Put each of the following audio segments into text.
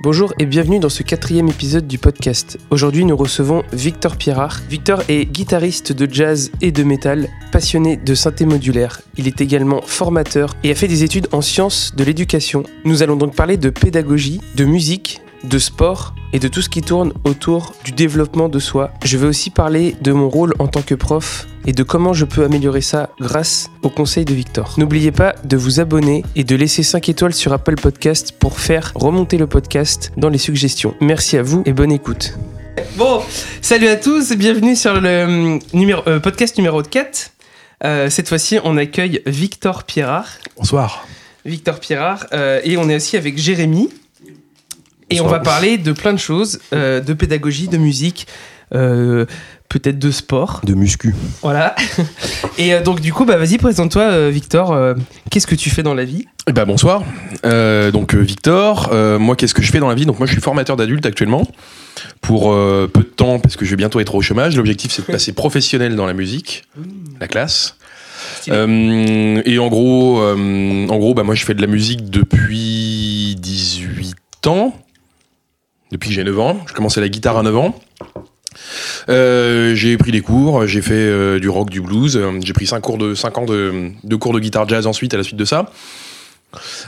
Bonjour et bienvenue dans ce quatrième épisode du podcast. Aujourd'hui nous recevons Victor Pierrard. Victor est guitariste de jazz et de métal, passionné de synthé modulaire. Il est également formateur et a fait des études en sciences de l'éducation. Nous allons donc parler de pédagogie, de musique, de sport et de tout ce qui tourne autour du développement de soi. Je vais aussi parler de mon rôle en tant que prof et de comment je peux améliorer ça grâce au conseil de Victor. N'oubliez pas de vous abonner et de laisser 5 étoiles sur Apple Podcast pour faire remonter le podcast dans les suggestions. Merci à vous et bonne écoute. Bon, salut à tous et bienvenue sur le numéro, euh, podcast numéro 4. Euh, cette fois-ci, on accueille Victor Pierrard. Bonsoir. Victor Pierrard euh, et on est aussi avec Jérémy. Et on va parler de plein de choses, euh, de pédagogie, de musique, euh, peut-être de sport. De muscu. Voilà. Et euh, donc du coup, bah vas-y, présente-toi, Victor. Qu'est-ce que tu fais dans la vie? Eh ben bonsoir. Euh, donc Victor, euh, moi qu'est-ce que je fais dans la vie? Donc moi je suis formateur d'adultes actuellement pour euh, peu de temps parce que je vais bientôt être au chômage. L'objectif c'est de passer professionnel dans la musique, la classe. Et en gros, en gros, bah moi je fais de la musique depuis 18 ans. Depuis que j'ai 9 ans. Je commençais la guitare à 9 ans. Euh, j'ai pris des cours, j'ai fait euh, du rock, du blues. J'ai pris 5 cours de 5 ans de, de cours de guitare jazz ensuite à la suite de ça.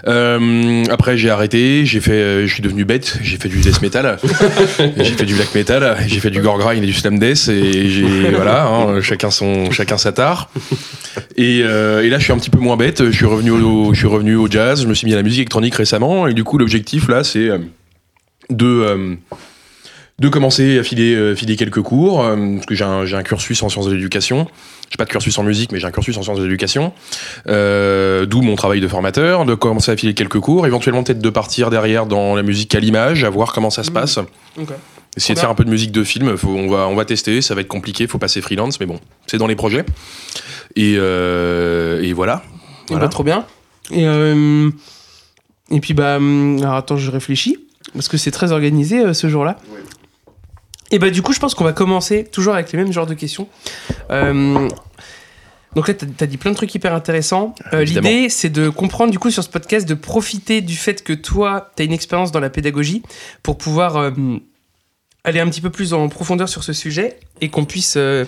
Euh, après j'ai arrêté, j'ai fait, je suis devenu bête, j'ai fait du death metal, j'ai fait du black metal, j'ai fait du gore grind et du slam death et j'ai voilà, hein, chacun son, chacun sa tare. Et, et là je suis un petit peu moins bête, je suis revenu au, je suis revenu au jazz, je me suis mis à la musique électronique récemment et du coup l'objectif là c'est de euh, de commencer à filer, euh, filer quelques cours, euh, parce que j'ai un, un cursus en sciences de l'éducation. J'ai pas de cursus en musique, mais j'ai un cursus en sciences de l'éducation. Euh, D'où mon travail de formateur, de commencer à filer quelques cours, éventuellement peut-être de partir derrière dans la musique à l'image, à voir comment ça se Mhm. passe. Essayer de faire un peu de musique de film, faut, on, va, on va tester, ça va être compliqué, faut passer freelance, mais bon, c'est dans les projets. Et, euh, et voilà. Eh Voilà. ben, trop bien. Et, et puis bah, hum, alors attends, je réfléchis parce que c'est très organisé euh, ce jour-là. Et bah du coup, je pense qu'on va commencer toujours avec les mêmes genres de questions. Euh, donc là, tu as, dit plein de trucs hyper intéressants. Euh. L'idée, c'est de comprendre du coup sur ce podcast, de profiter du fait que toi, tu as une expérience dans la pédagogie pour pouvoir euh, aller un petit peu plus en profondeur sur ce sujet et qu'on puisse euh,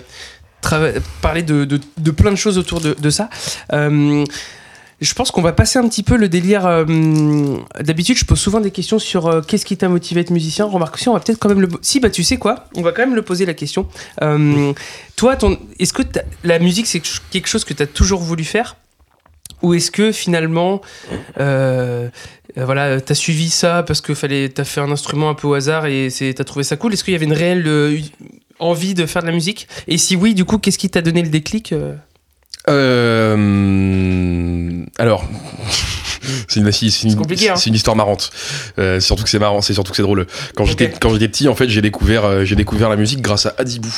parler de, de- de plein de choses autour de, de ça. Je pense qu'on va passer un petit peu le délire. euh, D'habitude, je pose souvent des questions sur euh, qu'est-ce qui t'a motivé à être musicien? Remarque, si on va peut-être quand même le. Si, bah tu sais quoi? On va quand même le poser la question. Euh, toi, ton... est-ce que la musique, c'est quelque chose que tu as toujours voulu faire? Ou est-ce que finalement, voilà, t'as suivi ça parce que fallait, t'as fait un instrument un peu au hasard et t'as trouvé ça cool? Est-ce qu'il y avait une réelle envie de faire de la musique? Et si oui, du coup, qu'est-ce qui t'a donné le déclic euh alors, c'est une, c'est une, compliqué, hein. c'est une histoire marrante. Euh, surtout que c'est marrant, c'est surtout que c'est drôle. Quand j'étais quand j'étais petit, en fait, j'ai découvert euh, j'ai découvert la musique grâce à Adibou.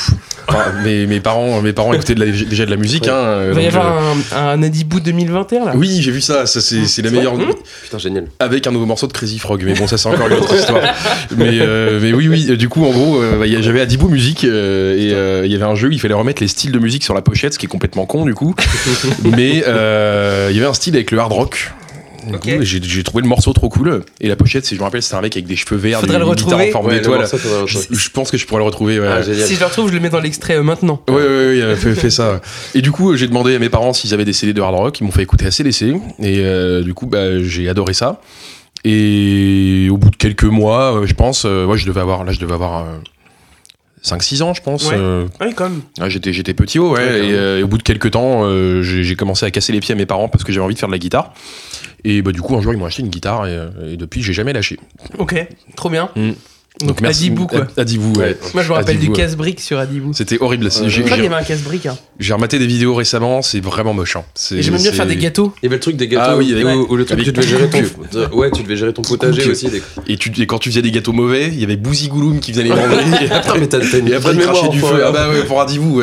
Enfin, mes, mes parents mes parents écoutaient de la- déjà de la musique. Ouais. Hein, euh, Il va y avoir euh, un, un Adibou 2021 là oui, j'ai vu ça. Ça c'est la meilleure Putain, génial. avec un nouveau morceau de Crazy Frog. Mais bon, ça c'est encore une autre histoire. Mais euh, mais oui oui. Du coup, en gros, euh, bah, j'avais Adibou musique euh, et euh, il y avait un jeu. Il fallait remettre les styles de musique sur la pochette, ce qui est complètement con du coup. mais euh, il y avait un style avec le hard rock. J'ai trouvé le morceau trop cool. Et la pochette, c'est- je me rappelle, c'était un mec avec des cheveux verts, Faudrait des le retrouver. en forme Ouais, d'étoile. Je, pense que je pourrais le retrouver. Ouais, Ah. Si je le retrouve, je le mets dans l'extrait euh, maintenant. ouais, ouais, ouais, fait ça. Et du coup, j'ai demandé à mes parents s'ils avaient des CD de hard rock. Ils m'ont fait écouter ACDC. Et euh, du coup, bah, j'ai adoré ça. Et au bout de quelques mois, euh, je pense, euh, ouais, je devais avoir, là, je devais avoir 5-6 ans, je pense. Ouais. euh, Oui, quand même. ah, j'étais, j'étais petit, ouais, Ouais, et, euh, au bout de quelques temps, euh, j'ai, j'ai commencé à casser les pieds à mes parents parce que j'avais envie de faire de la guitare. Et bah, du coup, un jour, ils m'ont acheté une guitare et, euh, et depuis, j'ai jamais lâché. Ok, trop bien. Mm. Donc, Adibou quoi. Adibou, ouais. Moi je me rappelle Adibou, du ouais. casse-brique sur Adibou. C'était horrible. Je crois qu'il y avait un casse-brique. Hein. j'ai rematé des vidéos récemment, c'est vraiment. Hein. Et j'aimais bien faire des gâteaux. Il y avait le truc des gâteaux. Ah oui, avec- où, où le truc, avec tu devais gérer ton. Ouais, tu devais gérer ton potager aussi. Des... Et, tu, et quand tu faisais des gâteaux mauvais, il y avait Bouzy Gouloum qui faisait les manger. et après, mais t'as une et après, il mémoire. du feu. Ah bah ouais, pour Adibou.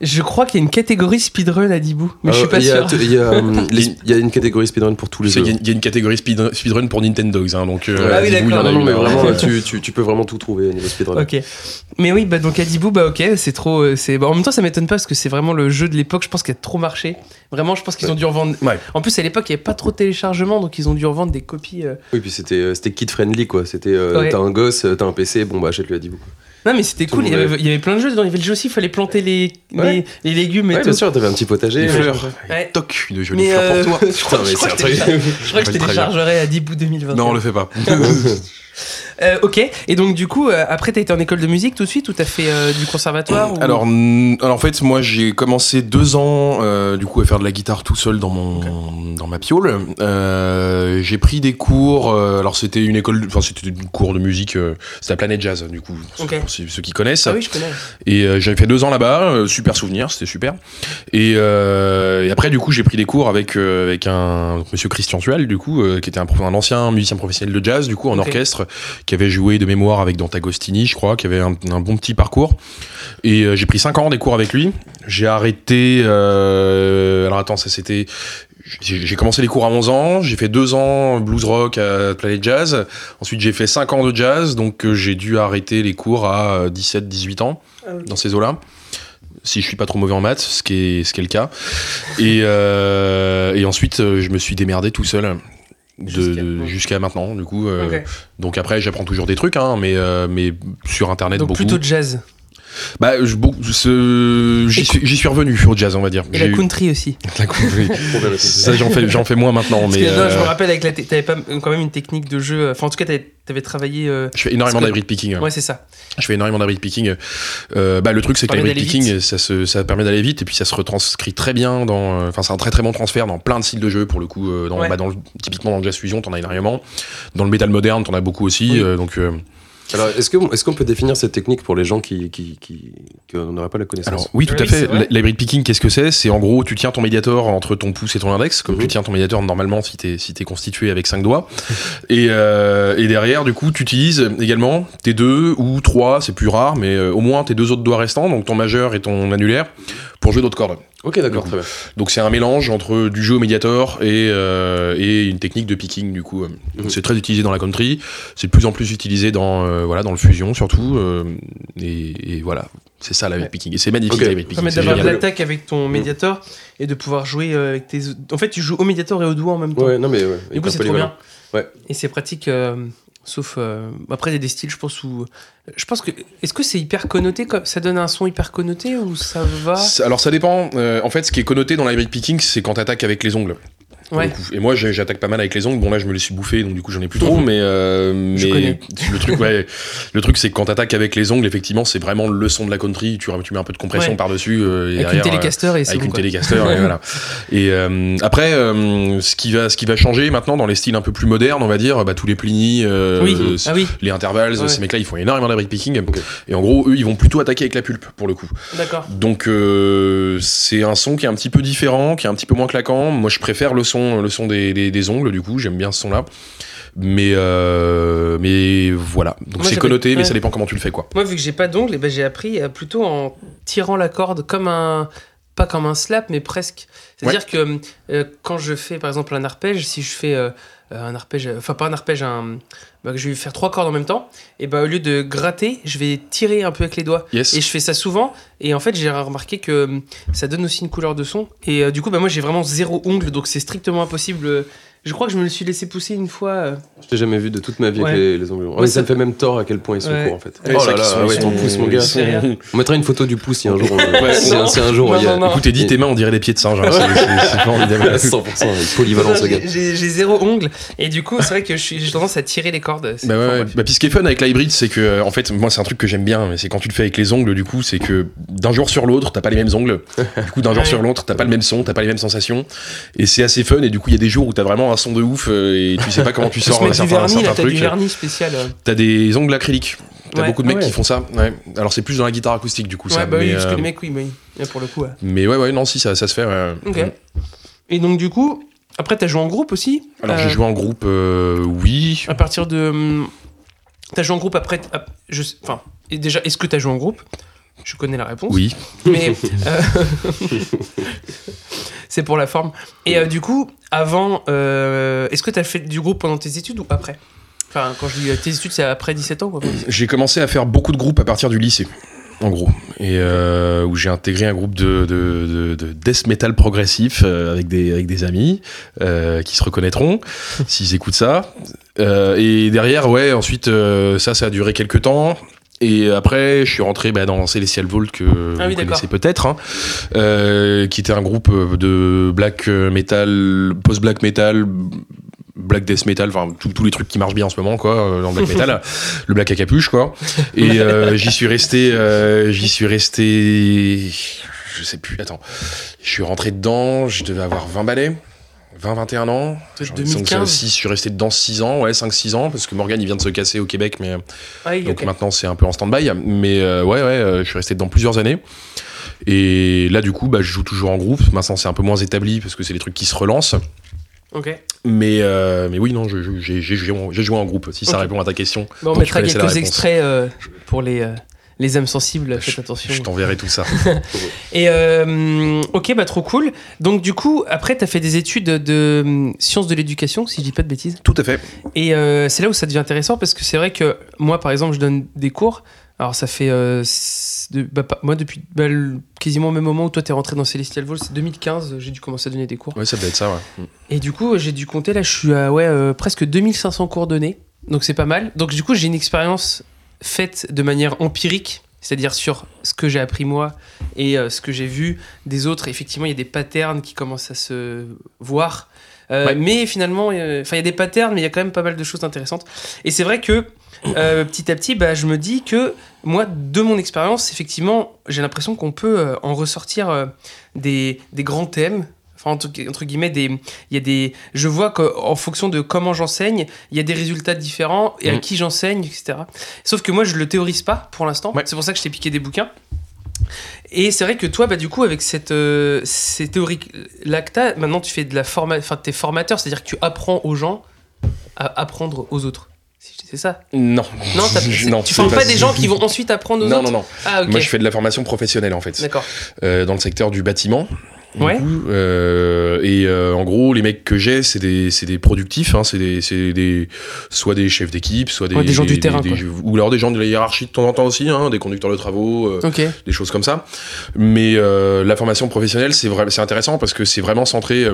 Je crois qu'il y a une catégorie speedrun Adibou, mais je suis pas il y a- sûr. Il y, a, les- il y a une catégorie speedrun pour tous les jeux. il y, a- il y une catégorie speed- speedrun pour Nintendo, hein, donc euh, Ah oui, il y d'accord. Non, mais hein. vraiment, tu, tu peux vraiment tout trouver au niveau speedrun. Ok. Mais oui, bah donc Adibou, bah ok, c'est trop. euh, C'est... Bah, en même temps, ça m'étonne pas parce que c'est vraiment le jeu de l'époque. Je pense qu'il a trop marché. Vraiment, je pense qu'ils ont dû revendre. Ouais. En plus, à l'époque, il n'y avait pas trop de téléchargement, donc ils ont dû revendre des copies. euh. Oui, puis c'était euh, c'était kid friendly quoi. C'était euh, Ouais. t'as un gosse, t'as un PC, bon bah achète-le à 10 quoi. Non, mais c'était Tout cool. Il y, avait, il y avait plein de jeux dedans. Il y avait le jeu aussi, il fallait planter les, Ouais. les, les légumes et Ouais, tout. bien sûr, t'avais un petit potager. Des fleurs. Ouais. Toc, une jolie fleur euh, pour toi. je crois, Putain, mais je crois c'est que un je truc. télécharge- je crois que je Très bien. téléchargerai à 10 bouts 2021. Non, on le fait pas. Euh, ok, et donc du coup, euh, après, t'as été en école de musique tout de suite ou t'as fait euh, du conservatoire ou- Alors, alors, en fait, moi j'ai commencé deux ans euh, du coup à faire de la guitare tout seul dans mon dans ma piole. J'ai pris des cours. alors c'était une école, enfin c'était une cours de musique. c'était la Planète Jazz du coup. Pour ceux ceux qui connaissent. Ah oui, je connais. Et j'avais fait deux ans là-bas, super souvenir, c'était super. Et, et après, du coup, j'ai pris des cours avec avec un Monsieur Christian Suel, du coup, qui était un, un ancien musicien professionnel de jazz, du coup, en orchestre, qui avait joué de mémoire avec Dante Agostini, je crois, qui avait un, un bon petit parcours. Et euh, j'ai pris cinq ans des cours avec lui. J'ai arrêté. euh, alors attends, ça c'était. J'ai commencé les cours à 11 ans, j'ai fait deux ans blues rock à Planet Jazz. Ensuite, j'ai fait cinq ans de jazz, donc euh, j'ai dû arrêter les cours à 17-18 ans dans ces eaux-là. Si je suis pas trop mauvais en maths, ce qui est, ce qui est le cas. Et, euh, et ensuite, euh, je me suis démerdé tout seul. De- Jusqu'à- de- Jusqu'à maintenant, du coup. euh. Donc après, j'apprends toujours des trucs, hein, mais, euh, mais sur Internet Donc beaucoup. plutôt jazz. Bah, j'y suis, revenu au jazz, on va dire. Et la eu- country aussi. la country. Ça, j'en fais, moins maintenant, mais que, non, je me euh, rappelle, avec la t'avais pas quand même une technique de jeu. Enfin, en tout cas, t'avais, travaillé. euh, je fais énormément d'hybrid picking. Ouais, c'est ça. Je fais énormément d'hybrid picking. Euh, bah, le truc, c'est que l'hybrid picking, ça, se, ça permet d'aller vite et puis ça se retranscrit très bien dans. euh, Enfin, c'est un très très bon transfert dans plein de styles de jeu pour le coup. euh, dans, Ouais. bah, dans le- typiquement dans le jazz fusion, t'en as énormément. Dans le métal moderne, t'en as beaucoup aussi. Oui. euh, donc, euh, Alors, est-ce qu'on est qu'on peut définir cette technique pour les gens qui, qui, qui, qui n'auraient pas la connaissance alors, oui, tout Oui, à fait. L'hybrid picking, qu'est-ce que c'est? C'est en gros, tu tiens ton médiator entre ton pouce et ton index, comme Mhm. tu tiens ton médiator normalement si t'es si t'es constitué avec cinq doigts. et, euh, et derrière, du coup, tu utilises également tes deux ou trois, c'est plus rare, mais euh, au moins tes deux autres doigts restants, donc ton majeur et ton annulaire, pour jouer d'autres cordes. Ok, d'accord, très bien. Donc c'est un mélange entre du jeu au médiator et, euh, et une technique de picking du coup. Mhm. C'est très utilisé dans la country, c'est de plus en plus utilisé dans euh, voilà dans le fusion surtout euh, et, et voilà c'est ça la Ouais. picking et c'est magnifique Ok. la hybrid Ça picking. permet d'avoir de l'attaque avec ton médiator et de pouvoir jouer avec tes. En fait, tu joues au médiator et au doigt en même temps. Ouais, non, mais ouais. du coup, c'est trop bien. Ouais. Et c'est pratique. Sauf euh, après il y a des styles je pense où je pense que est-ce que c'est hyper connoté ça donne un son hyper connoté ou ça va? Alors ça dépend. Euh, en fait, ce qui est connoté dans la picking, c'est quand t'attaques avec les ongles. Ouais. Et moi, j'attaque pas mal avec les ongles. Bon, là, je me les suis bouffés, donc du coup, j'en ai plus trop. Mais, euh, mais le truc, ouais, le truc, c'est que quand t'attaques avec les ongles, effectivement, c'est vraiment le son de la country. Tu, tu mets un peu de compression Ouais. par-dessus. euh, avec derrière, une euh, télécaster et avec une quoi. télécaster et voilà et euh, après euh, ce qui va ce qui va changer maintenant dans les styles un peu plus modernes on va dire bah, tous les Pliny euh, oui euh, ah oui les intervalles Ouais. ces mecs là ils font énormément d'abri picking et en gros eux ils vont plutôt attaquer avec la pulpe pour le coup d'accord donc euh, c'est un son qui est un petit peu différent qui est un petit peu moins claquant moi je préfère le son le son des, des, des ongles du coup j'aime bien ce son là mais euh, mais voilà donc c'est connoté mais ça dépend comment tu le fais quoi Moi, vu que j'ai pas d'ongles, eh ben, j'ai appris euh, plutôt en tirant la corde comme un. Pas comme un slap, mais presque. C'est-à-dire que euh, quand je fais par exemple un arpège, si je fais un arpège, enfin pas un arpège, un, bah, que je vais faire trois cordes en même temps, et bah, au lieu de gratter, je vais tirer un peu avec les doigts. yes Et je fais ça souvent, et en fait j'ai remarqué que euh, ça donne aussi une couleur de son. Et euh, du coup, bah, moi j'ai vraiment zéro ongle, donc c'est strictement impossible. euh, Je crois que je me le suis laissé pousser une fois. euh, Je t'ai jamais vu de toute ma vie Ouais. avec les, les ongles longs. Ouais, mais ça- me fait même tort à quel point ils sont Ouais. courts en fait. Oh là là, sont- ouais, ton pouce, mon gars. On mettra une photo du pouce si un jour on, si, un, si un jour Non, il y a. non, non. écoute Eddie tes mains on dirait des pieds de singe hein, c'est- formidable 100%, il est polyvalent ce gars. J'ai zéro ongle, et du coup, c'est vrai que je suis- j'ai tendance à tirer les cordes. Bah ouais. Bah, puis ce qui est fun avec l'hybrid, c'est que, euh, en fait, moi, c'est un truc que j'aime bien, mais c'est quand tu le fais avec les ongles, du coup, c'est que d'un jour sur l'autre, t'as pas les mêmes ongles. Du coup, d'un jour Ouais. sur l'autre, t'as pas le même son, t'as pas les mêmes sensations. Et c'est assez fun, et du coup, il y a des jours où t'as vraiment un son de ouf, euh, et tu sais pas comment tu sors du certains, vernis, là, t'as du vernis spécial. euh. T'as des ongles acryliques. T'as Ouais. beaucoup de mecs Ah ouais. qui font ça. Ouais. Alors, c'est plus dans la guitare acoustique, du coup, Ouais, ça. bah oui, mais, parce que euh, les mecs, oui, bah oui. Pour le coup, ouais. mais ouais, ouais, non, si, ça, ça se fait. ouais. Ok. Mm. Et donc, du coup, après, t'as joué en groupe aussi Alors, Euh, j'ai joué en groupe, euh, oui. À partir de. hum, T'as joué en groupe après. Je... Enfin, déjà, est-ce que t'as joué en groupe? Je connais la réponse. Oui. Mais. euh, c'est pour la forme. Et euh, du coup, avant. euh, Est-ce que t'as fait du groupe pendant tes études ou après? Enfin, quand je dis euh, tes études, c'est après 17 ans. J'ai commencé à faire beaucoup de groupes à partir du lycée. En gros, et euh, où j'ai intégré un groupe de, de, de, de death metal progressif euh, avec des avec des amis euh, qui se reconnaîtront s'ils écoutent ça. Et derrière, ouais, ensuite ça, ça a duré quelques temps. Et après, je suis rentré bah, dans Celestial Vault que Ah oui, vous connaissez peut-être, hein, euh, qui était un groupe de black metal, post-black metal, black death metal, enfin tous les trucs qui marchent bien en ce moment, quoi, euh, dans le black metal, le black à capuche, quoi. Et euh, j'y suis resté, euh, j'y suis resté, je sais plus, attends, je suis rentré dedans, je devais avoir 20 balais. 20, 21 ans. Peut-être Genre, 2015. donc, si je suis resté dedans 6 ans, ouais, 5, 6 ans, parce que Morgan il vient de se casser au Québec, mais Ah donc maintenant c'est un peu en stand-by. Mais euh, ouais, ouais, euh, je suis resté dedans plusieurs années. Et là, du coup, bah, je joue toujours en groupe. Maintenant, c'est un peu moins établi parce que c'est des trucs qui se relancent. Ok. Mais, euh, mais oui, non, j'ai joué, joué en groupe, si ça répond à ta question. Bon, on mettra quelques extraits euh, pour les, euh, les âmes sensibles, faites Je- attention. Je t'enverrai tout ça. Et euh, ok, bah trop cool. Donc du coup, après, tu as fait des études de sciences de l'éducation, si je dis pas de bêtises. tout à fait. Et euh, c'est là où ça devient intéressant parce que c'est vrai que moi, par exemple, je donne des cours. Alors ça fait... euh, de- bah, pas- moi, depuis bah, le- quasiment au même moment où toi, t'es rentré dans Celestial Vault, c'est 2015, j'ai dû commencer à donner des cours. Ouais, ça doit être ça, ouais. Et du coup, j'ai dû compter, là, je suis à ouais, euh, presque 2500 cours donnés. Donc c'est pas mal. Donc du coup, j'ai une expérience faite de manière empirique, c'est-à-dire sur ce que j'ai appris moi et euh, ce que j'ai vu des autres. Effectivement, il y a des patterns qui commencent à se voir. Euh, Ouais. Mais finalement, enfin, il y a des patterns, mais il y a quand même pas mal de choses intéressantes. Et c'est vrai que euh, petit à petit, bah, je me dis que moi, de mon expérience, effectivement, j'ai l'impression qu'on peut euh, en ressortir euh, des, des grands thèmes. Enfin, entre, entre guillemets, des, il y a des, je vois qu'en fonction de comment j'enseigne, il y a des résultats différents et à Mhm. qui j'enseigne, etc. Sauf que moi, je le théorise pas pour l'instant. Ouais. C'est pour ça que je t'ai piqué des bouquins. Et c'est vrai que toi, bah, du coup, avec cette, euh, ces théories-là que t'as, maintenant tu fais de la forma... enfin, t'es formateur, c'est-à-dire que tu apprends aux gens à apprendre aux autres. C'est ça Non. Non, non, tu formes pas des gens qui vont ensuite apprendre aux Non, autres non, non. Ah, ok. Moi, je fais de la formation professionnelle, en fait. D'accord. euh, dans le secteur du bâtiment. Ouais. coup, euh, et euh, en gros, les mecs que j'ai, c'est des, des productifs, hein, c'est des, des, soit des chefs d'équipe, soit des, Ouais, des gens du terrain, quoi. ou alors des gens de la hiérarchie de temps en temps aussi, hein, des conducteurs de travaux, euh, des choses comme ça. Mais la formation professionnelle, c'est intéressant parce que c'est vraiment centré,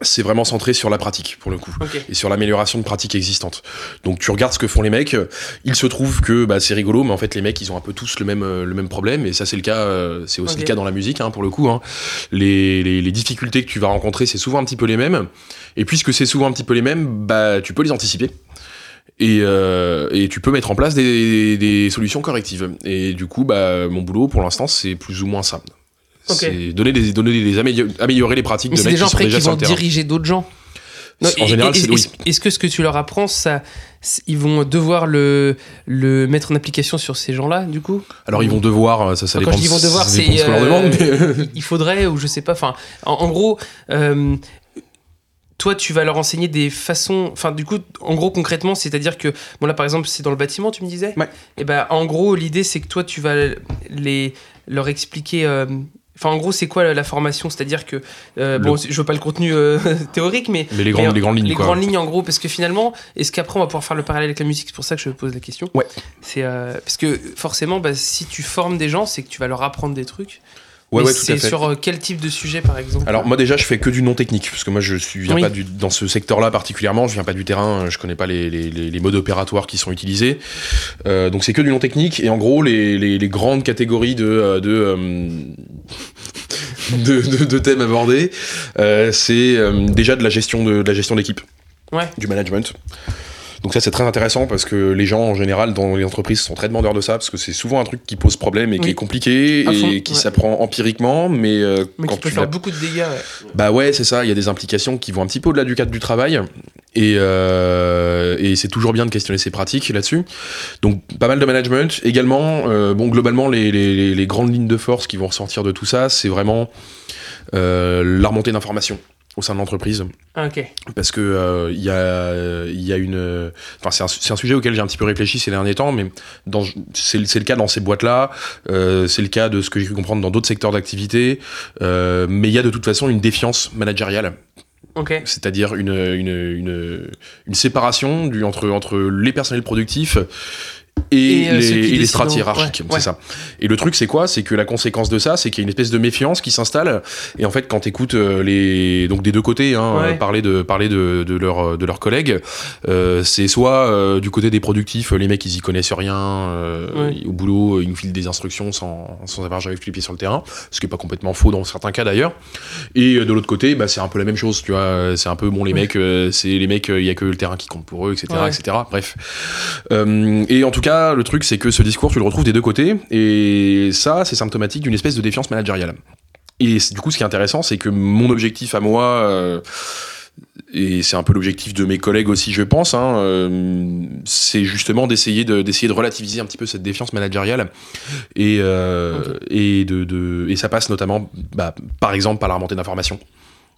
c'est vraiment centré sur la pratique pour le coup Ok. et sur l'amélioration de pratiques existantes. Donc tu regardes ce que font les mecs, euh, il se trouve que bah, c'est rigolo, mais en fait les mecs ils ont un peu tous le même, euh, le même problème, et ça c'est le cas, euh, c'est aussi le cas dans la musique hein, pour le coup. hein. Les, les, les difficultés que tu vas rencontrer c'est souvent un petit peu les mêmes, et puisque c'est souvent un petit peu les mêmes, bah tu peux les anticiper. Et, euh, et tu peux mettre en place des, des solutions correctives. Et du coup, bah, mon boulot pour l'instant, c'est plus ou moins ça. Ok. C'est donner des, donner des amélio- améliorer les pratiques Mais de c'est mecs des gens qui sont après déjà qui sur vont le terrain. diriger d'autres gens. Non, En et- général, c'est- est-ce oui. est-ce que ce que tu leur apprends, ça, ils vont devoir le, le mettre en application sur ces gens-là, du coup? Alors ils vont devoir, euh, ça, ça Quand dépend. je dis vont devoir, c'est ce leur euh, demande. il faudrait ou je sais pas. Enfin, en, en gros, euh, toi, tu vas leur enseigner des façons. Enfin, du coup, en gros, concrètement, c'est-à-dire que bon là, par exemple, c'est dans le bâtiment, tu me disais? Ouais. Et ben, en gros, l'idée, c'est que toi, tu vas les leur expliquer. euh, Enfin, en gros, c'est quoi la, formation? C'est-à-dire que euh, bon, je veux pas le contenu euh, théorique, mais Mais les grandes, mais, les grandes lignes, les quoi. grandes lignes en gros parce que finalement est-ce qu'après on va pouvoir faire le parallèle avec la musique? C'est pour ça que je pose la question Ouais. c'est euh, parce que forcément bah, si tu formes des gens c'est que tu vas leur apprendre des trucs Ouais, c'est sur euh, quel type de sujet par exemple Alors moi déjà je fais que du non technique parce que moi je suis viens Oui. pas du, dans ce secteur-là particulièrement, je viens pas du terrain, je connais pas les, les, modes opératoires qui sont utilisés, Euh, donc c'est que du non technique et en gros les, les, grandes catégories de euh, de, euh, de, de- de thèmes abordés, euh, c'est euh, déjà de la gestion de, de la gestion d'équipe, Ouais. du management. Donc ça c'est très intéressant parce que les gens en général dans les entreprises sont très demandeurs de ça parce que c'est souvent un truc qui pose problème et qui est compliqué et qui ouais. s'apprend empiriquement mais, euh, mais quand qui peut tu faire beaucoup de dégâts ouais. bah ouais, c'est ça. Il y a des implications qui vont un petit peu au-delà du cadre du travail. Et, euh, et c'est toujours bien de questionner ses pratiques là-dessus. Donc pas mal de management. Également, euh, bon, globalement, les, les- les- les grandes lignes de force qui vont ressortir de tout ça, c'est vraiment euh, la remontée d'informations au sein de l'entreprise. Ah, Parce que euh, il y, a, il y a une... Enfin, c'est un, c'est un sujet auquel j'ai un petit peu réfléchi ces derniers temps, mais c'est le c'est le cas dans ces boîtes-là, euh, c'est le cas de ce que j'ai pu comprendre dans d'autres secteurs d'activité, euh, mais il y a de toute façon une défiance managériale. C'est-à-dire une, une, une, une séparation du, entre, entre les personnels productifs et, Et, euh, les, et les strates hiérarchiques, ouais, c'est ça. Et le truc, c'est quoi? C'est que la conséquence de ça, c'est qu'il y a une espèce de méfiance qui s'installe. Et en fait, quand t'écoutes euh, les donc des deux côtés, hein, Ouais. euh, parler de parler de, de leurs de leurs collègues, euh, c'est soit euh, du côté des productifs, les mecs ils y connaissent rien euh, au boulot, ils nous filent des instructions sans sans avoir jamais flippé sur le terrain, ce qui est pas complètement faux dans certains cas d'ailleurs. Et de l'autre côté, bah, c'est un peu la même chose, tu vois. C'est un peu bon les mecs, c'est les mecs, il y a que le terrain qui compte pour eux, etc., etc. Bref. Euh, et en tout cas, le truc, c'est que ce discours, tu le retrouves des deux côtés, et ça, c'est symptomatique d'une espèce de défiance managériale. Et du coup, ce qui est intéressant, c'est que mon objectif à moi, euh, et c'est un peu l'objectif de mes collègues aussi, je pense, hein, euh, c'est justement d'essayer de, d'essayer de relativiser un petit peu cette défiance managériale. Et, euh, Ok. et, de, de- et ça passe notamment, bah, par exemple, par la remontée d'informations.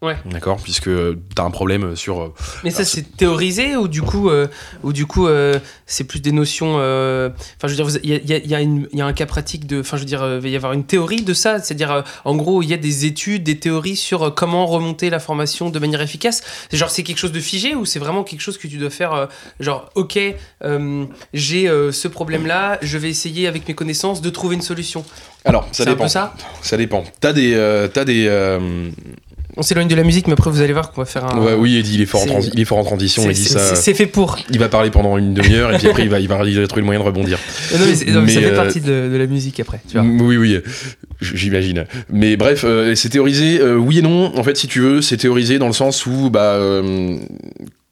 Ouais. D'accord Puisque tu as un problème sur. euh, Mais ça, Alors, c'est théorisé ou du coup, euh, ou du coup, euh, c'est plus des notions. euh, Enfin, je veux dire, il y a, y a- y a y un cas pratique de. Enfin, je veux dire, euh, il va y avoir une théorie de ça. C'est-à-dire, euh, en gros, il y a des études, des théories sur euh, comment remonter l'information de manière efficace. C'est Genre, c'est quelque chose de figé ou c'est vraiment quelque chose que tu dois faire. euh, genre, ok, euh, j'ai euh, ce problème-là, je vais essayer avec mes connaissances de trouver une solution. Alors, ça un dépend. peu ça? Ça dépend. T'as des. euh, t'as des euh, On s'éloigne de la musique, mais après, vous allez voir qu'on va faire un. Ouais, oui, Eddie, il est fort, en, il est fort en transition. Dit c'est- ça. c'est- fait pour. Il va parler pendant une demi-heure et puis après il va, il va, il va trouver le moyen de rebondir. Non, mais, non, mais ça fait euh, partie de, de la musique après. Tu vois. Mm, Oui, oui, j- j'imagine. Mais bref, euh, c'est théorisé, euh, oui et non. En fait, si tu veux, c'est théorisé dans le sens où, bah, euh,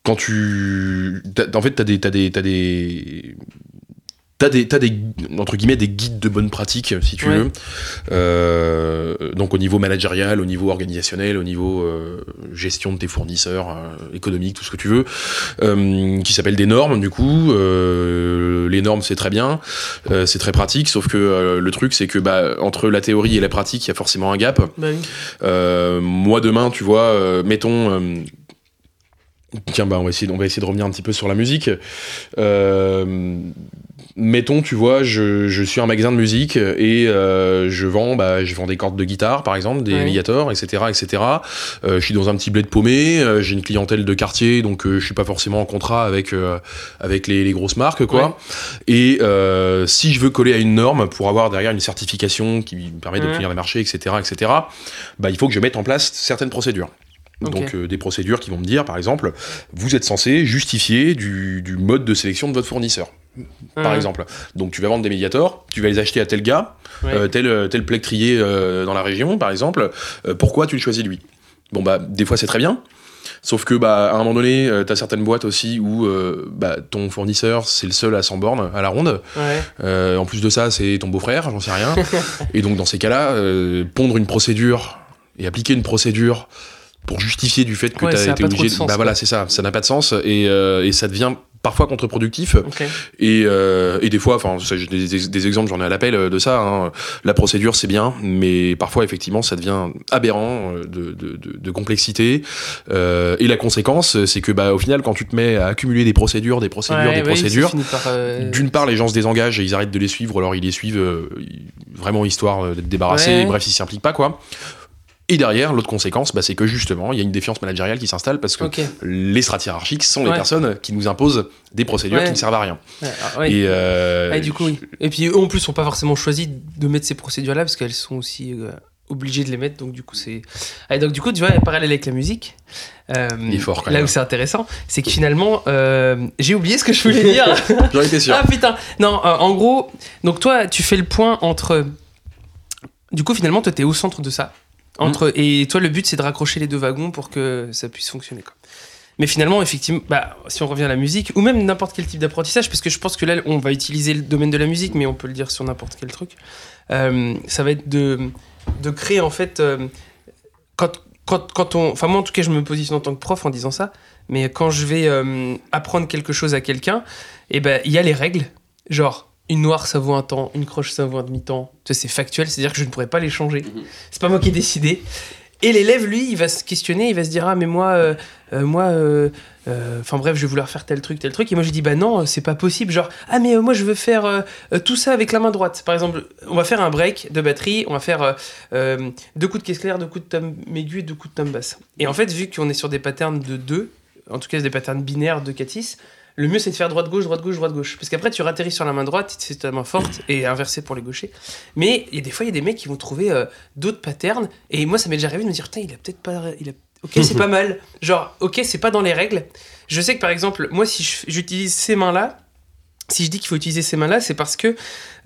quand tu. en fait, t'as des. T'as des. T'as des. T'as des, t'as des, entre guillemets, des guides de bonne pratique, si tu Ouais. veux. Euh, donc au niveau managérial, au niveau organisationnel, au niveau euh, gestion de tes fournisseurs, euh, économique, tout ce que tu veux, euh, qui s'appellent des normes, du coup. Les normes, c'est très bien, c'est très pratique, sauf que le truc, c'est que bah, entre la théorie et la pratique, il y a forcément un gap. Bah oui. Moi demain, tu vois, mettons. Tiens, bah, on va, essayer, on va essayer de revenir un petit peu sur la musique. Euh, mettons, tu vois, je, je suis un magasin de musique et euh, je vends, bah, je vends des cordes de guitare, par exemple, des Ouais. médiators, etc., etc. Euh, je suis dans un petit bled paumé, euh, j'ai une clientèle de quartier, donc euh, je suis pas forcément en contrat avec euh, avec les, les grosses marques, quoi. Ouais. Et euh, si je veux coller à une norme pour avoir derrière une certification qui me permet Ouais. d'obtenir des marchés, etc., etc., bah, il faut que je mette en place certaines procédures. Donc euh, des procédures qui vont me dire, par exemple, vous êtes censé justifier du, du mode de sélection de votre fournisseur, par Ouais. exemple. Donc tu vas vendre des médiators, tu vas les acheter à tel gars, Ouais. euh, tel, euh, tel plectrier euh, dans la région, par exemple. Euh, pourquoi tu le choisis lui? Bon bah des fois c'est très bien. Sauf que bah à un moment donné, tu t'as certaines boîtes aussi où bah, ton fournisseur c'est le seul à 100 bornes à la ronde. Ouais. En plus de ça, c'est ton beau-frère, j'en sais rien. et donc dans ces cas-là, pondre une procédure et appliquer une procédure pour justifier du fait que Ouais, tu as été obligé. de sens, bah voilà, c'est ça, ça n'a pas de sens et, et ça devient parfois contre-productif. Et, euh, et des fois, enfin, j'ai des, exemples, j'en ai à l'appel euh, de ça. hein. La procédure, c'est bien, mais parfois, effectivement, ça devient aberrant euh, de, de, de- de complexité. Euh, et la conséquence, c'est que, bah, au final, quand tu te mets à accumuler des procédures, des procédures, Ouais, des procédures, euh, d'une part, les gens se désengagent et ils arrêtent de les suivre, alors ils les suivent vraiment histoire d'être débarrassés, Ouais. bref, ils s'y impliquent pas, quoi. Et derrière, l'autre conséquence, bah, c'est que justement, il y a une défiance managériale qui s'installe parce que les strates hiérarchiques sont les personnes qui nous imposent des procédures Ouais. qui ne servent à rien. Ouais, ah. Et, euh, Ouais, du coup, oui. Et puis eux, en plus, sont pas forcément choisi de mettre ces procédures-là parce qu'elles sont aussi euh, obligées de les mettre. Donc, du coup, c'est. Ah, et donc, du coup, tu vois, parallèle avec la musique. euh, Il est fort, quand Là même. où c'est intéressant, c'est que finalement, j'ai oublié ce que je voulais dire. J'en étais sûr. Ah putain Non, en gros, donc toi, tu fais le point entre. Du coup, finalement, toi, t'es au centre de ça. Entre... Et toi, le but, c'est de raccrocher les deux wagons pour que ça puisse fonctionner. Quoi. Mais finalement, effectivement, bah, si on revient à la musique, ou même n'importe quel type d'apprentissage, parce que je pense que là, on va utiliser le domaine de la musique, mais on peut le dire sur n'importe quel truc, euh, ça va être de, de créer, en fait, euh, quand, quand, quand on... Enfin, moi, en tout cas, je me positionne en tant que prof en disant ça, mais quand je vais euh, apprendre quelque chose à quelqu'un, eh ben, il y a les règles, genre... Une noire, ça vaut un temps. Une croche, ça vaut un demi-temps. C'est factuel, c'est-à-dire que je ne pourrais pas les changer. C'est pas moi qui ai décidé. Et l'élève, lui, il va se questionner, il va se dire Ah, mais moi, euh, euh, moi, euh, euh, enfin bref, je vais vouloir faire tel truc, tel truc. Et moi, je dis Bah non, c'est pas possible. Genre, ah, mais moi, je veux faire tout ça avec la main droite. Par exemple, on va faire un break de batterie, on va faire deux coups de caisse claire, deux coups de tom aigu et deux coups de tom basse. Et en fait, vu qu'on est sur des patterns de deux, en tout cas des patterns binaires de 4-6, le mieux c'est de faire droite-gauche, droite-gauche, droite-gauche. Parce qu'après, tu ratterris sur la main droite, c'est ta main forte, et inversé pour les gauchers. Mais il y a des fois, il y a des mecs qui vont trouver euh, d'autres patterns, et moi, ça m'est déjà arrivé de me dire, putain, il a peut-être pas. Il a... Ok, c'est pas mal. Genre, ok, c'est pas dans les règles. Je sais que par exemple, moi, si j'utilise ces mains-là, si je dis qu'il faut utiliser ces mains-là, c'est parce que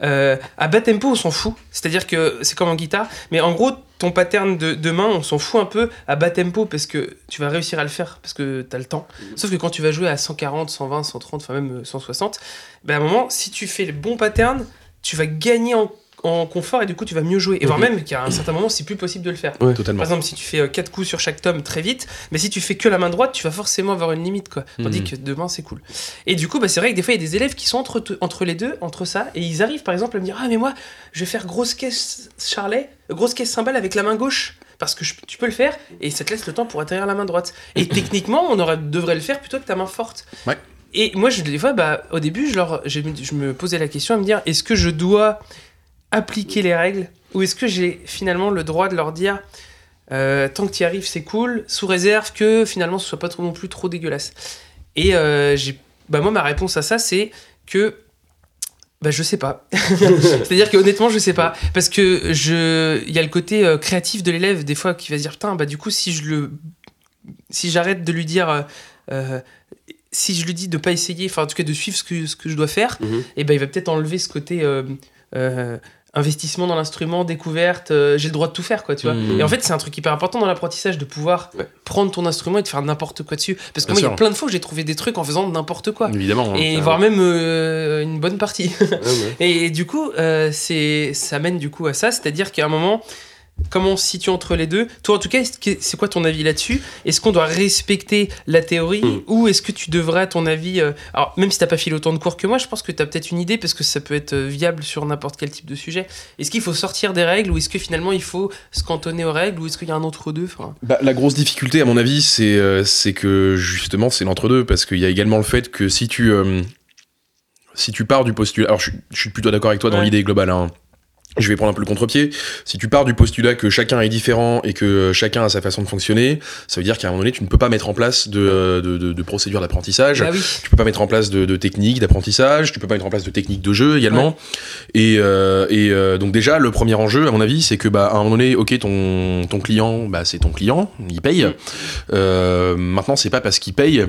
euh, à bas tempo, on s'en fout. C'est-à-dire que c'est comme en guitare, mais en gros, ton pattern de, main, on s'en fout un peu à bas tempo parce que tu vas réussir à le faire parce que tu as le temps. Sauf que quand tu vas jouer à 140, 120, 130, enfin même euh, 160, ben à un moment, si tu fais le bon pattern, tu vas gagner en, en confort et du coup, tu vas mieux jouer. Et voire même qu'à un certain moment, c'est plus possible de le faire. Totalement. Par exemple, si tu fais 4 coups sur chaque tome très vite, mais si tu fais que la main droite, tu vas forcément avoir une limite, quoi. Tandis Mhm. que demain, c'est cool. Et du coup, bah, c'est vrai que des fois, il y a des élèves qui sont entre, entre les deux, entre ça, et ils arrivent, par exemple, à me dire Ah, mais moi, je vais faire grosse caisse charlet, euh, grosse caisse cymbale avec la main gauche. Parce que je- tu peux le faire et ça te laisse le temps pour atterrir la main droite. Et techniquement, on aurait, devrait le faire plutôt que ta main forte. Ouais. Et moi, je, des fois, bah, au début, je, leur, je me posais la question à me dire est-ce que je dois appliquer les règles ou est-ce que j'ai finalement le droit de leur dire euh, tant que tu y arrives, c'est cool, sous réserve que finalement ce soit pas trop non plus trop dégueulasse. Et euh, j'ai, bah moi ma réponse à ça c'est que bah je sais pas. C'est-à-dire que honnêtement je sais pas parce que je, il y a le côté euh, créatif de l'élève des fois qui va se dire putain bah du coup si je le, si j'arrête de lui dire euh, si je lui dis de pas essayer, enfin en tout cas de suivre ce que, ce que je dois faire, Mhm. et ben il va peut-être enlever ce côté euh, investissement dans l'instrument, découverte, euh, j'ai le droit de tout faire quoi, tu vois. Mhm. Et en fait, c'est un truc hyper important dans l'apprentissage de pouvoir Ouais. prendre ton instrument et de faire n'importe quoi dessus. Parce que Bien moi, il y a plein de fois où j'ai trouvé des trucs en faisant n'importe quoi. Évidemment. hein. Et voire même euh, une bonne partie. Ouais. Et du coup, euh, c'est, ça mène du coup à ça, c'est-à-dire qu'à un moment, comment on se situe entre les deux? Toi, en tout cas, c'est quoi ton avis là-dessus? Est-ce qu'on doit respecter la théorie Mm. ou est-ce que tu devrais, à ton avis, euh, alors même si t'as pas filé autant de cours que moi, je pense que tu as peut-être une idée parce que ça peut être euh, viable sur n'importe quel type de sujet. Est-ce qu'il faut sortir des règles ou est-ce que finalement il faut se cantonner aux règles ou est-ce qu'il y a un entre-deux? Enfin, Bah, la grosse difficulté, à mon avis, c'est euh, c'est que justement, c'est l'entre-deux, parce qu'il y a également le fait que si tu, euh, si tu pars du postulat. Alors, je, suis- je suis plutôt d'accord avec toi dans Ouais. l'idée globale. hein. Je vais prendre un peu le contre-pied. Si tu pars du postulat que chacun est différent et que chacun a sa façon de fonctionner, ça veut dire qu'à un moment donné, tu ne peux pas mettre en place de, de, de, de procédure d'apprentissage. Bah oui. Tu peux pas mettre en place de, de techniques d'apprentissage, tu peux pas mettre en place de techniques de jeu également. Et, euh, et euh, donc déjà, le premier enjeu, à mon avis, c'est que bah, à un moment donné, ok, ton, ton client, bah, c'est ton client, il paye. Mm. Euh, maintenant, c'est pas parce qu'il paye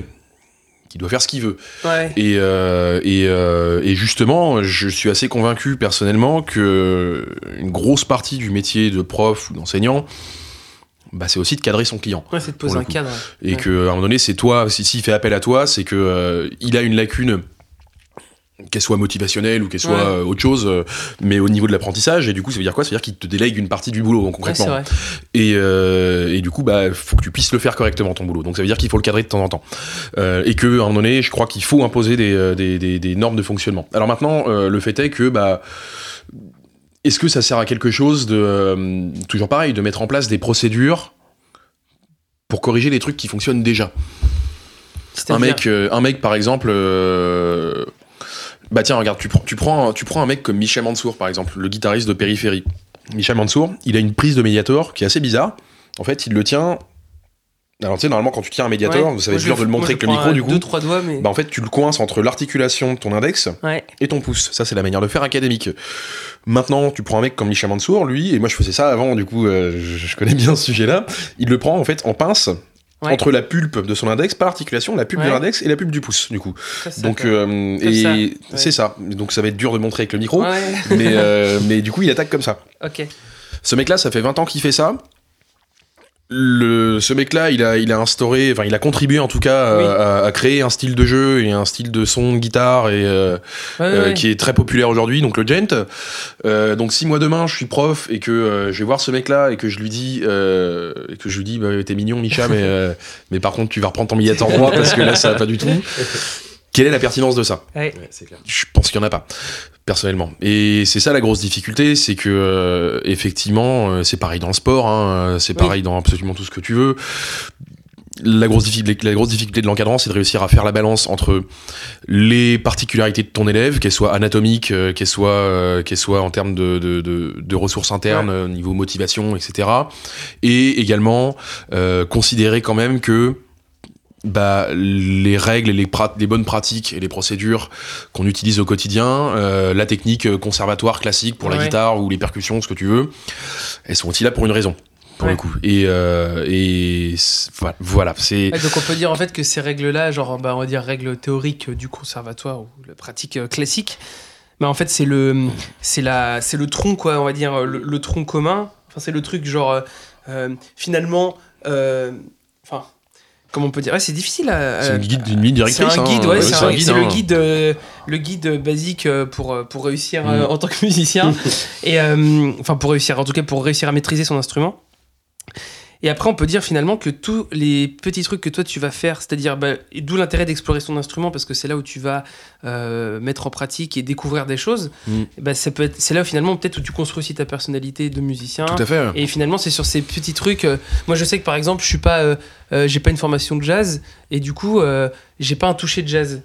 qu'il doit faire ce qu'il veut. Ouais. Et, euh, et, euh, et justement, je suis assez convaincu personnellement que une grosse partie du métier de prof ou d'enseignant, bah, c'est aussi de cadrer son client. Ouais, c'est de poser un cadre. Et Ouais. que à un moment donné, c'est toi, si s'il fait appel à toi, c'est que euh, il a une lacune qu'elle soit motivationnelle ou qu'elle soit Ouais. euh, autre chose, euh, mais au niveau de l'apprentissage, et du coup, ça veut dire quoi? Ça veut dire qu'il te délègue une partie du boulot, Ouais, concrètement. et, euh, et du coup, bah, faut que tu puisses le faire correctement, ton boulot. Donc ça veut dire qu'il faut le cadrer de temps en temps. Euh, et que, à un moment donné, je crois qu'il faut imposer des, des, des- des normes de fonctionnement. Alors maintenant, euh, le fait est que, bah, est-ce que ça sert à quelque chose de, toujours pareil, de mettre en place des procédures pour corriger les trucs qui fonctionnent déjà? Un mec, un mec par exemple, bah tiens, regarde, tu prends, tu prends, tu prends un mec comme Michel Mansour par exemple, le guitariste de Périphérie. Michel Mansour, il a une prise de médiator qui est assez bizarre. En fait, il le tient. Alors tu sais, normalement quand tu tiens un médiator, Ouais. ça va être je dur de le montrer avec le micro du coup. Deux, trois doigts, mais. Bah en fait, tu le coinces entre l'articulation de ton index Ouais. et ton pouce. Ça, c'est la manière de faire académique. Maintenant, tu prends un mec comme Michel Mansour, lui, et moi je faisais ça avant, du coup, euh, je, je connais bien ce sujet-là. Il le prend en fait en pince Ouais. entre la pulpe de son index, pas l'articulation, la pulpe Ouais. de l'index et la pulpe du pouce, du coup. Ça, ça Donc, euh, et ouais. c'est ça. Donc ça va être dur de montrer avec le micro, mais, euh, mais du coup, il attaque comme ça. Ok. Ce mec-là, ça fait 20 ans qu'il fait ça. Le, ce mec-là, il a, il a instauré, enfin, il a contribué en tout cas Oui. à, à créer un style de jeu et un style de son de guitare et euh, Ouais, euh, ouais. qui est très populaire aujourd'hui, donc le gent. Euh, donc si moi demain je suis prof et que euh, je vais voir ce mec-là et que je lui dis, euh, et que je lui dis, bah, t'es mignon Micha, mais euh, mais par contre tu vas reprendre ton billet en droit parce que là ça va pas du tout. Quelle est la pertinence de ça Ouais. Ouais, c'est clair. je pense qu'il n'y en a pas, personnellement. Et c'est ça la grosse difficulté, c'est que euh, effectivement, euh, c'est pareil dans le sport, hein, euh, c'est Oui. pareil dans absolument tout ce que tu veux. La grosse, difficulté, la grosse difficulté de l'encadrant, c'est de réussir à faire la balance entre les particularités de ton élève, qu'elles soient anatomiques, euh, qu'elles soient, euh, qu'elles soient en termes de, de, de, de ressources internes, Ouais. euh, niveau motivation, etc. Et également euh, considérer quand même que bah, les règles, et les, les bonnes pratiques et les procédures qu'on utilise au quotidien, euh, la technique euh, conservatoire classique pour la Ouais. guitare ou les percussions, ce que tu veux, elles sont aussi là pour une raison, pour Ouais. le coup. Et, euh, et voilà, voilà, c'est Ouais, donc on peut dire en fait que ces règles-là, genre bah, on va dire règles théoriques du conservatoire ou la pratique classique, bah en fait c'est le c'est la c'est le tronc quoi, on va dire le, le tronc commun. Enfin c'est le truc genre euh, finalement, comment on peut dire, Ouais, c'est difficile à. c'est à- une, guide, une ligne c'est directrice. un hein. guide, ouais, Ouais, c'est c'est un- guide, c'est le hein. guide, euh, le guide basique euh, pour, euh, pour réussir euh, Mm. en tant que musicien. et euh, enfin, pour réussir, en tout cas, pour réussir à maîtriser son instrument. Et après, on peut dire finalement que tous les petits trucs que toi tu vas faire, c'est-à-dire, bah, d'où l'intérêt d'explorer son instrument, parce que c'est là où tu vas euh, mettre en pratique et découvrir des choses. Mm. Bah, ça peut être, c'est là finalement peut-être où tu construis aussi ta personnalité de musicien. Tout à fait. Et finalement, c'est sur ces petits trucs. euh, moi, je sais que par exemple, je suis pas, euh, j'ai pas une formation de jazz, et du coup, j'ai pas un toucher de jazz.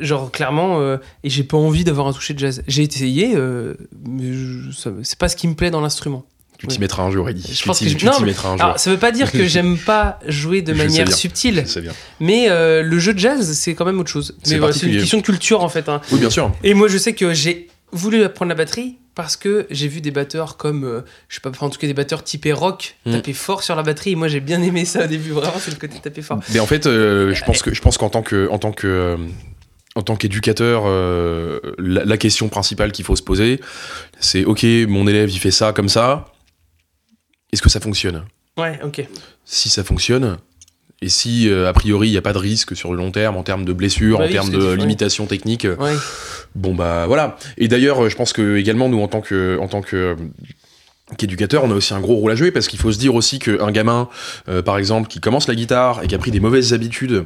Genre clairement, euh, et j'ai pas envie d'avoir un toucher de jazz. J'ai essayé, euh, mais je- ça- c'est pas ce qui me plaît dans l'instrument. Tu t'y mettras un jour, Eddie. Je Tu pense que je- tu non, mais- mettras un jour. Alors, ça veut pas dire que j'aime pas jouer de manière subtile, C'est bien. mais euh, le jeu de jazz, c'est quand même autre chose. C'est Mais voilà, c'est une question de culture en fait. hein. Oui, bien sûr. Et moi, je sais que j'ai voulu apprendre la batterie parce que j'ai vu des batteurs comme, euh, je sais pas, en tout cas des batteurs typés rock Mm. taper fort sur la batterie. Et moi, j'ai bien aimé ça au début. Vraiment, c'est le côté taper fort. Mais en fait, euh, je pense que je pense qu'en tant que en tant que euh, en tant qu'éducateur, euh, la, la question principale qu'il faut se poser, c'est ok, mon élève il fait ça comme ça. Est-ce que ça fonctionne? Ouais, ok. Si ça fonctionne, et si euh, a priori il n'y a pas de risque sur le long terme en termes de blessures, Bah en oui, termes de limitations techniques, euh, Ouais. bon bah voilà. Et d'ailleurs, euh, je pense que également nous en tant que en tant que qu'éducateur, on a aussi un gros rôle à jouer parce qu'il faut se dire aussi qu'un gamin, euh, par exemple, qui commence la guitare et qui a pris des mauvaises habitudes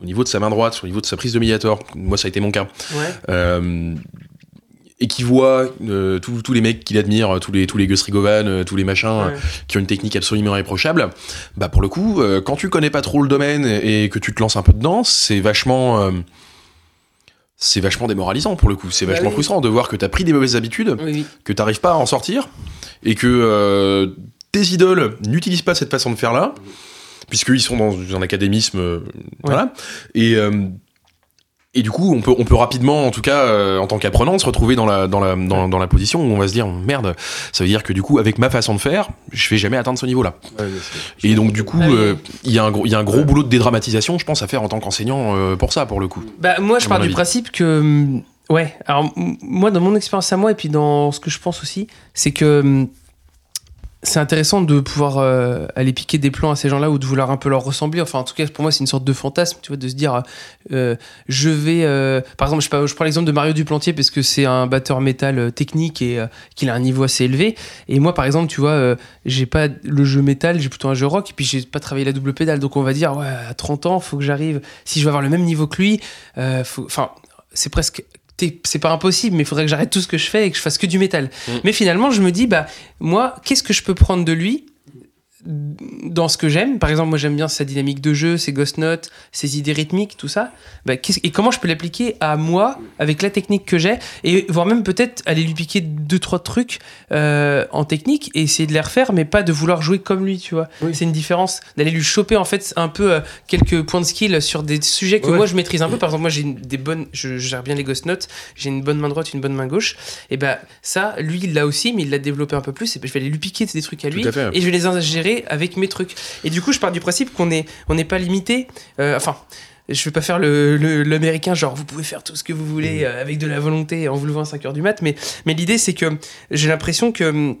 au niveau de sa main droite, au niveau de sa prise de médiator, moi ça a été mon cas, Ouais. euh, et qui voit euh, tous les mecs qu'il admire, tous les, tous les Gus Rigovan, euh, tous les machins ouais. qui ont une technique absolument irréprochable, bah pour le coup, euh, quand tu connais pas trop le domaine et que tu te lances un peu dedans, c'est vachement... euh, c'est vachement démoralisant pour le coup, c'est Bah vachement oui. frustrant de voir que t'as pris des mauvaises habitudes, Oui, oui. que t'arrives pas à en sortir, et que euh, tes idoles n'utilisent pas cette façon de faire là, puisqu'ils sont dans un académisme, euh, voilà, et, euh, et du coup on peut, on peut rapidement, en tout cas euh, en tant qu'apprenant, se retrouver dans la, dans, la, dans, dans la position où on va se dire, merde, ça veut dire que du coup avec ma façon de faire, je vais jamais atteindre ce niveau-là. Ouais, Et donc du coup, Ah oui. euh, il y, a un gros- il y a un gros boulot de dédramatisation, je pense, à faire en tant qu'enseignant euh, pour ça, pour le coup. Bah, moi, je pars du principe que. hum, Ouais, alors, moi, dans mon expérience à moi, et puis dans ce que je pense aussi, c'est que. C'est intéressant de pouvoir euh, aller piquer des plans à ces gens-là ou de vouloir un peu leur ressembler. Enfin, en tout cas, pour moi, c'est une sorte de fantasme, tu vois, de se dire, euh, je vais. euh, Par exemple, je, je prends l'exemple de Mario Duplantier parce que c'est un batteur métal technique et qu'il a un niveau assez élevé. Et moi, par exemple, tu vois, j'ai pas le jeu métal, j'ai plutôt un jeu rock, et puis j'ai pas travaillé la double pédale. Donc on va dire, ouais, à 30 ans, faut que j'arrive. Si je veux avoir le même niveau que lui, enfin, c'est presque. C'est pas impossible, mais il faudrait que j'arrête tout ce que je fais et que je fasse que du métal. Mm. Mais finalement, je me dis, bah, moi, qu'est-ce que je peux prendre de lui dans ce que j'aime. Par exemple, moi, j'aime bien sa dynamique de jeu, ses ghost notes, ses idées rythmiques, tout ça. Bah, et comment je peux l'appliquer à moi avec la technique que j'ai et voire même peut-être aller lui piquer deux trois trucs euh, en technique et essayer de les refaire mais pas de vouloir jouer comme lui tu vois. Oui. c'est une différence d'aller lui choper en fait un peu euh, quelques points de skill sur des sujets que Ouais. moi je maîtrise un peu. Par exemple moi j'ai des bonnes je, je gère bien les ghost notes. J'ai une bonne main droite une bonne main gauche. Et ben ça lui il l'a aussi mais il l'a développé un peu plus. Et ben, je vais aller lui piquer des trucs à lui à et je vais les ingérer avec mes trucs. Et du coup je pars du principe qu'on est on n'est pas limité euh, enfin je vais pas faire le- le- l'américain genre vous pouvez faire tout ce que vous voulez euh, avec de la volonté en vous levant à 5 heures du mat mais, mais l'idée c'est que j'ai l'impression que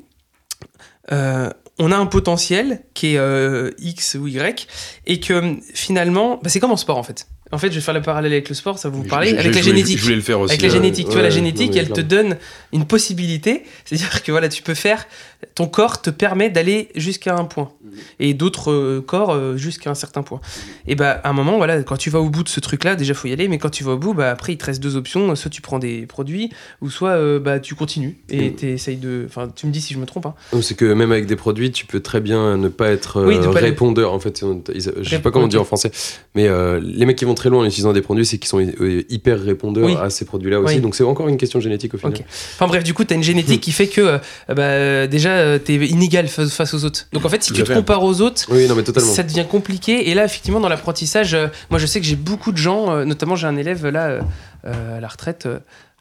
euh, on a un potentiel qui est euh, X ou Y et que finalement bah, c'est comme en sport en fait. En fait je vais faire le parallèle avec le sport ça va vous parler avec la génétique. Je voulais le faire aussi. avec la ouais, génétique, tu vois, la génétique, non, elle te donne une possibilité. C'est-à-dire que voilà, tu peux faire, ton corps te permet d'aller jusqu'à un point. Et d'autres euh, corps euh, jusqu'à un certain point. Et bah, à un moment, voilà, quand tu vas au bout de ce truc-là, déjà, faut y aller. Mais quand tu vas au bout, bah, après, il te reste deux options. Soit tu prends des produits, ou soit euh, bah, tu continues. Et Mm. t'essayes de. Enfin, tu me dis si je me trompe. Hein. C'est que même avec des produits, tu peux très bien ne pas être Oui, pas répondeur. En fait, ils- je sais pas comment on dit ok. en français, mais les mecs qui vont très loin en utilisant des produits, c'est qu'ils sont hyper répondeurs Oui. à ces produits-là aussi. Oui. Donc c'est encore une question génétique au final. Ok. Enfin bref, du coup, t'as une génétique qui fait que bah, euh, déjà euh, t'es inégal fa- face aux autres. Donc en fait, si tu te compares aux autres, Oui, non, mais totalement. ça devient compliqué. Et là, effectivement, dans l'apprentissage, euh, moi je sais que j'ai beaucoup de gens, euh, notamment j'ai un élève là à la retraite.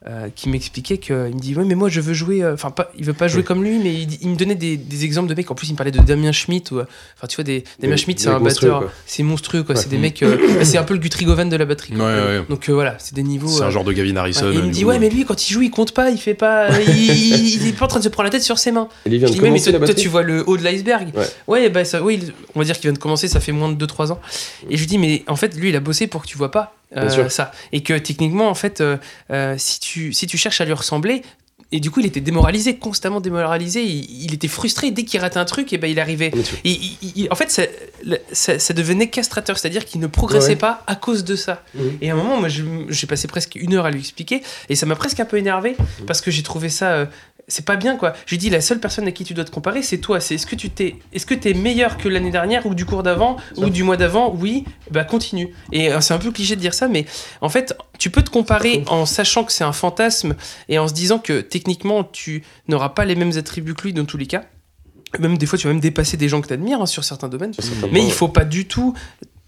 Euh, qui m'expliquait qu'il me dit ouais mais moi je veux jouer euh, enfin pas il veut pas jouer comme lui mais il, il me donnait des, des exemples de mecs en plus il me parlait de Damien Schmidt ou euh, enfin tu vois des Damien Des- Schmidt des c'est un batteur c'est monstrueux quoi Ouais. c'est des mecs euh, bah, c'est un peu le Guthrie Govan de la batterie. Ouais, ouais, donc euh, voilà c'est des niveaux C'est un genre de Gavin Harrison. Et il me dit ouais mais lui quand il joue il compte pas il fait pas il, il- est pas en train de se prendre la tête sur ses mains il vient je de dis, ouais, mais toi, tu vois le haut de l'iceberg. Ouais. bah, ça, oui, on va dire qu'il vient de commencer, ça fait moins de 2-3 ans. Et je lui dis, mais en fait, lui, il a bossé pour que tu vois pas euh, ça. Et que techniquement, en fait, euh, euh, si, tu, si tu cherches à lui ressembler, et du coup, il était démoralisé, constamment démoralisé. Il, il était frustré dès qu'il ratait un truc, et ben il arrivait. Et il- il- en fait, ça, ça, ça devenait castrateur, c'est-à-dire qu'il ne progressait Ouais. pas à cause de ça. Mhm. Et à un moment, moi, j'ai passé presque une heure à lui expliquer, et ça m'a presque un peu énervé parce que j'ai trouvé ça. euh, c'est pas bien quoi. J'ai dit la seule personne à qui tu dois te comparer, c'est toi. C'est est-ce que tu t'es, est-ce que t'es meilleur que l'année dernière ou du cours d'avant ou du mois d'avant? Oui, bah continue. Et euh, c'est un peu cliché de dire ça, mais en fait, tu peux te comparer en sachant que c'est un fantasme et en se disant que techniquement tu n'auras pas les mêmes attributs que lui dans tous les cas. Même des fois, tu vas même dépasser des gens que tu admires sur certains domaines. Mais il faut pas du tout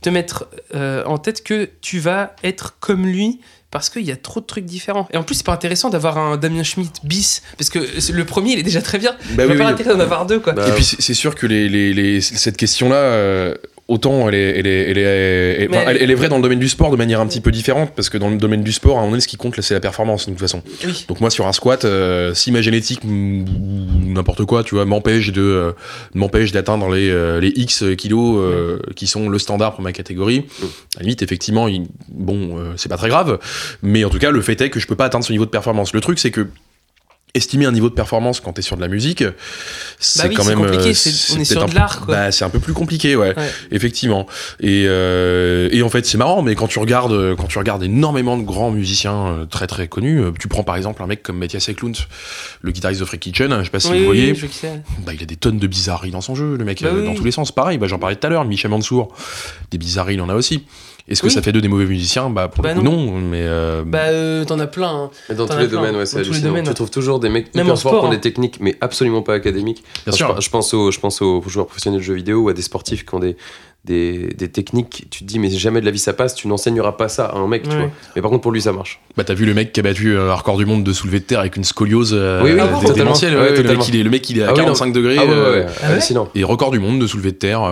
te mettre euh, en tête que tu vas être comme lui parce qu'il y a trop de trucs différents. Et en plus, c'est pas intéressant d'avoir un Damien Schmidt bis parce que le premier, il est déjà très bien. Bah il oui, pas oui. l'intérêt d'en avoir deux, quoi. Bah, Et puis c'est c'est sûr que les, les- les- cette question-là, euh, autant elle est, elle, est, elle, est, elle- enfin, est vraie dans le domaine du sport de manière un petit peu différente, parce que dans le domaine du sport, à un moment donné, ce qui compte, c'est la performance, de toute façon. Oui. Donc moi, sur un squat, euh, si ma génétique ou n'importe quoi, tu vois, m'empêche de euh, m'empêche d'atteindre les, euh, les X kilos euh, qui sont le standard pour ma catégorie, à la limite, effectivement, il- bon, euh, c'est pas très grave, mais en tout cas, le fait est que je peux pas atteindre ce niveau de performance. Le truc, c'est que estimer un niveau de performance quand t'es sur de la musique, c'est Bah oui, quand c'est même compliqué, euh, c'est- on est peut-être sur un de peu- l'art, quoi. Bah, c'est un peu plus compliqué, ouais, Ouais. effectivement. Et, euh, et en fait, c'est marrant, mais quand tu regardes, quand tu regardes énormément de grands musiciens euh, très très connus, euh, tu prends par exemple un mec comme Mathias Eklund, le guitariste de Freak Kitchen, je sais pas si Oui, vous voyez, c'est. bah, il a des tonnes de bizarreries dans son jeu, le mec, Bah euh, dans tous les sens. Pareil, bah, j'en parlais tout à l'heure, Michel Mansour, des bizarreries, il en a aussi. Est-ce que Oui. ça fait d'eux des mauvais musiciens? Bah, pour Bah le coup, non. mais. euh, Bah, euh, t'en as plein. hein. Dans tous as les plein. domaines, ouais, Dans c'est tous les hallucinant. domaines. Tu trouves toujours des mecs Même hyper forts qui ont hein. des techniques, mais absolument pas académiques. bien sûr. Je, pe- je pense aux, je pense aux joueurs professionnels de jeux vidéo ou à des sportifs qui ont des, des, des techniques. Tu te dis, mais jamais de la vie ça passe, tu n'enseigneras pas ça à un mec, tu vois. Mais par contre, pour lui, ça marche. Bah t'as vu le mec qui a battu euh, un record du monde de soulevé de terre avec une scoliose euh, Oui, oui, euh, ah démentielle, ouais, Ouais, le, mec, il est, le mec il est à Ah oui, non. 45 degrés Ah ouais, ouais, euh, ouais, Ah hallucinant. et record du monde de soulevé de terre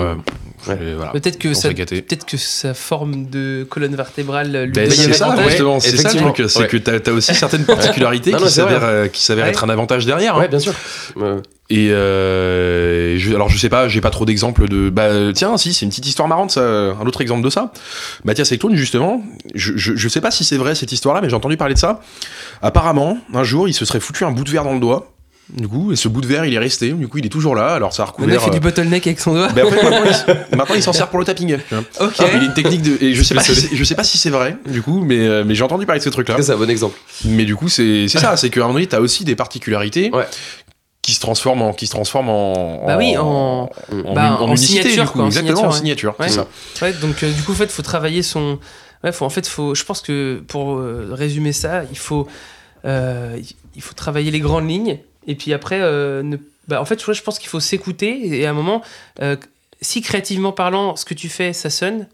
Ouais. et voilà. Peut-être que ça, peut-être sa forme de colonne vertébrale lui Ben, donne c'est ça, justement, c'est ça le truc, c'est Ouais. que t'as as aussi certaines particularités Non, qui non, c'est s'avèrent euh, qui s'avèrent Ouais. être un avantage derrière. hein. Ouais, bien sûr. Et euh, je, alors je sais pas, j'ai pas trop d'exemples de. Bah tiens, si, c'est une petite histoire marrante, ça, un autre exemple de ça. Mathias Ektoun, justement, je, je, je sais pas si c'est vrai cette histoire-là, mais j'ai entendu parler de ça. Apparemment, un jour, il se serait foutu un bout de verre dans le doigt. Du coup, et ce bout de verre, il est resté. Du coup, il est toujours là. Alors ça a recouvert. fait du euh, bottleneck avec son doigt. ben, en fait, maintenant, il, s'en sert pour le tapping. Ok. Il a une technique de. Et je sais pas, si, je sais pas si c'est vrai, du coup, mais, euh, mais j'ai entendu parler de ce truc-là. C'est un bon exemple. Mais du coup, c'est ça, c'est qu'à un moment donné, t'as aussi des particularités Ouais. qui se transforment en, qui se transforment en, Bah oui, en- en, bah, en en unicité, signature, du en exactement, signature, en signature, Ouais. c'est ça. Ouais, donc euh, du coup, en fait, faut travailler son. Ouais, faut, en fait, faut. Je pense que pour euh, résumer ça, il faut, euh, il faut travailler les grandes lignes et puis après, euh, bah, en fait, je pense qu'il faut s'écouter et à un moment, euh, si créativement parlant, ce que tu fais, ça sonne.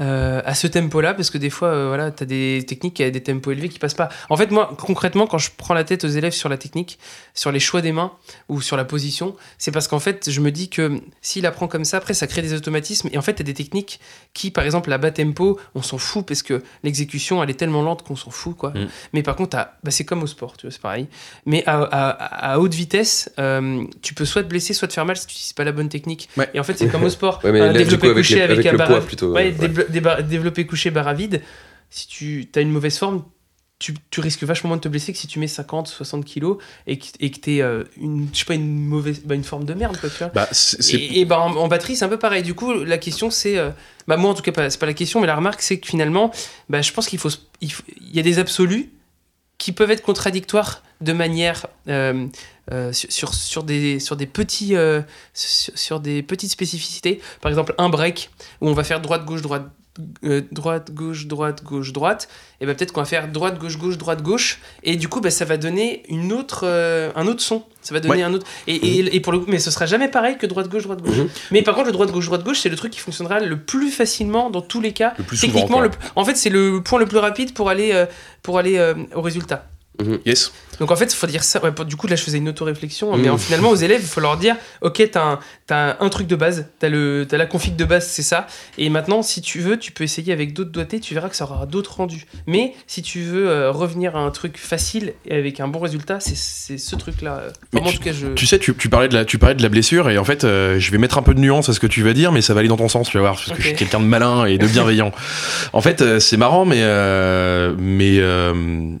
Euh, à ce tempo-là, parce que des fois, euh, voilà, tu as des techniques qui a des tempos élevés qui passent pas. En fait, moi, concrètement, quand je prends la tête aux élèves sur la technique, sur les choix des mains ou sur la position, c'est parce qu'en fait, je me dis que s'il apprend comme ça, après, ça crée des automatismes. Et en fait, il y a des techniques qui, par exemple, la bas tempo, on s'en fout parce que l'exécution, elle est tellement lente qu'on s'en fout, quoi. Mm. Mais par contre, bah, c'est comme au sport, tu vois, c'est pareil. Mais à, à- à haute vitesse, euh, tu peux soit te blesser, soit te faire mal si tu utilises pas la bonne technique. Ouais. Et en fait, c'est comme au sport. Ouais, mais là, avec couché avec, avec un le barre- poids, plutôt, Ouais, développé couché barre vide. Si tu as une mauvaise forme, tu, tu risques vachement moins de te blesser que si tu mets 50, 60 kilos et que, et que tu une, je sais pas, une mauvaise bah, une forme de merde, quoi, tu vois. Bah, Et, et bah, en, en batterie, c'est un peu pareil. Du coup, la question, c'est. euh, bah, moi, en tout cas, c'est pas la question, mais la remarque, c'est que finalement, bah, je pense qu'il faut, se- il faut- il y a des absolus qui peuvent être contradictoires de manière. euh, euh, sur, sur, des, sur, des petits, euh, sur, sur des petites spécificités. Par exemple, un break où on va faire droite-gauche, droite, euh, droite, gauche, droite, gauche, droite, et ben peut-être qu'on va faire droite, gauche, gauche, droite, gauche, et du coup, bah, ça va donner une autre, un autre son. Ça va donner Ouais. un autre. Et, et, et pour le coup, mais ce sera jamais pareil que droite, gauche, droite, gauche. Mhm. Mais par contre, le droite, gauche, droite, gauche, c'est le truc qui fonctionnera le plus facilement dans tous les cas. Le plus Techniquement, le, en fait, c'est le point le plus rapide pour aller, pour aller au résultat. Yes. Donc en fait, il faut dire ça. ouais, pour- du coup, là, je faisais une auto-réflexion. Mais Mm. en- finalement, aux élèves, il faut leur dire Ok, t'as un, truc de base, t'as, la config de base, c'est ça. Et maintenant, si tu veux, tu peux essayer avec d'autres doigtés, tu verras que ça aura d'autres rendus. Mais si tu veux euh, revenir à un truc facile et avec un bon résultat, c'est, ce truc-là. Euh, Mais en tout cas, je. Tu sais, tu, tu parlais de la, tu parlais de la blessure et en fait, euh, je vais mettre un peu de nuance à ce que tu vas dire, mais ça va aller dans ton sens, tu vas voir, parce que je suis quelqu'un de malin et de bienveillant. en fait, euh, c'est marrant, mais euh, mais euh,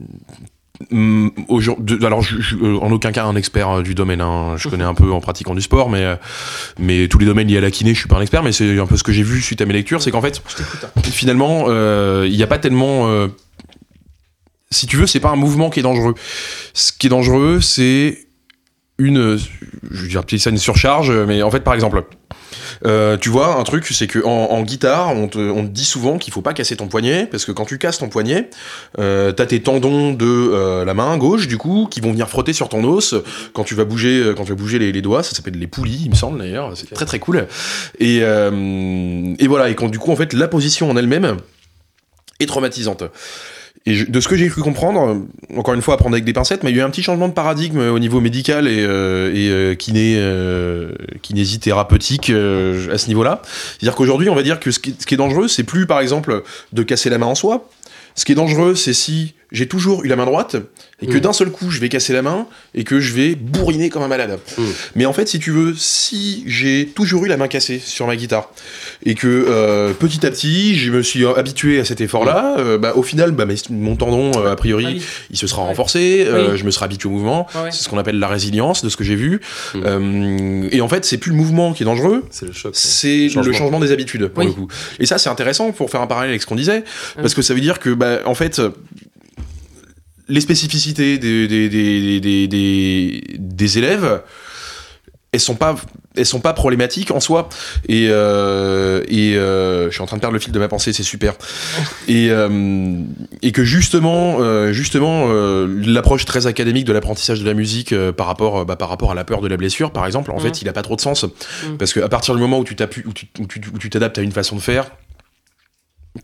hum, de- alors, je, je- euh, en aucun cas un expert euh, du domaine. hein. Je connais un peu en pratiquant du sport, mais euh, mais tous les domaines liés à la kiné, je suis pas un expert, mais c'est un peu ce que j'ai vu suite à mes lectures, c'est qu'en fait, hein. finalement, euh, il n'y a pas tellement. euh, si tu veux, c'est pas un mouvement qui est dangereux. Ce qui est dangereux, c'est une. Je veux dire, appeler ça une surcharge, mais en fait, par exemple. euh, tu vois, un truc, c'est que en, en guitare, on te, on te dit souvent qu'il faut pas casser ton poignet, parce que quand tu casses ton poignet, euh, t'as tes tendons de euh, la main gauche, du coup, qui vont venir frotter sur ton os quand tu vas bouger, quand tu vas bouger les, les doigts. Ça s'appelle les poulies, il me semble d'ailleurs. C'est très très cool. Et, et voilà, et quand du coup, en fait, la position en elle-même est traumatisante. Et je- de ce que j'ai cru comprendre, encore une fois à prendre avec des pincettes, mais il y a eu un petit changement de paradigme au niveau médical et, euh, et euh, kiné, euh, kinésithérapeutique euh, à ce niveau-là. C'est-à-dire qu'aujourd'hui, on va dire que ce qui, ce qui est dangereux, c'est plus par exemple de casser la main en soi. Ce qui est dangereux, c'est si j'ai toujours eu la main droite et que Mm. d'un seul coup je vais casser la main et que je vais bourriner comme un malade. Mm. Mais en fait, si tu veux, si j'ai toujours eu la main cassée sur ma guitare et que euh, petit à petit je me suis habitué à cet effort-là, euh, bah, au final, bah, mes- mon tendon, euh, a priori, Ah oui. il se sera renforcé, euh, Oui. je me serai habitué au mouvement. Ouais, ouais. C'est ce qu'on appelle la résilience, de ce que j'ai vu. Mm. Euh, et en fait, c'est plus le mouvement qui est dangereux, C'est le choc. c'est le Changement. changement des habitudes pour Oui. le coup. Et ça, c'est intéressant pour faire un parallèle avec ce qu'on disait, parce que ça veut dire que, bah, en fait, les spécificités des, des, des, des, élèves, elles sont pas elles sont pas problématiques en soi. Et euh, et euh, je suis en train de perdre le fil de ma pensée c'est super. Et euh, et que justement justement l'approche très académique de l'apprentissage de la musique par rapport bah, par rapport à la peur de la blessure par exemple en fait il a pas trop de sens. Mhm. parce que à partir du moment où tu t'appuies où tu où tu où tu t'adaptes à une façon de faire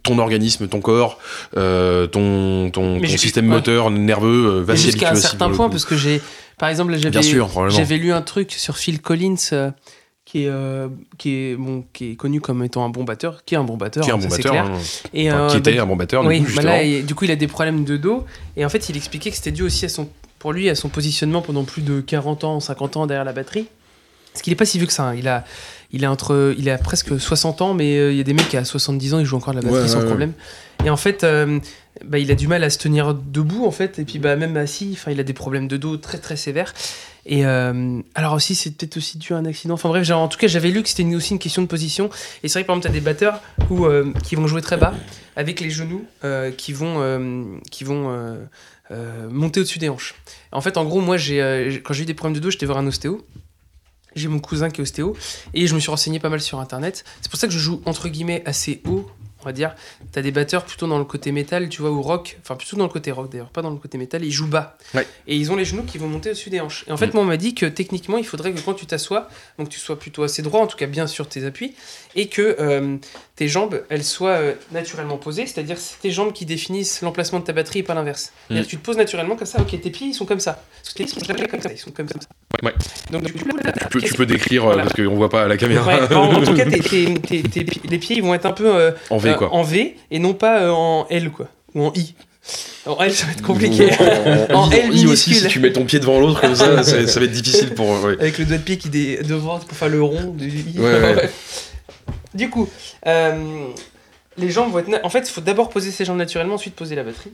ton organisme, ton corps, euh, ton, ton, système ouais. moteur nerveux euh, va s'y jusqu'à un certain point, parce que j'ai, par exemple, j'avais, lu un truc sur Phil Collins, euh, qui est, euh, qui est, bon, qui est connu comme étant un bon batteur, qui est un bon batteur, Qui est un bon ça, batteur, clair. hein. Et, Enfin, qui était bah, un bon batteur, du oui, coup, bah là, il- du coup, il a des problèmes de dos. Et en fait, il expliquait que c'était dû aussi à son, pour lui à son positionnement pendant plus de 40 ans, 50 ans derrière la batterie. Parce qu'il est pas si vieux que ça. hein. Il a, il a entre, il a presque 60 ans, mais euh, il y a des mecs qui à 70 ans, ils jouent encore de la batterie Ouais, sans ouais, ouais. problème. Et en fait, euh, bah, il a du mal à se tenir debout en fait. Et puis bah même assis, enfin, il a des problèmes de dos très très sévères. Et euh, alors aussi, c'est peut-être aussi dû à un accident. Enfin bref, genre, en tout cas, j'avais lu que c'était aussi une question de position. Et c'est vrai que par exemple, tu as des batteurs où, qui vont jouer très bas avec les genoux qui vont, qui vont monter au-dessus des hanches. En fait, en gros, moi, j'ai- quand j'ai eu des problèmes de dos, j'étais voir un ostéo. J'ai mon cousin qui est ostéo et je me suis renseigné pas mal sur internet. C'est pour ça que je joue entre guillemets assez haut, on va dire. T'as des batteurs plutôt dans le côté métal, tu vois, ou rock, enfin plutôt dans le côté rock d'ailleurs, pas dans le côté métal, ils jouent bas. Ouais. Et ils ont les genoux qui vont monter au-dessus des hanches. Et en fait, Mm. moi, on m'a dit que techniquement, il faudrait que quand tu t'assois, donc tu sois plutôt assez droit, en tout cas bien sur tes appuis, et que euh, tes jambes, elles soient euh, naturellement posées, c'est-à-dire c'est tes jambes qui définissent l'emplacement de ta batterie et pas l'inverse. Que tu te poses naturellement comme ça, ok, tes pieds ils sont comme ça. Parce que tes pieds sont jamais comme ça, ils sont comme ça. Ouais. Donc du coup, Tu peux, tu peux décrire, euh, Voilà. parce qu'on voit pas à la caméra, Ouais, en, en tout cas, tes- tes- tes- les pieds ils vont être un peu en V, quoi. en V et non pas en L quoi ou en I. En L ça va être compliqué. En, en, En I- L en I aussi, si tu mets ton pied devant l'autre comme ça, ça, ça va être difficile pour. ouais. Avec le doigt de pied qui est devant pour faire le rond du I. Ouais, ouais. Du coup, euh, les jambes vont être. na- En fait, il faut d'abord poser ses jambes naturellement, ensuite poser la batterie.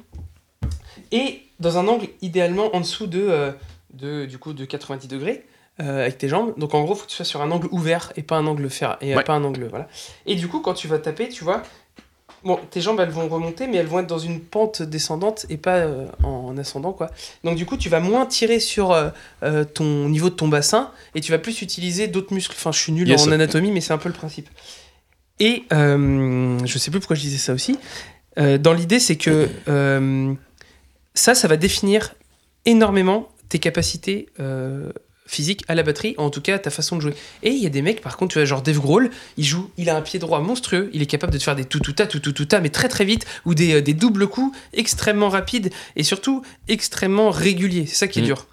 Et dans un angle idéalement en dessous de, euh, de, du coup, de 90 degrés. euh, avec tes jambes, donc en gros, faut que tu sois sur un angle ouvert et pas un angle fer et Ouais. pas un angle voilà. Et du coup, quand tu vas taper, tu vois, bon, tes jambes elles vont remonter, mais elles vont être dans une pente descendante et pas euh, en ascendant quoi. Donc du coup, tu vas moins tirer sur euh, ton niveau de ton bassin et tu vas plus utiliser d'autres muscles. Enfin, je suis nul Yes. en anatomie, mais c'est un peu le principe. Et euh, je sais plus pourquoi je disais ça aussi. Euh, dans l'idée, c'est que euh, ça, ça va définir énormément tes capacités euh, physiques à la batterie, en tout cas ta façon de jouer. Et il y a des mecs, par contre, tu vois, genre Dave Grohl, il joue, il a un pied droit monstrueux, il est capable de te faire des tout tout ta tout tout ta, mais très très vite, ou des, des doubles coups extrêmement rapides et surtout extrêmement réguliers. C'est ça qui est Mhm. dur.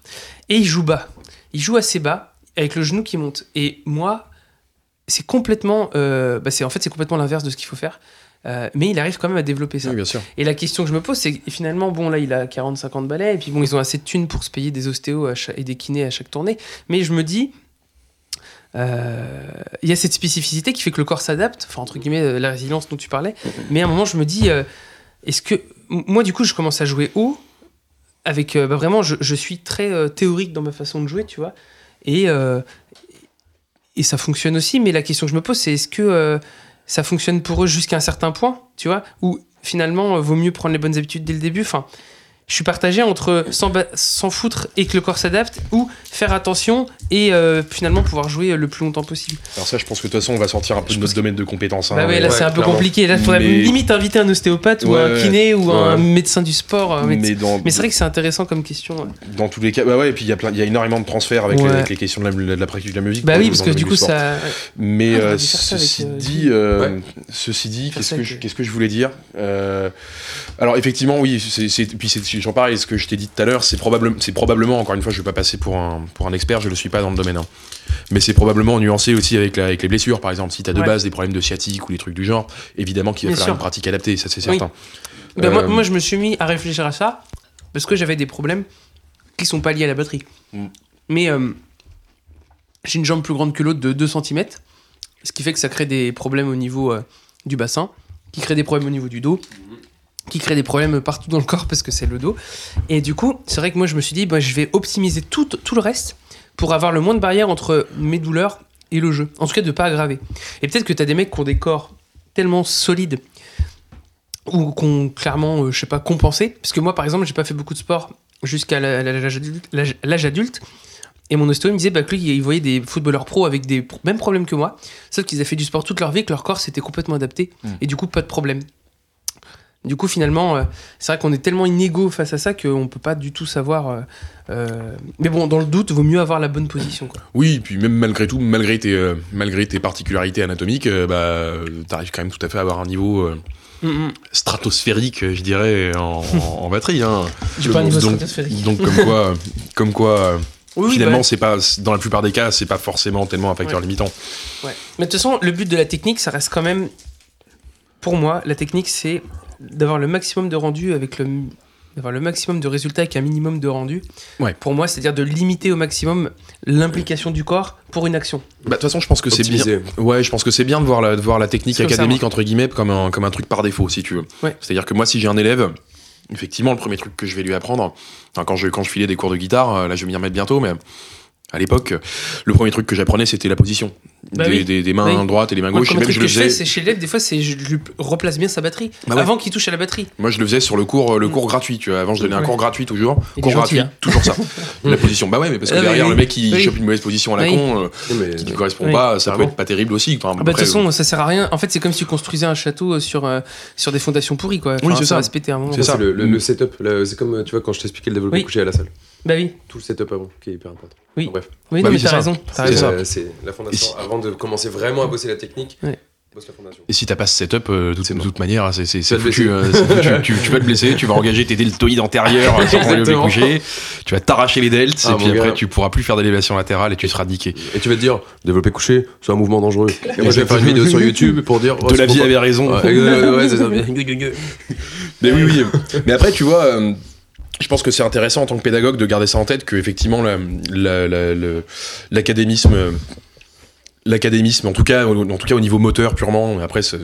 Et il joue bas. Il joue assez bas, avec le genou qui monte. Et moi, c'est complètement, euh, bah c'est en fait c'est complètement l'inverse de ce qu'il faut faire. Euh, mais il arrive quand même à développer ça. Oui, bien sûr. Et la question que je me pose, c'est finalement, bon, là, il a 40-50 balais, et puis bon, ils ont assez de thunes pour se payer des ostéos chaque- et des kinés à chaque tournée. Mais je me dis, euh, il y a cette spécificité qui fait que le corps s'adapte, enfin, entre guillemets, la résilience dont tu parlais. Mais à un moment, je me dis, est-ce que. Moi, du coup, je commence à jouer haut, avec. bah, vraiment, je, je suis très théorique dans ma façon de jouer, tu vois. Et. euh, et ça fonctionne aussi, mais la question que je me pose, c'est est-ce que euh, ça fonctionne pour eux jusqu'à un certain point, tu vois, ou finalement, euh, vaut mieux prendre les bonnes habitudes dès le début? Enfin, je suis partagé entre s'en foutre et que le corps s'adapte, ou faire attention et euh, finalement pouvoir jouer le plus longtemps possible. Alors ça, je pense que de toute façon, on va sortir un peu Je de notre domaine de compétences. hein, bah ouais, là ouais, c'est un peu clairement. compliqué. Là, il faudrait Mais- limite inviter un ostéopathe ou un ouais. kiné ou un Ouais. médecin du sport. un médecin- mais dans, Mais c'est vrai que c'est intéressant comme question. dans tous les cas, bah ouais, et puis il y a plein, il y a énormément de transferts avec, Ouais. les, avec les questions de la, de la pratique de la musique. Bah oui, parce que du coup, ça. Mais Ah, euh, avec, ceci euh, dit, euh, ceci dit, qu'est-ce que je, euh, qu'est-ce que je voulais dire Euh, Alors effectivement, oui, c'est, puis c'est, j'en parlais, ce que je t'ai dit tout à l'heure, c'est probablement, c'est probablement, encore une fois, je vais pas passer pour un, pour un expert, je le suis pas dans le domaine, hein. mais c'est probablement nuancé aussi avec, la- avec les blessures, par exemple, si tu as de Ouais. base des problèmes de sciatique ou des trucs du genre, évidemment qu'il va Bien falloir sûr. une pratique adaptée, ça c'est Oui. certain. Moi, Euh, moi, je me suis mis à réfléchir à ça parce que j'avais des problèmes qui sont pas liés à la batterie. Mm. Mais euh, j'ai une jambe plus grande que l'autre de 2 cm, ce qui fait que ça crée des problèmes au niveau euh, du bassin, qui crée des problèmes au niveau du dos, qui crée des problèmes partout dans le corps parce que c'est le dos. Et du coup, c'est vrai que moi, je me suis dit, bah, je vais optimiser tout, tout le reste pour avoir le moins de barrières entre mes douleurs et le jeu. En tout cas, de pas aggraver. Et peut-être que tu as des mecs qui ont des corps tellement solides ou qu'on clairement, euh, je sais pas, compensé. Parce que moi, par exemple, j'ai pas fait beaucoup de sport jusqu'à l'âge adulte. Et mon ostéo me disait bah, que lui, il voyait des footballeurs pros avec des pro- mêmes problèmes que moi, sauf qu'ils avaient fait du sport toute leur vie, que leur corps s'était complètement adapté, Mm. et du coup, pas de problème. Du coup, finalement, euh, c'est vrai qu'on est tellement inégaux face à ça qu'on peut pas du tout savoir. euh, euh, Mais bon, dans le doute, vaut mieux avoir la bonne position. Quoi. Oui, puis même malgré tout, malgré tes, malgré tes particularités anatomiques, bah, t'arrives quand même tout à fait à avoir un niveau Mm, mm. stratosphérique, je dirais, en, en- en batterie. Hein. Un niveau donc, stratosphérique. donc comme quoi, comme quoi Oui, oui, finalement, bah, c'est pas, dans la plupart des cas, c'est pas forcément tellement un facteur Ouais. limitant. Ouais. Mais de toute façon, le but de la technique, ça reste quand même. Pour moi, la technique, c'est d'avoir le maximum de rendu avec le. d'avoir le maximum de résultats avec un minimum de rendu. Ouais. Pour moi, c'est-à-dire de limiter au maximum l'implication du corps pour une action. Bah, de toute façon, je pense que c'est bien. Ouais, je pense que c'est bien de voir la, de voir la technique ça, académique entre guillemets comme un, comme un truc par défaut, si tu veux. Ouais. C'est-à-dire que moi, si j'ai un élève, effectivement, le premier truc que je vais lui apprendre, enfin, quand je quand je filais des cours de guitare, euh, là, je vais m'y remettre bientôt, mais à l'époque, le premier truc que j'apprenais, c'était la position Bah des, oui. des- des mains Oui. droites et les mains Moi, gauches. et même truc je que le je fais, faisais. c'est chez l'élève, des fois, c'est je lui replace bien sa batterie Bah ouais. avant qu'il touche à la batterie. Moi, je le faisais sur le cours, le cours gratuit. Tu vois, avant, je donnais un Ouais. cours gratuit toujours. Est cours gentil, gratuit, hein. toujours ça. la position. Bah ouais, mais parce que Ah, derrière oui. le mec, il Oui. chope une mauvaise position à la Oui. con, euh, mais- qui ne correspond Oui. pas, ça peut Carrément. être pas terrible aussi. Enfin, Ah bah, de toute façon, ça sert à rien. En fait, c'est comme si tu construisais un château euh, sur, euh, sur des fondations pourries, quoi. Oui, c'est ça. C'est ça. Le, le setup. C'est comme, tu vois, quand je t'expliquais le développé Oui. couché à la salle. Bah oui, Tout le setup avant, qui est hyper important. Oui. Enfin, bref. oui, Bah non, oui, mais t'as raison. T'as C'est raison. ça. Euh, C'est la fondation. Avant de commencer vraiment à bosser la technique, Ouais. bosse la fondation. Et si t'as pas ce setup, euh, de, toute manière, c'est c'est- Tu c'est vas te foutu. blesser. euh, c'est foutu. tu, tu vas te blesser, tu vas engager tes deltoïdes antérieurs développé Exactement. couché, tu vas t'arracher les delts, Ah, et puis après gars. tu pourras plus faire d'élévation latérale et tu seras niqué. Et tu vas te dire, développer couché, c'est un mouvement dangereux. Et moi, je vais faire une vidéo sur YouTube pour dire. oh, de la vie avait raison. Ouais, ouais, ouais, c'est ça. Mais oui, oui. Mais après, tu vois, euh, je pense que c'est intéressant en tant que pédagogue de garder ça en tête, que effectivement, la- la- la- le- l'académisme. L'académisme, en tout cas, au- en tout cas au niveau moteur purement, après c'est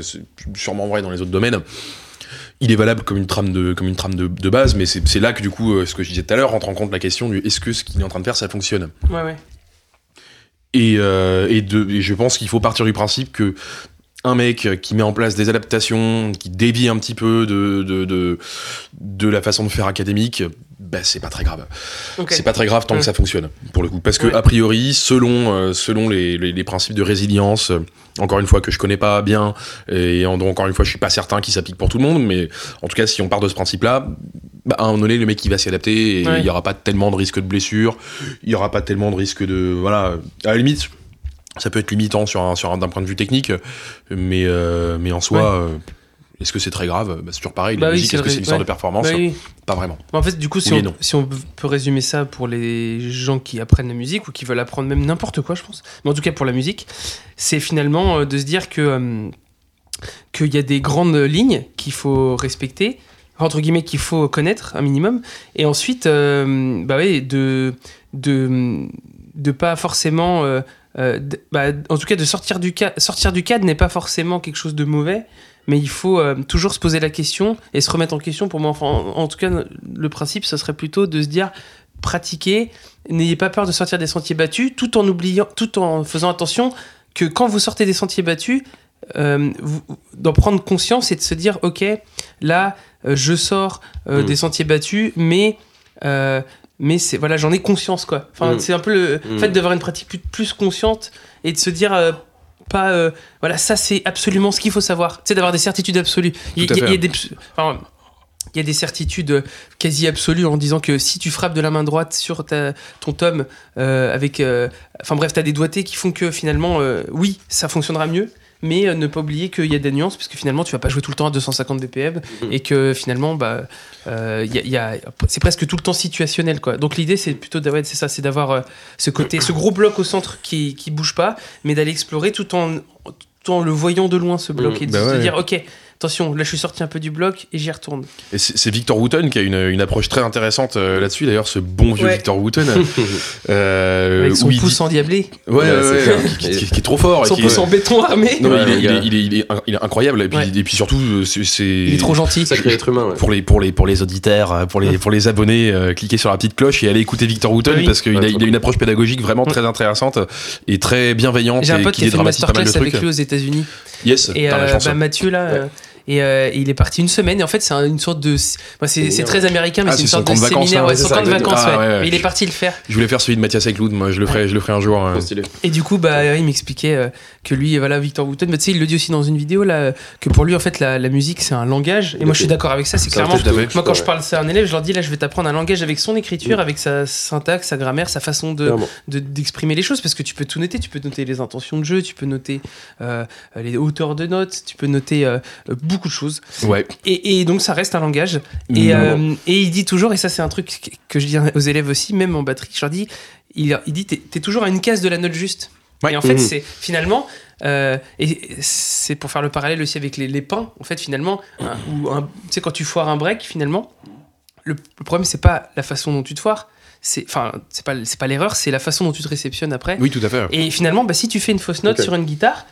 sûrement vrai dans les autres domaines. Il est valable comme une trame de, comme une trame de, de base, mais c'est c'est là que du coup, euh, ce que je disais tout à l'heure, rentre en compte la question du est-ce que ce qu'il est en train de faire, ça fonctionne? Ouais, ouais. Et, euh, et, de, et je pense qu'il faut partir du principe que un mec qui met en place des adaptations, qui dévie un petit peu de, de, de, de la façon de faire académique, bah, c'est pas très grave. C'est pas très grave tant Ouais. que ça fonctionne, pour le coup. Parce que, Ouais. a priori, selon, euh, selon les, les- les principes de résilience, euh, encore une fois, que je connais pas bien, et en- donc encore une fois, je suis pas certain qu'ils s'appliquent pour tout le monde, mais en tout cas, si on part de ce principe-là, bah, à un moment donné, le mec, il va s'y adapter, et il Ouais. y aura pas tellement de risque de blessure, il y aura pas tellement de risque de. Voilà, à la limite. Ça peut être limitant sur un, sur un- d'un point de vue technique, mais, euh, mais en soi, euh, est-ce que c'est très grave? Bah, C'est toujours pareil. Bah la oui, musique, est-ce que c'est une histoire ouais. de performance? Bah oui. Pas vraiment. En fait, du coup, si, Oui on, non. si on peut résumer ça pour les gens qui apprennent la musique ou qui veulent apprendre même n'importe quoi, je pense, mais en tout cas pour la musique, c'est finalement euh, de se dire que euh, qu'il y a des grandes lignes qu'il faut respecter, entre guillemets qu'il faut connaître un minimum, et ensuite, euh, bah de de de pas forcément, euh, bah, en tout cas, de sortir du cadre, sortir du cadre n'est pas forcément quelque chose de mauvais mais il faut euh, toujours se poser la question et se remettre en question. Pour moi, enfin, en, en tout cas, le principe, ce serait plutôt de se dire pratiquez, n'ayez pas peur de sortir des sentiers battus, tout en oubliant, tout en faisant attention que quand vous sortez des sentiers battus, euh, d'en prendre conscience et de se dire ok, là, je sors Mm. des sentiers battus, mais euh, mais c'est voilà, j'en ai conscience quoi. Enfin, Mm. c'est un peu le Mm. fait d'avoir une pratique plus, plus consciente et de se dire euh, pas euh, voilà ça c'est absolument ce qu'il faut savoir tu sais d'avoir des certitudes absolues il y, a- y des enfin, il y a des certitudes euh, quasi absolues en disant que si tu frappes de la main droite sur ta, ton tome euh, avec enfin bref t'as des doigtés qui font que finalement oui ça fonctionnera mieux mais euh, ne pas oublier qu'il y a des nuances parce que finalement tu vas pas jouer tout le temps à 250 BPM Mhm. et que finalement bah euh, il y a- il y a- c'est presque tout le temps situationnel quoi donc l'idée c'est plutôt d'avoir c'est ça c'est d'avoir euh, ce côté ce gros bloc au centre qui qui bouge pas mais d'aller explorer tout en tout en le voyant de loin ce bloc Mhm. et de Bah se ouais. dire ok attention là je suis sorti un peu du bloc et j'y retourne Et c'est Victor Wooten qui a une, une approche très intéressante euh, là-dessus. D'ailleurs, ce bon vieux Ouais. Victor Wooten, euh, avec son pouce dit- endiablé ouais, Ouais, qui, qui- qui est trop fort. et son qui pouce est- en béton armé Non, il, est, le il, gars. est, il, est, il est inc- il est incroyable. Et puis, Ouais. et puis surtout, euh, c'est- il est trop gentil Sacré être humain, ouais. Pour les, pour, les, pour les auditeurs, euh, pour les, pour les abonnés, euh, cliquez sur la petite cloche et allez écouter Victor Wooten Oui. parce qu'il Ouais, a, trop il a une approche pédagogique vraiment très intéressante et très bienveillante j'ai un pote qui a fait une masterclass avec lui aux États-Unis Yes, Et euh, bah, Mathieu là, Ouais. euh, et, euh, il est parti une semaine. Et en fait, c'est un- une sorte de, c'est très américain, mais Ah, c'est une sorte de vacances, séminaire, là, ouais, son camp de vacances. Ah, ouais. Mais il est parti le faire. Je voulais faire celui de Mathias Eckloud, moi je le ferai, je le ferai un jour. stylé. Et du coup, bah, il m'expliquait euh, que lui, voilà, Victor Wooten, tu sais, il le dit aussi dans une vidéo là, que pour lui, en fait, la, la musique, c'est un langage. Et moi, je suis d'accord avec ça. C'est C'est un clairement. Moi, quand je parle ça à un élève, je leur dis là, je vais t'apprendre un langage avec son écriture, avec sa syntaxe, sa grammaire, sa façon d'exprimer les choses parce que tu peux tout noter tu peux noter les intentions de jeu tu peux noter euh, les hauteurs de notes tu peux noter beaucoup de choses Ouais. et, et donc ça reste un langage et, euh, et il dit toujours et ça c'est un truc que je dis aux élèves aussi même en batterie je leur dis il, il dit t'es, toujours à une case de la note juste Ouais. et en fait Mhm. c'est finalement euh, et c'est pour faire le parallèle aussi avec les, les pains en fait finalement un- ou un- tu sais quand tu foires un break finalement le, le problème c'est pas la façon dont tu te foires c'est enfin c'est pas c'est pas l'erreur c'est la façon dont tu te réceptionnes après Oui, tout à fait. et finalement bah, si tu fais une fausse note sur une guitare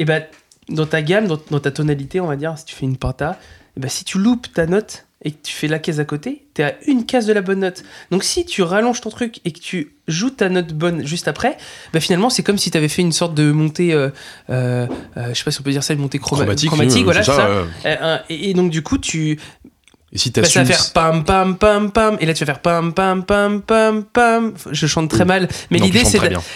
et bah dans ta gamme dans, dans ta tonalité on va dire si tu fais une penta et bah, si tu loupes ta note et que tu fais la case à côté t'es à une case de la bonne note. Donc si tu rallonges ton truc et que tu joues ta note bonne juste après bah, finalement c'est comme si tu avais fait une sorte de montée euh, euh, euh, je sais pas si on peut dire ça une montée chroma- Chromatique, chromatique oui, voilà c'est ça, euh, Euh, et, et donc du coup tu Et si bah, ça va faire pam pam pam pam et là tu vas faire pam pam pam pam pam. Je chante très mal mais l'idée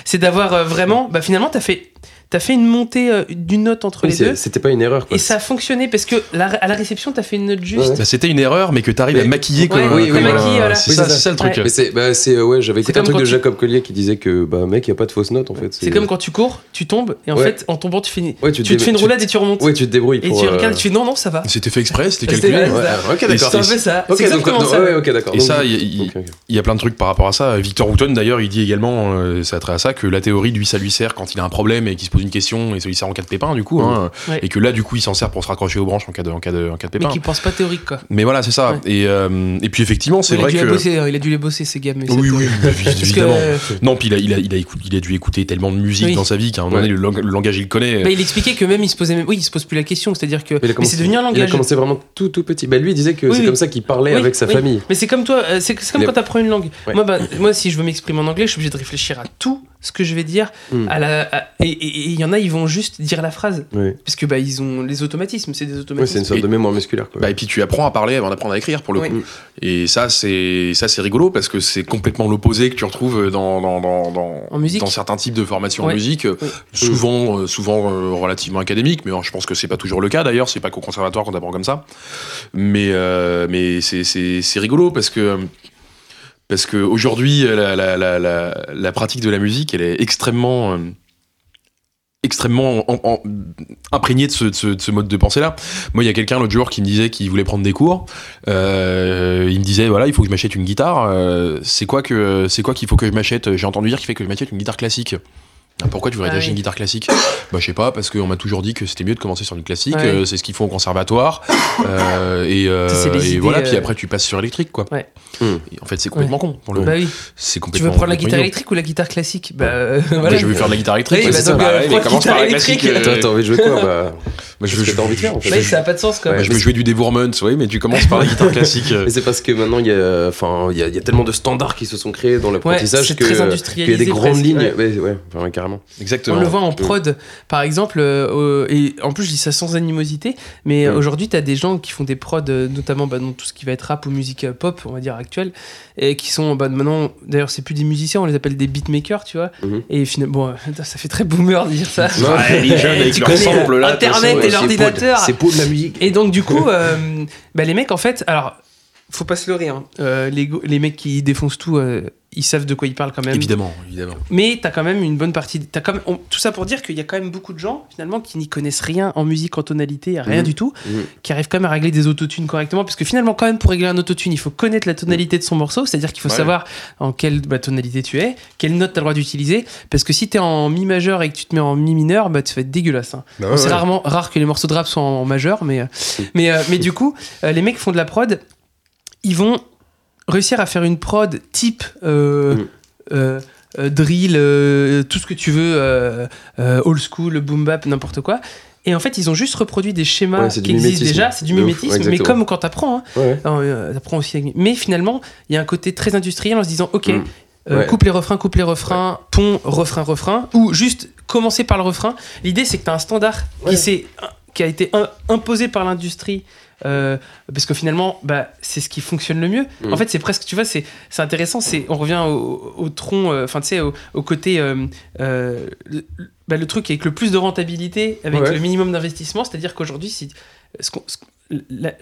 c'est d'avoir euh, vraiment bah finalement t'as fait t'as fait une montée euh, d'une note entre Oui, les deux C'était pas une erreur. Quoi. et ça a fonctionné parce que la- à la réception t'as fait une note juste Ouais. Bah, C'était une erreur, mais que t'arrives à maquiller comme. Oui, comme oui, voilà. C'est Oui, ça, ça. ça le truc. Ouais. C'est, bah, c'est, ouais, j'avais écouté un truc quand de tu- Jacob Collier qui disait que, bah, mec, y a pas de fausse note en fait. c'est comme quand tu cours tu tombes et en Ouais. fait en tombant tu fais, Ouais, tu, tu te fais une roulade et tu remontes Ouais, tu te débrouilles et tu euh, regardes tu fais non non ça va C'était fait exprès, c'était C'était- calculé. ok, d'accord. ça Ok, c'est donc, exactement donc, ça ouais, ok, d'accord. Et Donc, ça, il- y a plein de trucs par rapport à ça. Victor Wooten, d'ailleurs, il dit également, euh, ça a trait à ça, que la théorie, lui, ça lui sert quand il a un problème et qu'il se pose une question et lui sert en cas de pépin, du coup. hein. Ouais. Et que là, du coup, il s'en sert pour se raccrocher aux branches en cas de, en cas de, en cas de mais pépin. qui pense pas théorique quoi Mais voilà, c'est ça. Ouais. Et, euh, et puis, effectivement, c'est il a vrai que. bosser il a dû les bosser ces gammes Oui, oui, que, évidemment. euh, Non, puis il a, il, a, il, a il a dû écouter tellement de musique Oui. dans sa vie qu'à un moment Ouais. donné, le, lang- le langage, il le connaît. bah, il expliquait que même il se posait même oui il se pose plus la question c'est à dire que Il mais c'est devenu un Il a langage commencé vraiment tout tout petit. Bah lui il disait que Oui, c'est oui. comme ça qu'il parlait avec sa famille. Mais c'est comme toi, euh, c'est comme Il quand t'apprends une langue. Moi, bah, moi, si je veux m'exprimer en anglais, je suis obligé de réfléchir à tout ce que je vais dire. Mm. À la, à- et- il y en a, ils vont juste dire la phrase. Oui. Parce que bah, ils ont les automatismes, c'est des automatismes. c'est une sorte de mémoire musculaire. Quoi. Bah, et puis tu apprends à parler avant d'apprendre à écrire pour le Oui. coup. Et ça c'est ça c'est rigolo parce que c'est complètement l'opposé que tu retrouves dans dans, dans, dans, En musique. dans certains types de formations Ouais. en musique, Oui. souvent euh, souvent euh, relativement académiques, mais euh, je pense que c'est pas toujours le cas d'ailleurs. C'est pas qu'au conservatoire qu'on apprend comme ça. Mais euh, mais c'est c'est c'est rigolo parce que parce que aujourd'hui la, la, pratique de la musique elle est extrêmement euh, extrêmement de ce, de ce- de ce mode de pensée là moi il y a quelqu'un l'autre jour qui me disait qu'il voulait prendre des cours. Euh, il me disait voilà il faut que je m'achète une guitare. Euh, c'est quoi que c'est quoi qu'il faut que je m'achète? J'ai entendu dire qu'il fait que je m'achète une guitare classique pourquoi tu voudrais Ah oui. une guitare classique Bah je sais pas parce qu'on m'a toujours dit que c'était mieux de commencer sur une classique, Ouais. euh, c'est ce qu'ils font au conservatoire euh, et, euh, et idées, voilà euh, puis après tu passes sur électrique quoi. Ouais. Et en fait c'est complètement con pour le Bah oui. c'est Tu complètement veux prendre la complètement guitare idiot. électrique ou la guitare classique Bah euh, voilà. je veux faire de la guitare électrique. Bah donc, Bah ouais, commence par la électrique. classique. euh, Toi, t'as envie de jouer quoi bah, Moi, je veux envie de faire en fait Bah, ça a pas de sens quoi. Moi, je veux jouer du Devourment, oui, mais tu commences par la guitare classique. Mais c'est parce que maintenant il y a, enfin, il y a, il y a tellement de standards qui se sont créés dans l'apprentissage que très qu'il y a des grandes presque, lignes. ouais. Ouais, ouais, Exactement. On le voit en prod, par exemple, euh, et en plus je dis ça sans animosité, mais Mm. aujourd'hui tu as des gens qui font des prods, euh, notamment bah, dans tout ce qui va être rap ou musique euh, pop, on va dire actuelle, et qui sont bah, maintenant, d'ailleurs c'est plus des musiciens, on les appelle des beatmakers, tu vois, Mhm. et finalement, bon, ça fait très boomer de dire ça. Ouais, les jeunes avec Tu leur connais, sample, là, de toute Internet façon, et l'ordinateur. C'est pour de la musique. Et donc du coup, euh, bah, les mecs en fait, alors faut pas se leurrer, hein. Euh, les, mecs qui défoncent tout, euh, ils savent de quoi ils parlent quand même. Évidemment, évidemment. Mais t'as quand même une bonne partie. As quand même, on- tout ça pour dire qu'il y a quand même beaucoup de gens finalement qui n'y connaissent rien en musique, en tonalité, rien Mhm. du tout, Mhm. qui arrivent quand même à régler des autotunes correctement. Parce que finalement, quand même, pour régler un autotune, il faut connaître la tonalité de son morceau, c'est-à-dire qu'il faut Ouais. savoir en quelle bah, tonalité tu es, quelle note t'as le droit d'utiliser. Parce que si t'es en mi majeur et que tu te mets en mi mineur, bah tu vas être dégueulasse. hein. Bah c'est rarement rare que les morceaux de rap soient en majeur, mais, mais, euh, mais du coup, les mecs font de la prod, ils vont réussir à faire une prod type euh, Mm. euh, euh, drill, euh, tout ce que tu veux, old school, boom bap, n'importe quoi. Et en fait, ils ont juste reproduit des schémas Ouais, qui existent déjà, c'est du ouf, mimétisme, ouais, mais comme quand t'apprends, hein, Ouais, non, aussi Mais finalement, il y a un côté très industriel en se disant, ok, Mm. euh, Ouais. coupe les refrains, coupe les refrains, pont, refrain, refrain, ou juste commencer par le refrain. L'idée, c'est que tu as un standard Ouais. qui, a été im- imposé par l'industrie. Euh, parce que finalement, bah, c'est ce qui fonctionne le mieux. Mm. En fait, c'est presque, tu vois, c'est intéressant. C'est on revient au, au tronc, euh, enfin, tu sais, au, au côté, euh, le, bah, le truc avec le plus de rentabilité, avec Ouais. le minimum d'investissement. C'est-à-dire qu'aujourd'hui, si,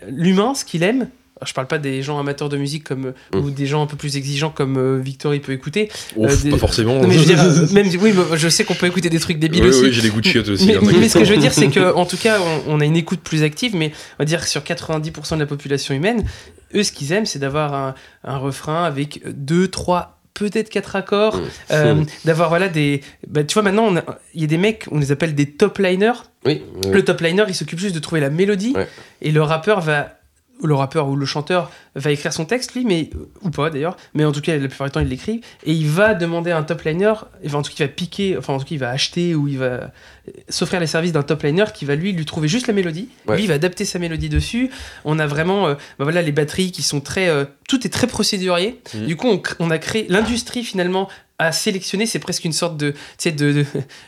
l'humain, ce qu'il aime, je parle pas des gens amateurs de musique comme Mm. ou des gens un peu plus exigeants comme euh, Victor il peut écouter. Ouf, Euh, des- pas forcément. Non, mais je veux dire, euh, même oui, mais je sais qu'on peut écouter des trucs débiles oui, aussi. oui, j'ai des goûts de chiottes aussi. mais, hein, mais ce que je veux dire, c'est que en tout cas, on, on a une écoute plus active, mais on va dire que sur 90% de la population humaine, eux, ce qu'ils aiment, c'est d'avoir un, un refrain avec deux, trois, peut-être quatre accords, Mm. euh, Mm. d'avoir voilà des. bah, tu vois, maintenant, il y a des mecs, on les appelle des top liners. Oui. Le top liner, il s'occupe juste de trouver la mélodie, Ouais. et le rappeur va. Le rappeur ou le chanteur va écrire son texte, lui, mais ou pas d'ailleurs, mais en tout cas, la plupart du temps, il l'écrit, et il va demander à un top liner, enfin, en tout cas, il va piquer, enfin, en tout cas, il va acheter ou il va euh, s'offrir les services d'un top liner qui va lui lui trouver juste la mélodie. Ouais. Lui, il va adapter sa mélodie dessus. On a vraiment, euh, bah voilà, les batteries qui sont très, euh, tout est très procédurier. Mhm. Du coup, on, a créé l'industrie finalement à sélectionner. C'est presque une sorte de, de, de,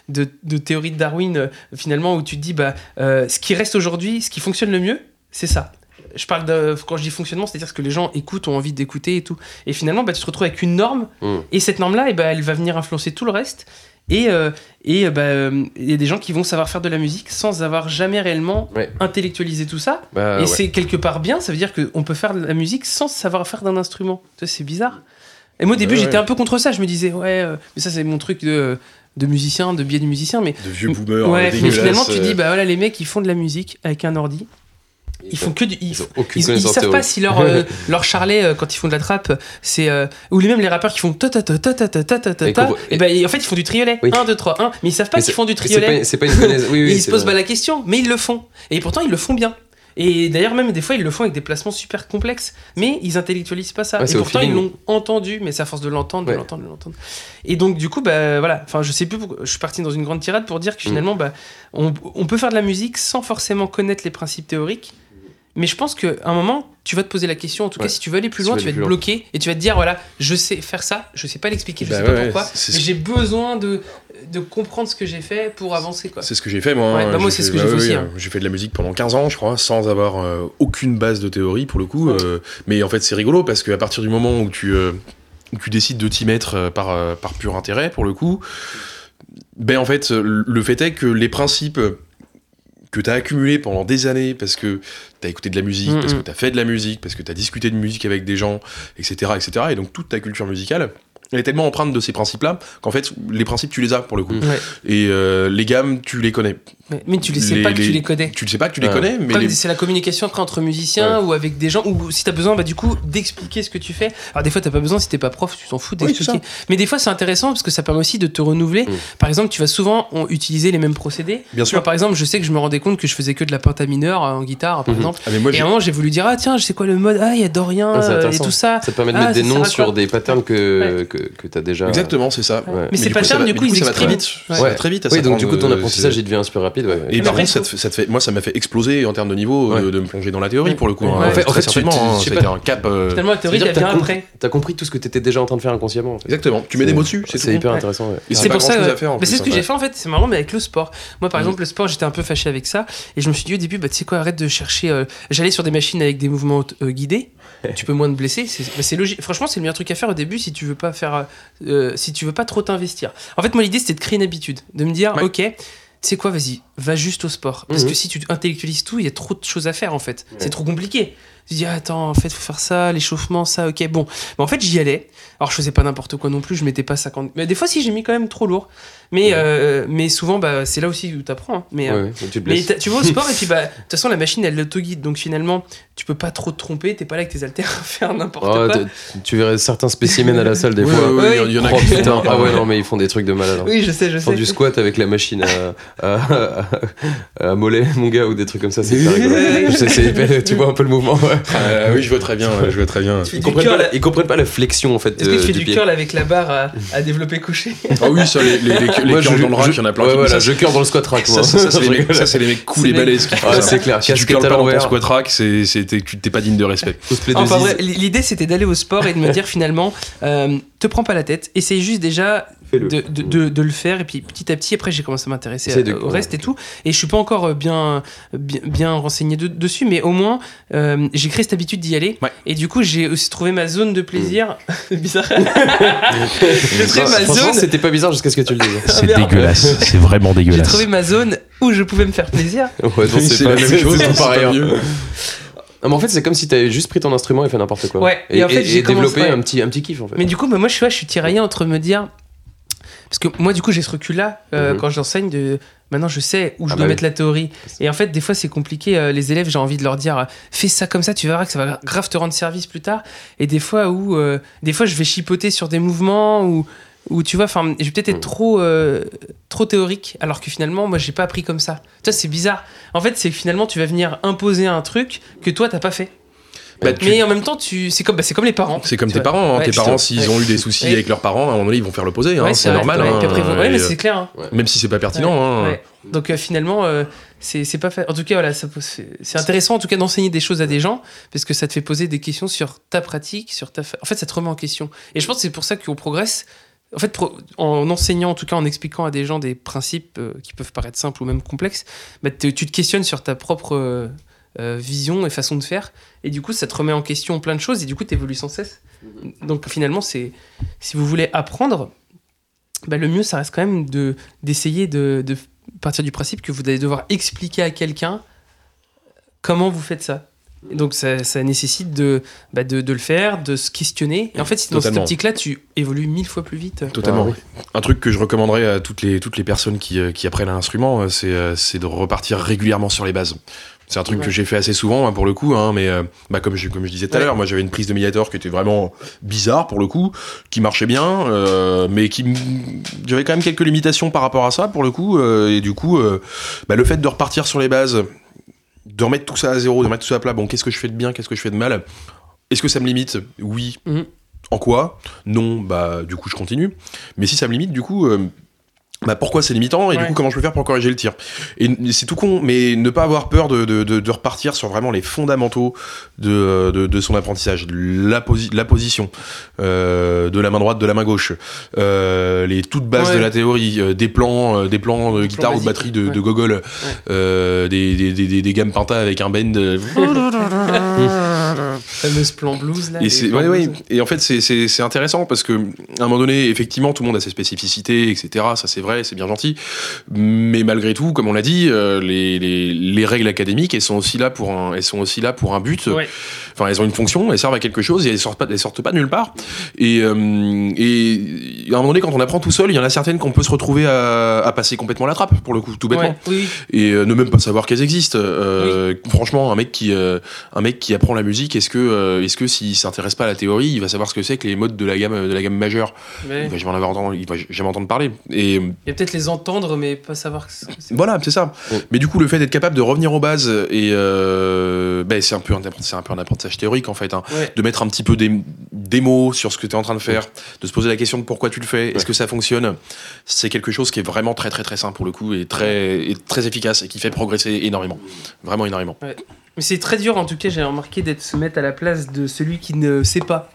de, de théorie de Darwin euh, finalement où tu te dis, bah, euh, ce qui reste aujourd'hui, ce qui fonctionne le mieux, c'est ça. Je parle de, quand je dis fonctionnement, c'est-à-dire ce que les gens écoutent, ont envie d'écouter et tout. Et finalement, bah, tu te retrouves avec une norme Mm. et cette norme-là, eh ben, elle va venir influencer tout le reste. Et euh, et, euh, bah, euh, il y a des gens qui vont savoir faire de la musique sans avoir jamais réellement Ouais. intellectualisé tout ça. Bah, et ouais. c'est quelque part bien, ça veut dire qu'on peut faire de la musique sans savoir faire d'un instrument. C'est bizarre. Et moi au début Ouais, j'étais un peu contre ça, je me disais ouais, euh, mais ça c'est mon truc de, de musicien, de biais de musicien, mais De vieux boomers. ouais, euh, mais finalement tu euh, dis bah voilà les mecs ils font de la musique avec un ordi, ils font que du, ils, Ils savent pas si leur, euh, leur charlet, euh, quand ils font de la trappe, c'est. euh, ou les même les rappeurs qui font ta ta ta ta ta ta ta ta ta Et ta. Et ben en fait, ils font du triolet. Oui. 1, 2, 3, 1. Mais ils savent pas qu'ils font du c'est triolet. pas- C'est pas une connaissance. Oui, oui. ils se posent vrai. pas la question, mais ils le font. Et pourtant, ils le font bien. Et d'ailleurs, même des fois, ils le font avec des placements super complexes. Mais ils intellectualisent pas ça. Ouais, et pourtant, ils l'ont entendu, mais c'est à force de l'entendre, de l'entendre, de l'entendre. Et donc, du coup, bah voilà. Enfin, je sais plus pourquoi. Je suis parti dans une grande tirade pour dire que Mm. finalement, bah, on, on peut faire de la musique sans forcément connaître les principes théoriques. Mais je pense qu'à un moment, tu vas te poser la question. En tout Ouais. cas, si tu veux aller plus loin, tu vas aller être et tu vas te dire voilà, je sais faire ça, je sais pas l'expliquer, je Bah sais ouais, pas pourquoi, mais j'ai besoin de, de comprendre ce que j'ai fait pour avancer. Quoi. C'est ce que j'ai fait moi. Ouais, bah moi, c'est ce fait- que j'ai fait ouais, aussi, ouais, hein. J'ai fait de la musique pendant 15 ans, je crois, sans avoir euh, aucune base de théorie pour le coup. euh, mais en fait, c'est rigolo parce qu'à partir du moment où tu, euh, où tu décides de t'y mettre par, par pur intérêt, pour le coup, ben en fait, le fait est que les principes que tu as accumulés pendant des années parce que tu as écouté de la musique, Mm, parce que mm. tu as fait de la musique, parce que tu as discuté de musique avec des gens, etc., etc., et donc toute ta culture musicale, elle est tellement empreinte de ces principes-là qu'en fait, les principes, tu les as pour le coup. Mm. Ouais. Et euh, les gammes, tu les connais. Mais, mais tu ne sais Les- pas que tu les- les connais. Tu ne sais pas que tu les Ouais. connais, mais les- c'est la communication après entre musiciens ou avec des gens, ou si t'as besoin bah, du coup d'expliquer ce que tu fais. Alors des fois t'as pas besoin si t'es pas prof, tu t'en fous Oui, d'expliquer. Mais des fois c'est intéressant parce que ça permet aussi de te renouveler. Mm. Par exemple, tu vas souvent on- utiliser les mêmes procédés. bien Moi, sûr. par exemple, je sais que je me rendais compte que je faisais que de la penta mineure euh, en guitare, par Mhm. exemple. Ah, mais moi, Et j'ai- à un moment, j'ai voulu dire ah tiens, je sais quoi le mode, ah il y a Dorian Ah, euh, et tout ça. Ça te permet de Ah, mettre des noms à sur des patterns que, que, que tu as déjà. Exactement, c'est ça. Mais ces patterns, du coup, ils ça va très vite. Très vite. à Oui, donc du coup, ton euh, apprentissage, il devient super rapide. Ouais. Et par contre, ça te, fait, ça te fait- moi, ça m'a fait exploser en termes de niveau Ouais. euh, de me plonger dans la théorie pour le coup. Ouais. hein, En fait- en très fait, tu- certainement, tu- hein, un cap. euh, Finalement, la théorie, elle que vient après. T'as compris tout ce que tu étais déjà en train de faire inconsciemment. en fait. Exactement. Tu mets des mots dessus, c'est C'est hyper intéressant. C'est pour ça. c'est ce que hein. j'ai fait en fait. C'est marrant, mais avec le sport. Moi, par Mm. exemple, le sport, j'étais un peu fâché avec ça. Et je me suis dit au début, bah, tu sais quoi, arrête de chercher. euh, J'allais sur des machines avec des mouvements guidés. tu peux moins te blesser. C'est bah, c'est logique. Franchement, c'est le meilleur truc à faire au début si tu veux pas faire. si tu veux pas trop t'investir. En fait, moi, l'idée, c'était de créer une habitude. De me dire, Ouais. ok. Tu sais quoi, vas-y, va juste au sport. Parce Mhm. que si tu intellectualises tout, il y a trop de choses à faire en fait. C'est trop compliqué. Tu dis, ah, attends, en fait, faut faire ça, l'échauffement, ça, ok, bon. Mais en fait, j'y allais. Alors, je faisais pas n'importe quoi non plus, je mettais pas 50. Mais des fois, si, j'ai mis quand même trop lourd. Mais, Ouais. euh, mais souvent, bah, c'est là aussi où t'apprends. hein. Mais, euh, Ouais, tu te mais tu vas au sport et puis, bah, de toute façon, la machine, elle l'auto-guide. Donc, finalement, tu peux pas trop te tromper. T'es pas là avec tes haltères à faire n'importe Oh, quoi. tu verrais certains spécimens à la salle des fois. ouais, ouais, il y en a Oh qui putain, font- ah ouais, non, mais ils font des trucs de malade. hein. Oui, je sais, je Ils font sais. du squat avec la machine à, à, à- à mollet, mon gars, ou des trucs comme ça, c'est hyper rigolo. Je sais, c'est hyper- tu vois un peu le mouvement, ouais. Euh, oui, je vois très bien. ouais, Je vois très bien. Tu fais Ils du comprennent, curl. pas la, ils comprennent pas la flexion en fait Est-ce que de- tu fais du du pied. curl avec la barre à, à développer couché Ah oui, ça, les, les, les, les Moi, curls je- dans le rack, je- il y en a plein ouais, qui voilà, ça, je curl dans le squat rack, ça, moi. ça, ça, c'est Je les, mecs- rigole. ça, c'est les mecs cool et C'est les- balèzes qui font Ah, ça. c'est clair, Si tu casquette à pas dans ton l'envers. squat rack, c'est, c'est- t'es, tu- t'es pas digne de respect. Cosplay de Enfin Ziz. bref, l'idée c'était d'aller au sport et de me dire finalement, euh, te prends pas la tête, essaye juste déjà De, de, de- de le faire et puis petit à petit après j'ai commencé à m'intéresser à- au reste et tout et je suis pas encore euh, bien bien, bien renseigné de- dessus mais au moins euh, j'ai créé cette habitude d'y aller Ouais. et du coup j'ai aussi trouvé ma zone de plaisir c'est bizarre j'ai trouvé ma zone c'était pas bizarre jusqu'à ce que tu le dises. C'est merde. dégueulasse. C'est vraiment j'ai trouvé ma zone où je pouvais me faire plaisir Ouais, non, C'est c'est la pas même c'est- chose, c'est c'est pareil. pas hein. Non, mais en fait, c'est comme si t'avais juste pris ton instrument et fait n'importe quoi. Ouais, Et, et en fait, et- développé un petit, un petit kiff en fait. Mais du coup, bah, moi, je suis, je suis tiraillé entre me dire. Parce que moi, du coup, j'ai ce recul-là euh, Mhm. quand j'enseigne. De... Maintenant, je sais où je Ah dois bah mettre la théorie. Et en fait, des fois, c'est compliqué. euh, les élèves, j'ai envie de leur dire fais ça comme ça, tu verras que ça va grave te rendre service plus tard. Et des fois, où, euh, des fois je vais chipoter sur des mouvements ou. Ou tu vois, enfin, je vais peut-être être Mhm. trop, trop théorique, alors que finalement, moi, j'ai pas appris comme ça. Tu vois, c'est bizarre. En fait, c'est que finalement, tu vas venir imposer un truc que toi, t'as pas fait. Bah, tu- Mais en même temps, tu, c'est comme, bah, comme les parents. C'est comme tes vois. parents. hein. Ouais, tes parents, s'ils ont eu des soucis avec leurs parents, à un moment donné, ils vont faire l'opposé. hein. C'est normal. Hein. après, mais c'est clair. hein. Même si c'est pas pertinent. hein. Donc euh, finalement, euh, c'est pas fait. En tout cas, voilà, c'est intéressant en tout cas d'enseigner des choses à des gens parce que ça te fait poser des questions sur ta pratique, sur ta. fa- En fait, ça te remet en question. Et je pense que c'est pour ça qu'on progresse. En fait, en enseignant, en tout cas en expliquant à des gens des principes euh, qui peuvent paraître simples ou même complexes, bah, tu te questionnes sur ta propre euh, vision et façon de faire. Et du coup, ça te remet en question plein de choses et du coup, tu évolues sans cesse. Donc finalement, c'est si vous voulez apprendre, bah, le mieux, ça reste quand même de d'essayer de, de partir du principe que vous allez devoir expliquer à quelqu'un comment vous faites ça. Et donc ça, ça nécessite de, bah, de, de le faire, de se questionner. Et en fait, dans cette optique-là, tu évolues mille fois plus vite. Totalement. Ah oui. Un truc que je recommanderais à toutes les, toutes les personnes qui, euh, qui apprennent un instrument, c'est euh, c'est de repartir régulièrement sur les bases. C'est un truc Ouais. que j'ai fait assez souvent hein, pour le coup, hein, mais euh, bah, comme, je, comme je disais tout à l'heure, moi j'avais une prise de médiator qui était vraiment bizarre pour le coup, qui marchait bien, euh, mais qui j'avais quand même quelques limitations par rapport à ça pour le coup, euh, et du coup, bah, le fait de repartir sur les bases, de remettre tout ça à zéro, de remettre tout ça à plat, bon, qu'est-ce que je fais de bien, qu'est-ce que je fais de mal Est-ce que ça me limite? Oui. Mhm. En quoi? Non, bah du coup je continue. Mais si ça me limite, du coup, bah pourquoi c'est limitant et Ouais. du coup comment je peux faire pour corriger le tir? Et c'est tout con mais ne pas avoir peur de, de, de, de repartir sur vraiment les fondamentaux de, de, de son apprentissage la, posi la position euh, de la main droite de la main gauche euh, les toutes bases Ouais. de la théorie euh, des plans euh, des plans de guitare ou de basiques. batterie de, de Ouais. gogol euh, des, des, des, des, des gammes pinta avec un bend Fameuse plan blues là. et blues. et en fait c'est c'est c'est intéressant parce que à un moment donné effectivement tout le monde a ses spécificités etc ça c'est vrai c'est bien gentil mais malgré tout comme on l'a dit euh, les, les, les règles académiques elles sont aussi là pour un but. Enfin elles ont une fonction elles servent à quelque chose et elles sortent pas elles sortent pas de nulle part et euh, et à un moment donné quand on apprend tout seul il y en a certaines qu'on peut se retrouver à, à passer complètement la trappe pour le coup tout bêtement Ouais, oui, oui. et euh, ne même pas savoir qu'elles existent. Euh, Franchement, un mec qui un mec qui apprend la musique, est-ce que est-ce que s'il s'intéresse pas à la théorie, il va savoir ce que c'est que les modes de la gamme de la gamme majeure? Il va jamais en avoir entendu, il va jamais entendre parler. Et peut-être les entendre, mais pas savoir que c'est. voilà, c'est ça. Mais du coup, le fait d'être capable de revenir aux bases et ben, c'est un peu un c'est un peu un apprentissage théorique en fait. hein. Ouais. De mettre un petit peu des, des mots sur ce que tu es en train de faire, de se poser la question de pourquoi tu le fais, est-ce Ouais. que ça fonctionne? C'est quelque chose qui est vraiment très très très simple pour le coup et très et très efficace et qui fait progresser énormément, vraiment énormément. Mais c'est très dur en tout cas, j'ai remarqué d'être se mettre à la place de celui qui ne sait pas.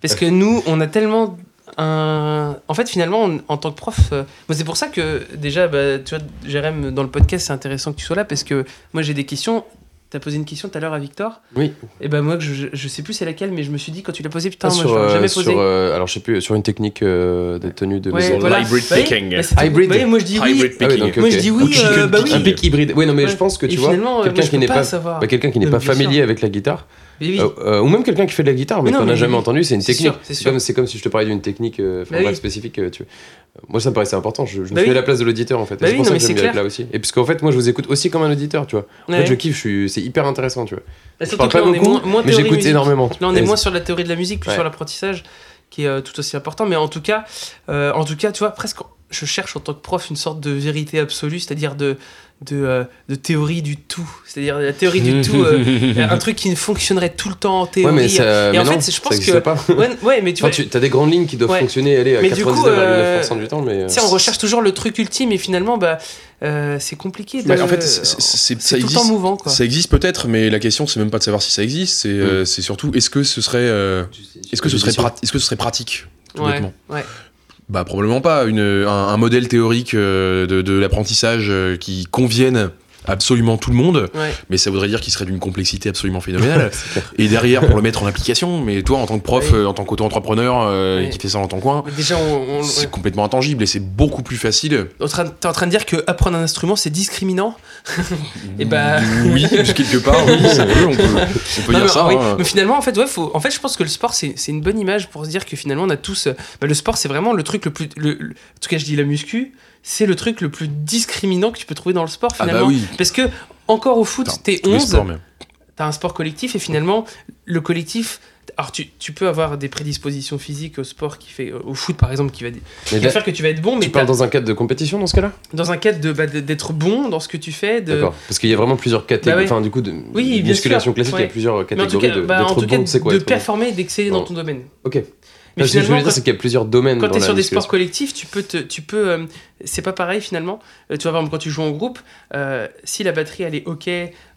Parce que nous, on a tellement un. En fait, finalement, on- en tant que prof, euh, c'est pour ça que déjà, bah, tu vois, Jérém, dans le podcast, c'est intéressant que tu sois là parce que moi, j'ai des questions. T'as posé une question tout à l'heure à Victor. Oui. Et ben moi, je, je- sais plus c'est laquelle, mais je me suis dit quand tu l'as posé, putain, Ah, moi, sur, je l'ai euh, jamais sur, posé. euh, alors je sais plus, sur une technique euh, de tenue de Ouais, maison. voilà. Hybrid Bah oui, picking. bah, Hybrid. bah oui, moi je dis oui. Hybrid Ah oui, picking. donc, Moi je dis oui, euh, bah oui. Un pic hybride. Oui, non, mais Ouais. je pense que Et tu vois, finalement, euh, moi, quelqu'un qui n'est pas bah, quelqu'un qui n'est pas familier avec la guitare, oui. euh, euh, ou même quelqu'un qui fait de la guitare, mais qu'on n'a mais jamais entendu, c'est une technique. c'est comme, si je te parlais d'une technique euh, oui. spécifique. tu... Moi, ça me paraissait important. Je, je me à la place de l'auditeur en fait. C'est pour non, ça que j'aime bien être là aussi. Et puisqu'en fait, moi, je vous écoute aussi comme un auditeur, tu vois. En fait, je kiffe, suis... c'est hyper intéressant, tu vois. Bah, Je parle pas beaucoup, mais j'écoute énormément. Là, on est moins sur la théorie de la musique, plus sur l'apprentissage, qui est tout aussi important. Mais en tout cas, tu vois, presque, je cherche en tant que prof une sorte de vérité absolue, c'est-à-dire de, de, euh, de théorie du tout. C'est-à-dire la théorie du tout, euh, un truc qui fonctionnerait tout le temps en Ouais, théorie. mais, ça, Et mais en non, fait, je ça pense existe que- pas. Ouais, ouais, mais tu vois, tu as des grandes lignes qui doivent Ouais. fonctionner allez, à Mais du coup, 99,9% euh, du temps, mais. euh, tu sais, on recherche toujours le truc ultime et finalement, bah, euh, c'est compliqué. De, Bah, en fait, c'est- tout le temps existe. mouvant, quoi. Ça existe peut-être, mais la question c'est même pas de savoir si ça existe, c'est euh, c'est surtout est-ce que ce serait euh, est-ce que ce serait prat- est-ce que ce serait pratique tout Ouais, bêtement ouais. Bah probablement pas. Une, un, modèle théorique euh, de, de l'apprentissage euh, qui convienne absolument tout le monde, Ouais. mais ça voudrait dire qu'il serait d'une complexité absolument phénoménale. Et derrière, pour le mettre en application, mais toi en tant que prof, euh, en tant qu'auto-entrepreneur euh, qui fait ça dans ton coin, Déjà, on, on- c'est complètement intangible et c'est beaucoup plus facile. En train- T'es en train de dire que apprendre un instrument c'est discriminant Et bah- oui, quelque part, oui, ça peut, on peut, on peut Non, dire mais, ça. oui, hein. mais finalement, en fait, ouais, faut, en fait, je pense que le sport, c'est c'est une bonne image pour se dire que finalement, on a tous. euh, bah, le sport, c'est vraiment le truc le plus. le- le- en tout cas, je dis la muscu, c'est le truc le plus discriminant que tu peux trouver dans le sport Ah finalement. bah oui. Parce que, encore au foot, t'es tous les 11, sports, mais- t'as un sport collectif et finalement, le collectif. Alors, tu, tu peux avoir des prédispositions physiques au sport qui fait. au foot par exemple, qui va, qui va faire que tu vas être bon, mais tu parles dans un cadre de compétition dans ce cas-là? Dans un cadre de, bah, de- d'être bon dans ce que tu fais. De... D'accord. Parce qu'il y a vraiment plusieurs catégories. Bah ouais. Enfin, du coup, de Oui, musculation classique, il y a plusieurs Mais en tout catégories cas, de- bah, en tout bon. C'est quoi de performer et d'exceller dans ton domaine. Ok. Mais ce que je veux dire, c'est qu'il y a plusieurs domaines Quand tu es sur des sports collectifs, tu peux, te, tu peux, euh, c'est pas pareil finalement. Euh, tu vois, par exemple, quand tu joues en groupe, euh, si la batterie elle est ok,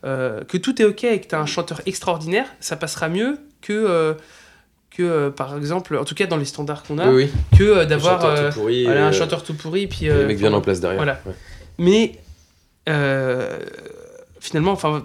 que tout est ok et que tu as un chanteur extraordinaire, ça passera mieux que, que par exemple, en tout cas dans les standards qu'on a, Oui, oui. que d'avoir Un chanteur tout pourri, voilà, un chanteur tout pourri. Puis, Les mecs viennent en place derrière. voilà. Ouais. Mais finalement, enfin,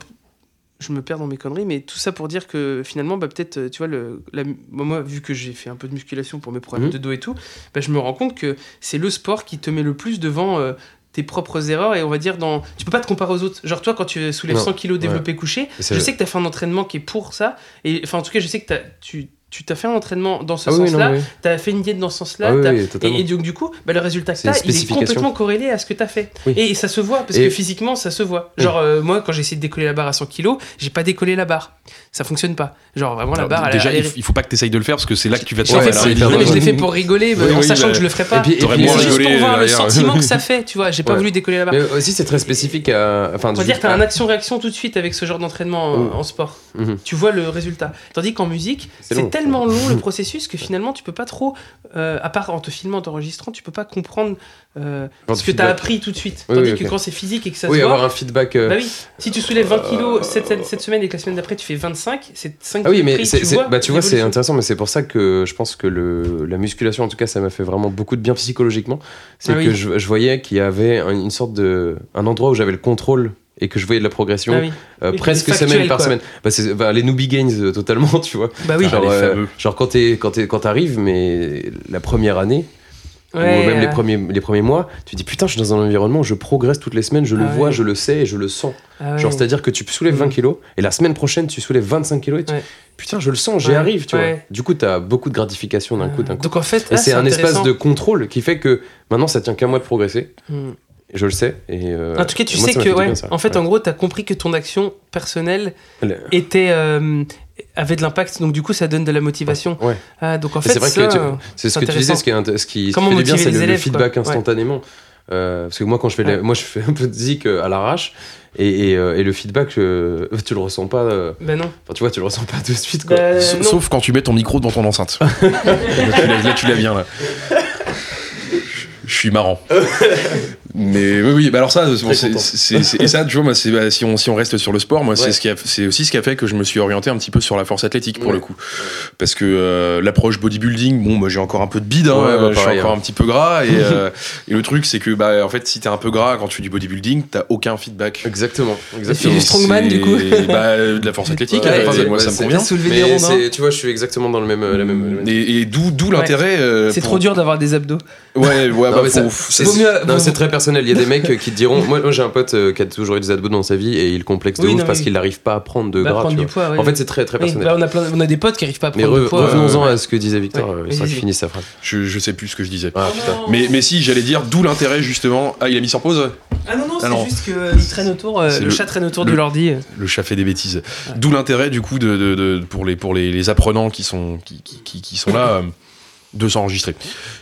je me perds dans mes conneries, mais tout ça pour dire que finalement, bah, peut-être, euh, tu vois, le, la- moi, vu que j'ai fait un peu de musculation pour mes problèmes Mhm. de dos et tout, bah, je me rends compte que c'est le sport qui te met le plus devant. euh, tes propres erreurs et on va dire dans tu peux pas te comparer aux autres genre toi quand tu soulèves Non. 100 kilos développé couché Et ça- je sais que tu as fait un entraînement qui est pour ça et enfin en tout cas je sais que tu tu t'as fait un entraînement dans ce Ah oui, non, sens-là oui. tu as fait une diète dans ce sens-là Ah oui, et, et donc, du coup, bah, le résultat que une t'as, il est complètement corrélé à ce que t'as fait. Oui. Et, ça se voit, parce Et- que physiquement, ça se voit. Genre, euh, moi, quand j'ai essayé de décoller la barre à 100 kg, j'ai pas décollé la barre. Ça fonctionne pas. Genre, vraiment, la barre, elle, déjà, elle, il, faut, il faut pas que tu essayes de le faire parce que c'est là que tu vas te Ouais, fait faire non, mais je l'ai fait pour rigoler, Oui, en oui, sachant bah, que je le ferais pas. et puis- juste pour voir le sentiment que ça fait, tu vois. J'ai pas Ouais. voulu décoller la barre. Aussi, c'est très spécifique à. Enfin, On va dire que t'as un action-réaction tout de suite avec ce genre d'entraînement en, en sport. Mhm. tu vois le résultat. Tandis qu'en musique, C'est tellement long le processus que finalement tu peux pas trop, euh, à part en te filmant, en t'enregistrant, tu peux pas comprendre euh, Avoir ce que tu as appris tout de suite. Oui, Tandis oui, que quand c'est physique et que ça Oui, se avoir voit, un feedback. euh, bah oui, si tu soulèves 20 kilos cette, cette- semaine et que la semaine d'après tu fais 25, c'est 5 Ah oui, kilos mais tu vois bah, tu vois, c'est intéressant, mais c'est pour ça que je pense que le, la musculation, en tout cas, ça m'a fait vraiment beaucoup de bien psychologiquement. C'est Ah que je, je voyais qu'il y avait un- une sorte de. un endroit où j'avais le contrôle et que je voyais de la progression Ah oui. euh, presque semaine par quoi. semaine. Bah, c'est, bah, les newbie gains euh, totalement, tu vois. Bah oui, Genre, les euh, genre quand, t'es, quand, t'es, quand t'arrives, mais la première année, Ouais, ou même les premiers, les premiers mois, tu te dis putain, je suis dans un environnement où je progresse toutes les semaines, je le Ah vois, ouais. je le sais et je le sens. ah ouais. Genre, c'est-à-dire que tu soulèves 20 Mhm. kilos et la semaine prochaine, tu soulèves 25 kilos et tu Ouais. putain, je le sens, j'y Ouais, arrive, tu ouais. vois. Du coup, t'as beaucoup de gratification d'un coup, d'un coup. Donc en fait, Et c'est un espace de contrôle qui fait que maintenant, ça tient qu'à moi de progresser. Hmm. Je le sais. Et euh, En tout cas, tu moi, sais que, ouais, bien, en fait, Ouais. en gros, tu as compris que ton action personnelle Le- était, euh, avait de l'impact, donc du coup, ça donne de la motivation. Ouais. Ah, donc en fait, c'est vrai ça, que euh, c'est ce que tu disais, ce qui, est ce qui, Comment fait du bien, c'est les le, le élèves, feedback quoi. Ouais. instantanément. Euh, parce que moi, quand je fais, moi, je fais un peu de zik à l'arrache. Et, et, euh, et le feedback, euh, tu le ressens pas. euh, bah non. Enfin, tu vois, tu le ressens pas de suite. Quoi. Non. Sauf quand tu mets ton micro devant ton enceinte. là, tu l'as- là, tu l'as bien là. Je suis marrant. Mais oui, oui, bah alors ça, bon, et ça, tu vois, moi, c'est- bah, si, on, si on reste sur le sport, moi, c'est ce aussi ce qui a fait que je me suis orienté un petit peu sur la force athlétique pour Ouais. le coup. Parce que euh, l'approche bodybuilding, bon, moi j'ai encore un peu de bide, hein, Ouais, bah, je suis encore hein. un petit peu gras. Et, euh, et le truc, c'est que, bah, en fait, si t'es un peu gras quand tu fais du bodybuilding, t'as aucun feedback. Exactement. fais exactement. du strongman, du coup. Bah, euh, de la force athlétique, Ouais, enfin, ouais, moi ça me convient. Mais rondins. c'est- tu vois, je suis exactement dans le même. euh, La même, la même- Et, et d'où l'intérêt. C'est trop dur d'avoir des abdos. Ouais, ouais, Non, mais c'est c'est très personnel. Il y a des mecs qui te diront. Moi, moi, j'ai un pote euh, qui a toujours eu des abdos dans sa vie et il complexe de Oui, ouf non, parce oui. qu'il n'arrive pas à prendre de Bah, gras. prendre tu du vois. poids, ouais. En fait, c'est très très Oui, personnel. bah, on, a plein, on a des potes qui arrivent pas à prendre re- du poids. revenons-en euh, à ce que disait Victor. Ouais, euh, finisse sa phrase. je, je sais plus ce que je disais. Ah. Mais, mais si, j'allais dire d'où l'intérêt justement. Ah, il a mis sur pause Ah non, non, c'est Ah non. juste qu'il traîne autour, euh, C'est le, le- chat traîne autour le- de l'ordi. Le chat fait des bêtises. D'où l'intérêt du coup de, de- de- pour, les, pour les, les apprenants qui sont, qui, qui- qui- qui sont là euh, de s'enregistrer.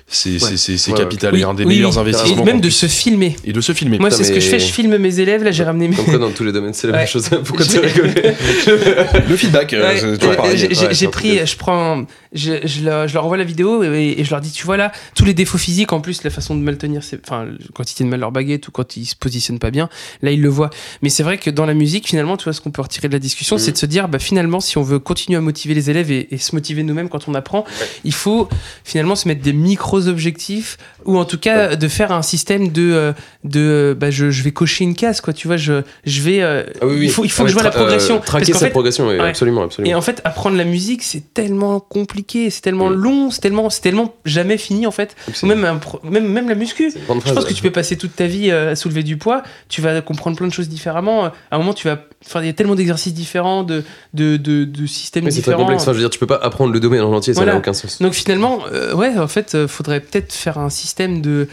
C'est Ouais, capital Oui, et un des oui, meilleurs oui. investissements. Et même de se filmer. et de se filmer. Moi, c'est ce que je fais. Je filme mes élèves. Là, j'ai ramené mes. Comme quoi, dans tous les domaines, c'est la Ouais. même chose. Pourquoi tu rigoles le feedback, euh, Ouais, c'est toujours pareil. j'ai- Ouais, pris, je prends, je, je leur, je leur envoie la vidéo et, et je leur dis, tu vois là, tous les défauts physiques, en plus la façon de mal tenir, enfin quand ils tiennent mal leur baguette ou quand ils se positionnent pas bien, là ils le voient. Mais c'est vrai que dans la musique, finalement, tu vois, ce qu'on peut retirer de la discussion, c'est de se dire, bah finalement, si on veut continuer à motiver les élèves et, et se motiver nous-mêmes quand on apprend, il faut finalement se mettre des micros objectifs ou en tout cas de faire un système de, euh, de, euh, bah je, je vais cocher une case, quoi. Tu vois, je, je vais, euh, Ah oui, oui. il faut, il faut Ah que je vois la euh, progression. traquer sa fait, progression, oui, ouais. absolument, absolument. et en fait, apprendre la musique, c'est tellement compliqué, c'est tellement Mm. long, c'est tellement, c'est tellement jamais fini en fait. Ou même, un même, même la muscu. Je pense que tu peux passer toute ta vie à soulever du poids, tu vas comprendre plein de choses différemment. À un moment, tu vas. Enfin, il y a tellement d'exercices différents, de, de, de, de systèmes Oui, c'est très complexe. Enfin, je veux dire, tu peux pas apprendre le domaine en entier, ça Voilà. n'a aucun sens. Donc finalement, euh, ouais, en fait, euh, faudrait peut-être faire un système de.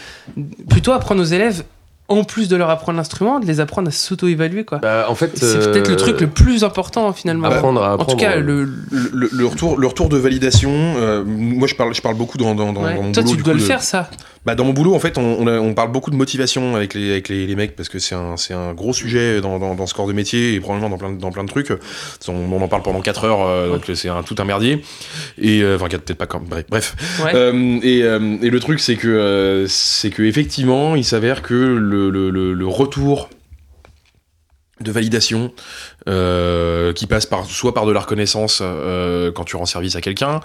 Plutôt apprendre aux élèves, en plus de leur apprendre l'instrument, de les apprendre à s'auto-évaluer, quoi. Bah, en fait, c'est peut-être le euh, truc le plus important finalement. apprendre à en tout apprendre. cas, euh, le, Le, le- le retour, le retour de validation, euh, moi je parle, je parle beaucoup dans, dans, dans, ouais. dans mon Toi, boulot. tu du dois coup, le de- faire, ça. Bah, dans mon boulot, en fait, on, on, a- on parle beaucoup de motivation avec les, avec les, les mecs parce que c'est un, c'est un gros sujet dans, dans, dans ce corps de métier et probablement dans plein, de- dans plein de trucs. On, on en parle pendant 4 heures, euh, donc c'est un, tout un merdier. Et, euh, enfin, peut-être pas quand bref. bref. Ouais. Euh, et, et le truc, c'est que, c'est que effectivement, il s'avère que le, le, le, le retour de validation euh, qui passe par soit par de la reconnaissance euh, quand tu rends service à quelqu'un,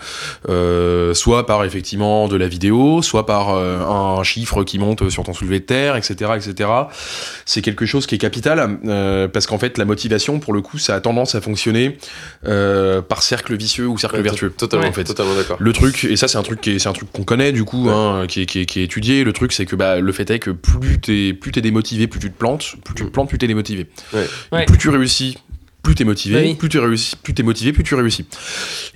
euh, soit par effectivement de la vidéo, soit par euh, un chiffre qui monte sur ton soulevé de terre, etc., etc. C'est quelque chose qui est capital euh, parce qu'en fait la motivation, pour le coup, ça a tendance à fonctionner euh, par cercle vicieux ou cercle ouais, vertueux. Totalement, en fait. totalement d'accord. Le truc, et ça c'est un truc qui est, c'est un truc qu'on connaît du coup, Ouais. hein, qui, est, qui, est, qui est étudié. Le truc c'est que bah, le fait est que plus t'es plus t'es démotivé, plus tu te plantes, plus tu te plantes, plus t'es démotivé. Ouais. Et Ouais. Plus tu réussis, plus t'es motivé, oui. plus tu réussis, plus t'es motivé, plus tu réussis.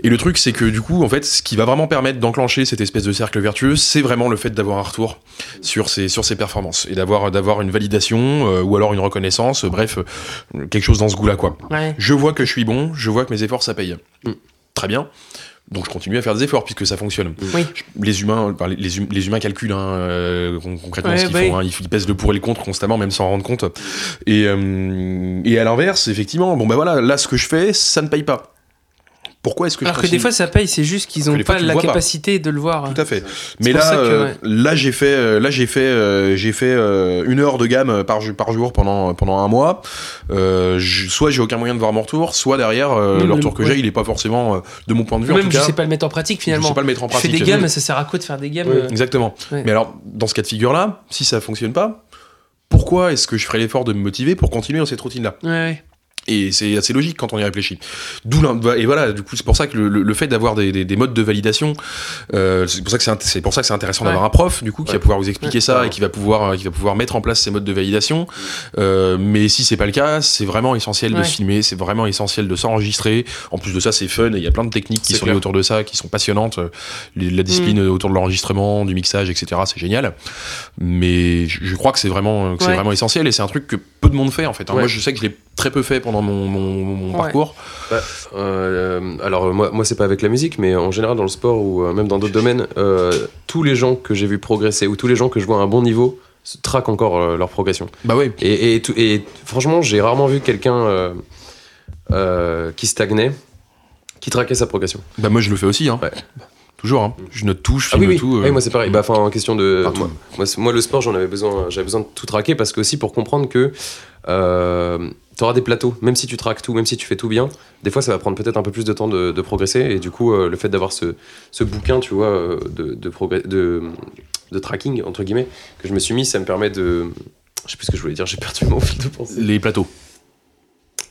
Et le truc c'est que du coup en fait, ce qui va vraiment permettre d'enclencher cette espèce de cercle vertueux, c'est vraiment le fait d'avoir un retour sur ses sur ses performances et d'avoir d'avoir une validation euh, ou alors une reconnaissance, euh, bref, euh, quelque chose dans ce goût-là quoi. Ouais. Je vois que je suis bon, je vois que mes efforts ça paye. Mm. Très bien. Donc je continue à faire des efforts puisque ça fonctionne. Oui. Je- Les humains, les, hum- les humains calculent hein, euh, con- concrètement Ouais, ce qu'ils bah font. oui. hein. ils, pèsent le pour et le contre constamment, même sans en rendre compte. Et, euh, et à l'inverse, effectivement, bon ben voilà, là ce que je fais, ça ne paye pas. Pourquoi est-ce que Alors je que des fois ça paye, c'est juste qu'ils que ont des fois, pas la pas. capacité de le voir. Tout à fait. Mais là, que, euh, ouais. là j'ai fait, euh, là j'ai fait, euh, j'ai fait euh, une heure de gamme par, par jour pendant pendant un mois. Euh, je- soit j'ai aucun moyen de voir mon retour, soit derrière euh, le retour que ouais. j'ai, il est pas forcément euh, de mon point de vue Même tout je sais pas le mettre en pratique je finalement. sais pas le mettre en Je fais pratique. des gammes, ça sert à quoi de faire des gammes euh, Exactement. Mais alors, dans ce cas de figure-là, si ça fonctionne pas, pourquoi est-ce que je ferais l'effort de me motiver pour continuer dans cette Ouais, ouais. Et c'est assez logique quand on y réfléchit. D'où l'un- et voilà, du coup, c'est pour ça que le, fait d'avoir des, des- des modes de validation, euh, c'est pour ça que c'est pour ça que c'est intéressant Ouais. d'avoir un prof, du coup, qui Ouais. va pouvoir vous expliquer Ouais. ça et qui va pouvoir, euh, qui va pouvoir mettre en place ces modes de validation. Euh, mais si c'est pas le cas, c'est vraiment essentiel de se filmer, c'est vraiment essentiel de s'enregistrer. En plus de ça, c'est fun et il y a plein de techniques qui sont liées autour de ça, qui sont passionnantes. Les- La discipline Mm. autour de l'enregistrement, du mixage, etc. C'est génial. Mais je je crois que c'est vraiment, que c'est vraiment essentiel et c'est un truc que peu de monde fait en fait. hein. Moi, je sais que je l'ai très peu fait pendant mon, mon- mon Ouais. parcours. Euh, alors moi, moi c'est pas avec la musique, mais en général dans le sport ou euh, même dans d'autres domaines, euh, tous les gens que j'ai vu progresser ou tous les gens que je vois à un bon niveau traquent encore euh, leur progression. Bah oui. Et, et, tout- et franchement, j'ai rarement vu quelqu'un euh, euh, qui stagnait, qui traquait sa progression. Bah moi je le fais aussi. Hein. Ouais. Toujours. Hein. Je note tout, je Ah filme oui, oui. tout. euh. Oui, moi c'est pareil. Bah, enfin, en question de. Moi, le sport, j'en avais besoin, j'avais besoin de tout traquer parce que aussi pour comprendre que euh, tu auras des plateaux, même si tu traques tout, même si tu fais tout bien, des fois ça va prendre peut-être un peu plus de temps de, de progresser. Et du coup, euh, le fait d'avoir ce, ce bouquin, tu vois, euh, de, de, progrès- de, de tracking, entre guillemets, que je me suis mis, ça me permet de. Je sais plus ce que je voulais dire, j'ai perdu mon fil de pensée. Les plateaux.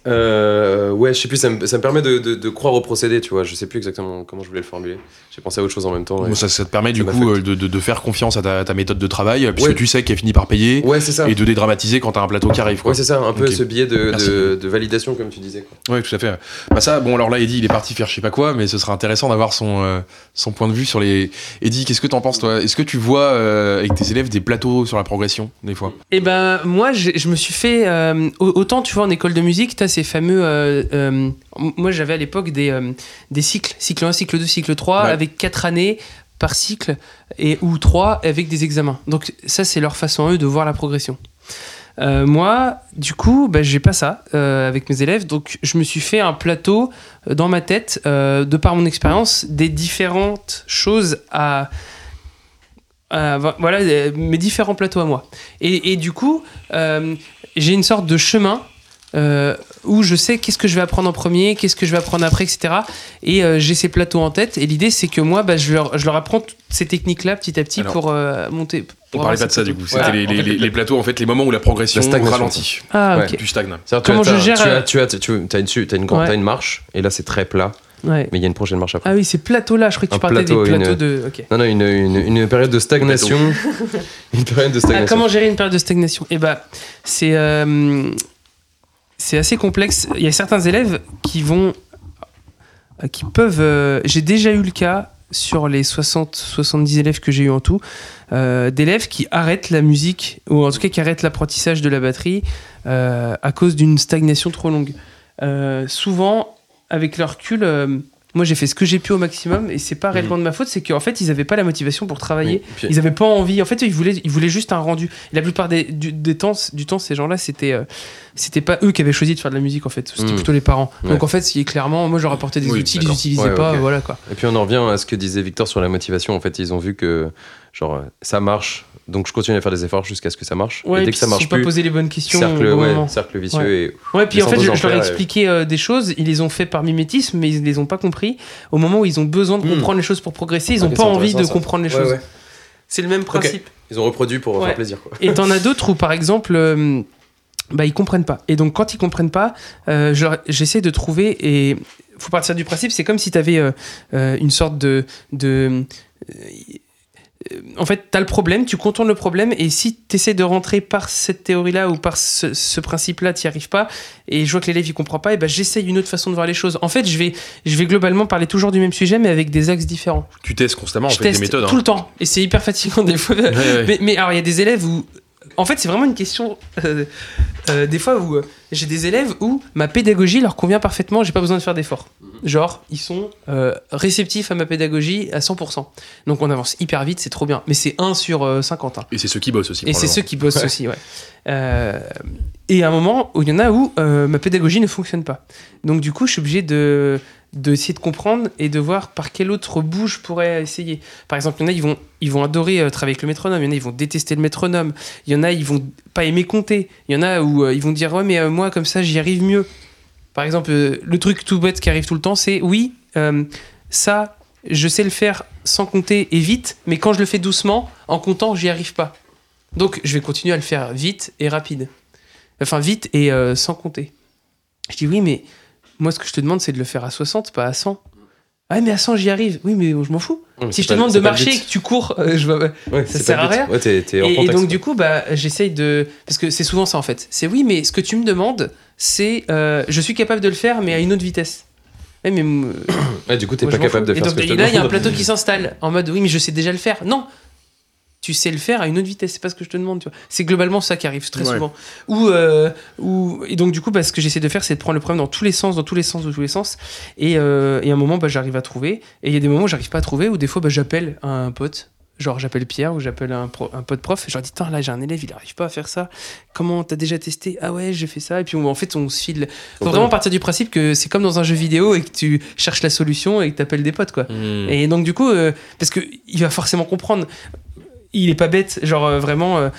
Euh, ouais, je sais plus, ça me, ça me permet de, de, de croire au procédé, tu vois. Je sais plus exactement comment je voulais le formuler. J'ai pensé à autre chose en même temps. Bon, ça, ça te permet du coup euh, de, de- de faire confiance à ta, ta méthode de travail, puisque Ouais. tu sais qu'elle finit par payer, Ouais, c'est ça. et de dédramatiser quand t'as un plateau qui arrive. Quoi. Ouais, c'est ça, un peu ce biais de, Merci. de, de validation, comme tu disais. Quoi. Ouais, tout à fait. Bah ça, bon, alors là, Eddie, il est parti faire je sais pas quoi, mais ce sera intéressant d'avoir son, euh, son point de vue sur les. Eddie, qu'est-ce que t'en penses, toi? Est-ce que tu vois euh, avec tes élèves des plateaux sur la progression, des fois? Et ben moi je, me suis fait euh, au- autant tu vois en école de musique t'as ces fameux euh, euh, moi j'avais à l'époque des euh, des cycles cycle 1 cycle 2 cycle 3 Ouais. avec 4 années par cycle et ou 3 avec des examens donc ça c'est leur façon à eux de voir la progression moi, du coup, bah, j'ai pas ça avec mes élèves, donc je me suis fait un plateau dans ma tête, de par mon expérience, des différentes choses à, voilà, mes différents plateaux à moi. Et, et du coup, euh, j'ai une sorte de chemin euh, où je sais qu'est-ce que je vais apprendre en premier, qu'est-ce que je vais apprendre après, etc. Et euh, j'ai ces plateaux en tête. Et l'idée, c'est que moi, bah, je, leur, je leur apprends toutes ces techniques-là petit à petit Alors, pour euh, monter. pour On parlait pas de ça du coup. C'était Ouais. les, les- les- les plateaux, en fait, les moments où la progression La ralentit. Ah, Ouais. ok. Tu stagnes. C'est-à-dire, Comment as- je gère, Tu as, tu as, tu, as une, Ouais. marche, et là c'est très plat, Ouais. mais il y a une prochaine marche après. Ah oui, ces plateaux-là, je crois que tu Un parlais plateau, des plateaux une- de. Non, non, une, une, une période de stagnation. une période de Ah, stagnation. comment gérer une période de stagnation? Eh ben, c'est euh, c'est assez complexe. Il y a certains élèves qui vont, euh, qui peuvent. euh, J'ai déjà eu le cas sur les 60-70 élèves que j'ai eu en tout, euh, d'élèves qui arrêtent la musique ou en tout cas qui arrêtent l'apprentissage de la batterie à cause d'une stagnation trop longue. Souvent, avec leur recul. Moi, j'ai fait ce que j'ai pu au maximum et c'est pas réellement de ma faute, c'est qu'en fait, ils avaient pas la motivation pour travailler. Oui, puis- Ils avaient pas envie. En fait, ils voulaient, ils voulaient juste un rendu. La plupart des, du, des temps, du temps, ces gens-là, c'était, euh, c'était pas eux qui avaient choisi de faire de la musique. En fait, c'était Mm. plutôt les parents. Ouais. Donc en fait, est clairement, moi, je leur apportais des Oui, outils, ils n'utilisaient Ouais, pas. Voilà quoi. Et puis on en revient à ce que disait Victor sur la motivation. En fait, ils ont vu que genre euh, ça marche, donc je continue à faire des efforts jusqu'à ce que ça marche. Ouais, et dès que ça marche pas plus, posé les bonnes questions cercle, au bon ouais, moment. cercle vicieux Ouais. et Ouais, puis en fait, je, leur ai expliqué euh, des choses, ils les ont fait par mimétisme, mais ils les ont pas compris. Au moment où ils ont besoin de Hmm. comprendre les choses pour progresser, ils Ok, ont pas envie de ça. comprendre les Ouais, choses. ouais. C'est le même principe. Ils ont reproduit pour Ouais. faire plaisir. Quoi. Et t'en as d'autres où, par exemple, euh, bah, ils comprennent pas. Et donc, quand ils comprennent pas, euh, j'essaie de trouver. Et faut partir du principe, c'est comme si t'avais euh, euh, une sorte de. de euh, en fait, t'as le problème, tu contournes le problème, et si t'essaies de rentrer par cette théorie-là ou par ce, ce principe-là, t'y arrives pas, et je vois que l'élève il comprend pas, et ben j'essaye une autre façon de voir les choses. En fait, je vais, je vais globalement parler toujours du même sujet, mais avec des axes différents. Tu testes constamment en je fait teste des méthodes. tout hein. le temps, et c'est hyper fatigant des fois. Ouais, ouais. Mais, mais alors, il y a des élèves où. En fait, c'est vraiment une question. euh, euh, des fois où euh, j'ai des élèves où ma pédagogie leur convient parfaitement, j'ai pas besoin de faire d'efforts. Genre, ils sont euh, réceptifs à ma pédagogie à 100%. Donc on avance hyper vite, c'est trop bien. Mais c'est 1 sur euh, 50. hein. Et c'est ceux qui bossent aussi. Et c'est ceux qui bossent Ouais. aussi, ouais. Euh, et à un moment où il y en a où euh, ma pédagogie ne fonctionne pas. Donc du coup, je suis obligé de d'essayer de comprendre et de voir par quel autre bout je pourrais essayer. Par exemple, il y en a, ils vont, ils vont adorer euh, travailler avec le métronome. Il y en a, ils vont détester le métronome. Il y en a, ils vont pas aimer compter. Il y en a où euh, ils vont dire, ouais, mais euh, moi, comme ça, j'y arrive mieux. Par exemple, le truc tout bête qui arrive tout le temps, c'est, oui, ça, je sais le faire sans compter et vite, mais quand je le fais doucement, en comptant, j'y arrive pas. Donc, je vais continuer à le faire vite et rapide. Enfin, vite et sans compter. Je dis oui, mais moi, ce que je te demande, c'est de le faire à 60, pas à 100. Ah, mais à 100, j'y arrive. Oui, mais je m'en fous. Si je te pas- demande de marcher et but. que tu cours, euh, je. Ouais, ça sert à rien. Ouais, t'es, t'es hors Et, et contexte. donc, du coup, bah, j'essaye de. Parce que c'est souvent ça, en fait. C'est oui, mais ce que tu me demandes, c'est. euh, je suis capable de le faire, mais à une autre vitesse. Ouais, mais. euh, du coup, t'es pas capable de fous. Et faire donc, ce que et là, il y a un plateau qui s'installe en mode oui, mais je sais déjà le faire. Non, tu sais le faire à une autre vitesse. C'est pas ce que je te demande. tu vois. C'est globalement ça qui arrive très Ouais. souvent. Ou euh, ou et donc du coup, bah, ce que j'essaie de faire, c'est de prendre le problème dans tous les sens, dans tous les sens, dans tous les sens. Et, euh, et à un moment, bah, j'arrive à trouver. Et il y a des moments où j'arrive pas à trouver. Ou des fois, bah, j'appelle un pote. Genre j'appelle Pierre ou j'appelle un, pro- un pote prof et je leur dis Tain, là j'ai un élève il arrive pas à faire ça comment t'as déjà testé? Ah ouais j'ai fait ça et puis on- en fait on se file faut vraiment partir du principe que c'est comme dans un jeu vidéo et que tu cherches la solution et que t'appelles des potes quoi Hmm. et donc du coup, euh, parce que il va forcément comprendre. Il est pas bête, genre euh, vraiment. euh,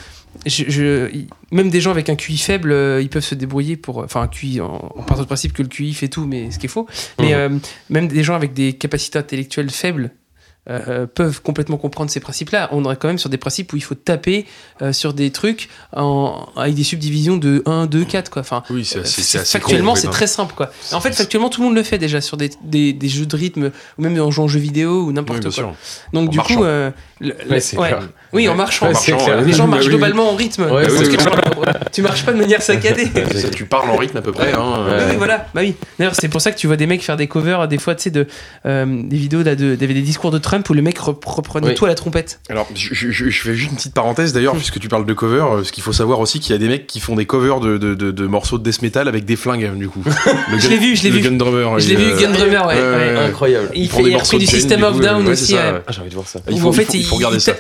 je, je- il- même des gens avec un QI faible, euh, ils peuvent se débrouiller pour. Enfin, un QI, en, en partant du principe que le QI fait tout, mais ce qui est faux. Mais euh, même des gens avec des capacités intellectuelles faibles. Euh, peuvent complètement comprendre ces principes-là. On est quand même sur des principes où il faut taper euh, sur des trucs en, avec des subdivisions de 1, 2, 4. Quoi. Enfin, Oui, c'est factuellement, c'est hein. très simple. Quoi. En fait, factuellement, tout le monde le fait déjà sur des, des, des jeux de rythme ou même en jouant aux jeux vidéo ou n'importe quoi. sûr. Donc, En du marchant. coup, euh, le- Ouais. Oui, en marchant. Ouais, c'est marchant. Les gens marchent globalement en rythme. Ouais, Parce oui, que oui. tu, tu marches pas de manière saccadée. Ça, tu parles en rythme à peu près. Hein. Oui, Ouais. oui, voilà. Bah oui. D'ailleurs, c'est pour ça que tu vois des mecs faire des covers, des fois, tu sais, de, euh, des vidéos, là, de, d'avait des discours de Trump où le mec rep- reprenait Oui. tout à la trompette. Alors, je, je- fais juste une petite parenthèse d'ailleurs, puisque tu parles de cover. euh, Ce qu'il faut savoir aussi, qu'il y a des mecs qui font des covers de, de, de- de morceaux de death metal avec des flingues, du coup. Le Je l'ai vu, je l'ai vu. gun drummer. Je l'ai vu, euh, Gun Drummer, ouais. Incroyable. Il, fait, des du System of Down aussi. Ah, j'ai envie de voir ça. Il Où faut- en fait,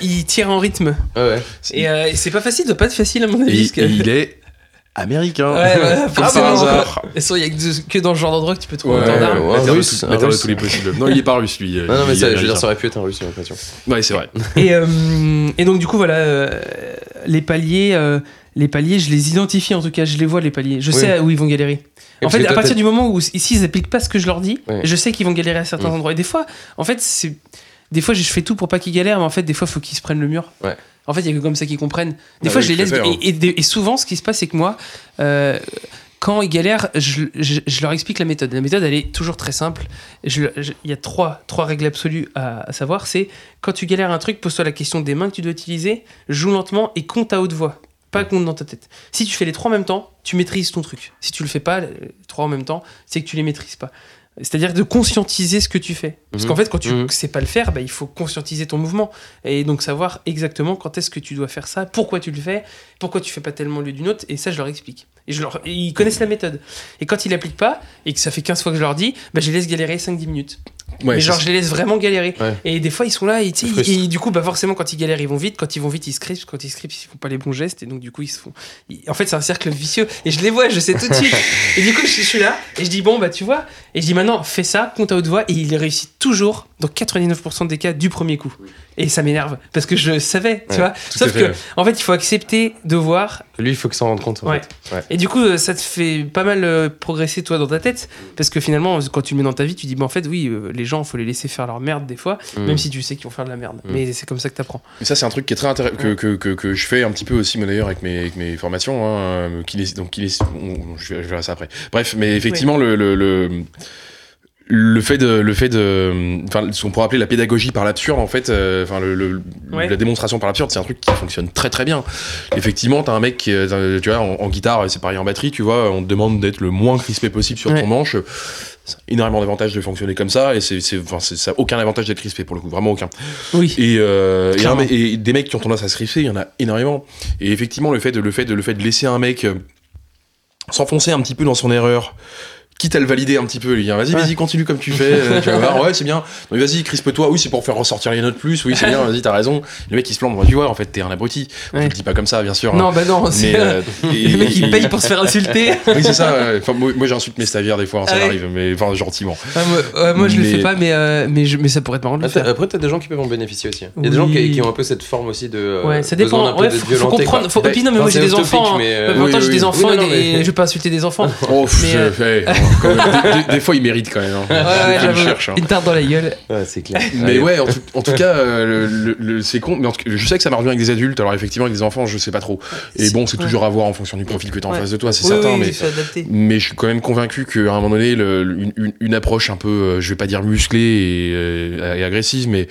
il tire en rythme. Ouais, ouais. Et euh, et c'est pas facile, ça doit pas être facile à mon Et, avis. parce que- et il est américain. Ouais, forcément. ça, il y a que, dans ce genre d'endroit que tu peux trouver Ouais, autant d'armes. russe, de tous les possibles. Non, il est pas russe, lui. Non, non, mais ça, je veux dire, américain. ça aurait pu être un russe, j'ai l'impression. Ouais, c'est vrai. Et, euh, et donc, du coup, voilà, euh, les paliers, euh, les paliers, je les identifie en tout cas, je les vois, les paliers. Je Oui. sais où ils vont galérer. Et En fait, à partir du moment où ici ils appliquent pas ce que je leur dis, je sais qu'ils vont galérer à certains Mm. endroits. Et des fois, en fait, c'est des fois je fais tout pour pas qu'ils galèrent, mais en fait, des fois, faut qu'ils se prennent le mur. Ouais. En fait, il y a que comme ça qu'ils comprennent. Des Ah fois, oui, je les laisse. hein. et, et souvent, ce qui se passe, c'est que moi, euh, quand ils galèrent, je, je- je leur explique la méthode. La méthode, elle est toujours très simple. Il y a trois, trois règles absolues à, à savoir. C'est quand tu galères un truc, pose-toi la question des mains que tu dois utiliser, joue lentement et compte à haute voix. Pas compte dans ta tête. Si tu fais les trois en même temps, tu maîtrises ton truc. Si tu le fais pas, les trois en même temps, c'est que tu les maîtrises pas. C'est-à-dire de conscientiser ce que tu fais. Parce Mhm. qu'en fait, quand tu Mhm. sais pas le faire, bah, il faut conscientiser ton mouvement. Et donc savoir exactement quand est-ce que tu dois faire ça, pourquoi tu le fais, pourquoi tu fais pas tellement lieu d'une autre. Et ça, je leur explique. Et, je leur... et ils connaissent la méthode. Et quand ils l'appliquent pas, et que ça fait 15 fois que je leur dis, bah, je les laisse galérer 5-10 minutes. Ouais, mais genre, je les laisse vraiment galérer. Ouais. Et des fois, ils sont là, et, du coup, bah, forcément, quand ils galèrent, ils vont vite. Quand ils vont vite, ils scriptent. Quand ils scriptent, ils font pas les bons gestes. Et donc, du coup, ils se font. En fait, c'est un cercle vicieux. Et je les vois, je sais tout de suite. et du coup, je, je suis là, et je dis, bon, bah, tu vois. Et je dis, maintenant, fais ça, compte à haute voix. Et il réussit toujours, dans 99% des cas, du premier coup. Et ça m'énerve. Parce que je savais, tu Ouais, vois. Sauf fait. que, en fait, il faut accepter de voir Lui, il faut que s'en rende compte. En fait. Et du coup, ça te fait pas mal euh, progresser toi dans ta tête, parce que finalement, quand tu le mets dans ta vie, tu dis, bah, en fait, oui, euh, les gens, faut les laisser faire leur merde des fois, Mm. même si tu sais qu'ils vont faire de la merde. Mm. Mais c'est comme ça que t'apprends. Mais ça, c'est un truc qui est très intéressant, que, que, que, que je fais un petit peu aussi, moi d'ailleurs, avec mes, avec mes formations. Hein, euh, donc, kiné- on- je, vais, je verrai ça après. Bref, mais effectivement, le, le, le, le fait de. Le fait de enfin, ce qu'on pourrait appeler la pédagogie par l'absurde, en fait, euh, enfin, le, le- Ouais. la démonstration par l'absurde, c'est un truc qui fonctionne très très bien. Effectivement, t'as un mec qui, euh, tu vois, en, en guitare, c'est pareil en batterie, tu vois, on te demande d'être le moins crispé possible sur Ouais. ton manche. Énormément d'avantages de fonctionner comme ça, et c'est, c'est, enfin, c'est- ça a aucun avantage d'être crispé pour le coup, vraiment aucun. Oui. Et, euh, et, un des mecs qui ont tendance à se riffer, il y en a énormément. Et effectivement, le fait de, le fait de, le fait de laisser un mec euh, s'enfoncer un petit peu dans son erreur quitte à le valider un petit peu, lui dire vas-y, Ouais. vas-y, continue comme tu fais, euh, tu vas voir, ouais, c'est bien. Vas-y, crispe-toi, oui, c'est pour faire ressortir les notes plus, oui, c'est bien, vas-y, t'as raison. Le mec, il se plante, moi, tu vois, en fait, t'es un abruti. Je Ouais. le dis pas comme ça, bien sûr. hein. Non, bah non, c'est. mais, euh, le mec, il paye pour se faire insulter. Oui, c'est ça. ouais. Enfin, moi, moi, j'insulte mes stagiaires des fois, hein, ça Ah ouais. arrive, mais enfin, gentiment. Ah, moi, je le Mais- fais pas, mais, euh, mais, je- mais ça pourrait être marrant de le Après, faire. après, t'as des gens qui peuvent en bénéficier aussi. hein. Il y a des gens qui, qui ont un peu cette forme aussi de. euh, Ouais, ça dépend. Ouais, faut, comprendre. Faut... Et puis non, mais moi j'ai des enfants. hein. pourtant, j'ai des enfants et je vais pas insulter des enfants. Des, des- des fois, ils méritent quand même. hein. Ouais, ouais, j'avoue. cherchent, hein. Une tarte dans la gueule. Ouais, c'est clair. Mais ouais, en tout, en tout cas, euh, le, le- le- c'est con. Mais en tout cas, je sais que ça marche bien avec des adultes. Alors effectivement, avec des enfants, je sais pas trop. Et bon, c'est toujours à voir en fonction du profil que t'as en Ouais. face de toi, c'est Oui, certain. oui, mais il mais je suis quand même convaincu qu'à un moment donné, le- une, une- une approche un peu, euh, je vais pas dire musclée et, euh, et agressive, mais,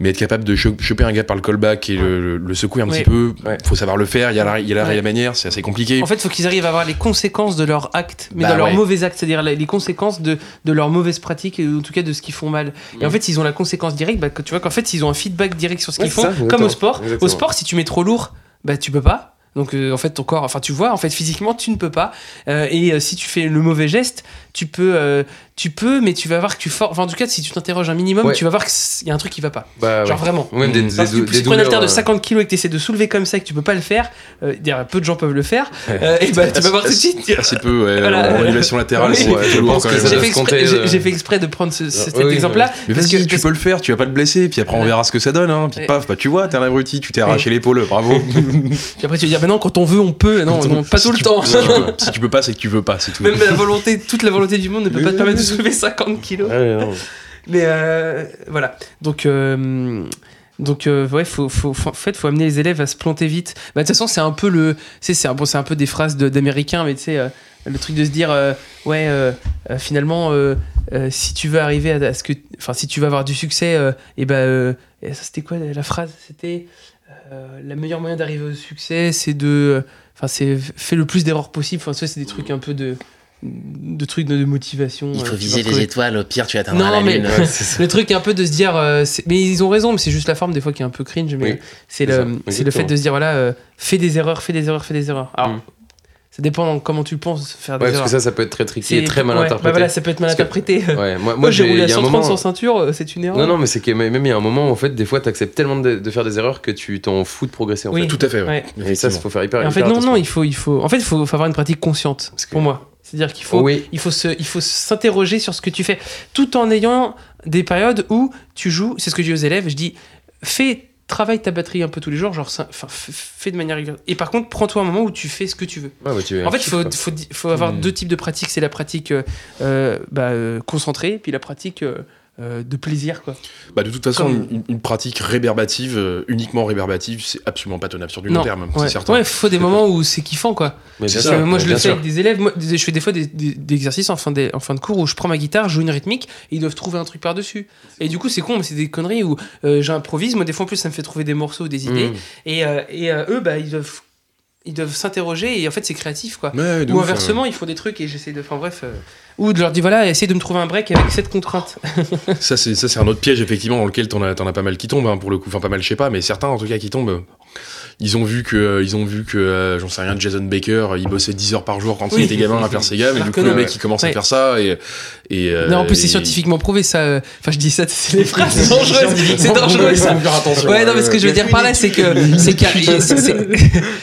mais être capable de cho- choper un gars par le callback et le, secouer un Ouais. petit peu, Ouais. faut savoir le faire. Il y a la, il y a la, Ouais. la manière, c'est assez compliqué. En fait, il faut qu'ils arrivent à voir les conséquences de leur acte, mais Bah de leurs ouais. mauvais actes, c'est-à-dire les les conséquences de, de leurs mauvaises pratiques, et en tout cas de ce qu'ils font mal. Et en fait, s'ils ont la conséquence directe, bah, que tu vois qu'en fait, ils ont un feedback direct sur ce qu'ils font, ça, comme au sport. Au sport, si tu mets trop lourd, bah, tu peux pas. Donc euh, en fait ton corps, enfin tu vois, en fait physiquement tu ne peux pas. Euh, et euh, si tu fais le mauvais geste, tu peux, tu peux, mais tu vas voir que tu forces. Enfin en tout cas, si tu t'interroges un minimum, Ouais. tu vas voir qu'il y a un truc qui va pas. Bah, Genre ouais. vraiment. Ou même des, des, prends une haltère de douleurs, euh, 50 kilos et que tu essaies de soulever comme ça et que tu peux pas le faire, euh, peu de gens peuvent le faire, Ouais. euh, et bah tu vas voir tout de suite. Assez peu, ouais, Voilà. en élévation latérale, c'est J'ai fait, exprès, de prendre ce- cet oui, oui, exemple-là. Mais parce que- tu peux le faire, tu vas pas te blesser, puis après on verra ce que ça donne, hein. Puis paf, bah tu vois, t'es un abruti, tu t'es arraché l'épaule, bravo. Puis après tu vas dire, bah non, quand on veut, on peut. Non, pas tout le temps. Si tu, peux, pas, c'est que tu veux pas, c'est tout. Même la volonté, toute la volonté du monde ne peut pas te permettre de. soulever 50 kilos. Ouais, non. Mais euh, voilà. Donc, euh, donc euh, ouais, faut, faut, faut- en fait, faut amener les élèves à se planter vite. Bah, de toute façon, c'est un peu le, c'est un, bon, c'est un peu des phrases de- d'américains, mais tu sais, euh, le truc de se dire, euh, ouais, finalement, si tu veux arriver à, à ce que, enfin, si tu veux avoir du succès, et ben, et ça c'était quoi la phrase? C'était la meilleure moyen d'arriver au succès, c'est de, enfin, c'est fais le plus d'erreurs possible. Enfin, ça, c'est des trucs un peu de, de trucs de, de motivation. Il euh, faut viser les étoiles, au pire tu atteindras Non, la mais- lune. Ouais. Le truc un peu de se dire, euh, mais ils ont raison, mais c'est juste la forme des fois qui est un peu cringe, mais Oui, c'est le, fait de se dire voilà, euh, fais des erreurs, fais des erreurs, fais des erreurs. Alors, Mm. Ça dépend comment tu penses faire des Ouais, parce erreurs. que ça, ça peut être très tricky et C'est- très mal ouais, interprété. Bah voilà, ça peut être mal Parce que- interprété. Ouais, moi, Moi, moi j'ai roulé à il y a un 130 moment. sans ceinture, euh, c'est une erreur. Non, non, mais c'est que même il y a un moment, en fait, des fois, t'acceptes tellement de, de faire des erreurs que tu t'en fous de progresser, en Oui. fait. Tout à fait, ouais. Et ça, il faut faire hyper, Et en fait, hyper non, non, il faut, il faut, en fait, il faut, faut avoir une pratique consciente, Parce que- pour moi. C'est-à-dire qu'il faut, Oui, il faut se, il faut s'interroger sur ce que tu fais, tout en ayant des périodes où tu joues. C'est ce que je dis aux élèves. Je dis, fais, travaille ta batterie un peu tous les jours, genre, enfin, fais de manière régulière. Et par contre, prends-toi un moment où tu fais ce que tu veux. Ouais, bah, tu En fait, il faut, avoir Hmm. deux types de pratiques. C'est la pratique euh, euh, bah, euh, concentrée, puis la pratique euh, euh, de plaisir, quoi. Bah, de toute façon, Comme- une, une pratique réverbative, euh, uniquement réverbative, c'est absolument pas tenable sur du long terme, ouais. c'est certain. Ouais, faut des moments où c'est kiffant, quoi. Mais bien sûr, moi, je le fais sûr. avec des élèves. Moi, je fais des fois des, des- des exercices en fin, de, en fin de cours où je prends ma guitare, je joue une rythmique, et ils doivent trouver un truc par-dessus. Et du coup, c'est con, mais c'est des conneries où euh, j'improvise. Moi, des fois, en plus, ça me fait trouver des morceaux, des idées. Mmh. Et, euh, et euh, eux, bah, ils doivent, ils doivent s'interroger, et en fait, c'est créatif, quoi. Ouais, Ou inversement, ils font des trucs et j'essaie de. Enfin bref. euh, Ou de leur dire voilà, essaye de me trouver un break avec cette contrainte. Ça, c'est ça, c'est un autre piège, effectivement, dans lequel t'en as, t'en as pas mal qui tombent, hein, pour le coup. Enfin, pas mal, je sais pas, mais certains, en tout cas, qui tombent. Ils ont vu que, euh, ils ont vu que, euh, j'en sais rien, Jason Baker, il bossait 10 heures par jour quand Oui. il était gamin à faire ses gammes, et du coup, le mec, il commence Ouais. à faire ça, et, et euh, non, en plus, c'est scientifiquement prouvé ça. Enfin, je dis ça, c'est des phrases dangereuses. C'est dangereux ça. Ouais, non, mais ce que je veux dire par là, c'est que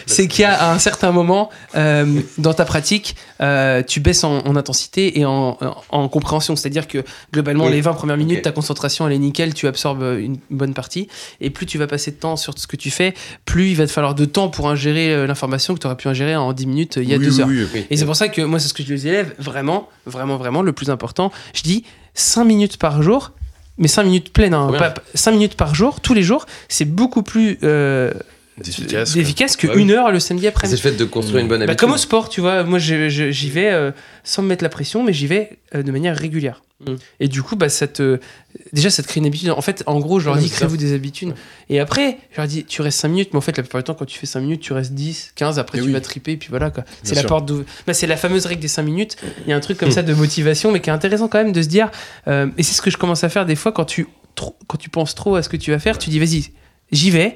c'est qu'il y a- un certain moment euh, dans ta pratique, euh, tu baisses en, en intensité et en, en- en compréhension. C'est-à-dire que globalement, Oui. les 20 premières minutes, ta concentration elle est nickel, tu absorbes une bonne partie. Et plus tu vas passer de temps sur ce que tu fais, plus il va te falloir de temps pour ingérer euh, l'information que tu aurais pu ingérer en 10 minutes euh, il y a Oui, deux oui, heures. oui. Et c'est pour ça que moi, c'est ce que je dis aux élèves, vraiment, vraiment, vraiment, le plus important, je dis 5 minutes par jour, mais 5 minutes pleines, hein, Ouais. pas, 5 minutes par jour, tous les jours, c'est beaucoup plus euh, Efficace, quoi. efficace que Bah oui. heure le samedi C'est après. le fait de construire une bonne Bah, habitude. comme au sport, tu vois, moi j'y vais euh, sans me mettre la pression, mais j'y vais euh, de manière régulière. Mm. Et du coup, bah, ça te... déjà, ça te crée une habitude. En fait, en gros, je leur Ouais, dis, c'est créez-vous des habitudes. Et après, je leur dis, tu restes 5 minutes, mais en fait, la plupart du temps, quand tu fais 5 minutes, tu restes 10, 15, après, Et tu oui. vas triper, puis voilà, quoi. C'est la porte bah, c'est la fameuse règle des 5 minutes. Il y a un truc comme ça de motivation, mais qui est intéressant quand même de se dire, euh, et c'est ce que je commence à faire des fois quand tu, trop- quand tu penses trop à ce que tu vas faire, tu dis, vas-y, j'y vais.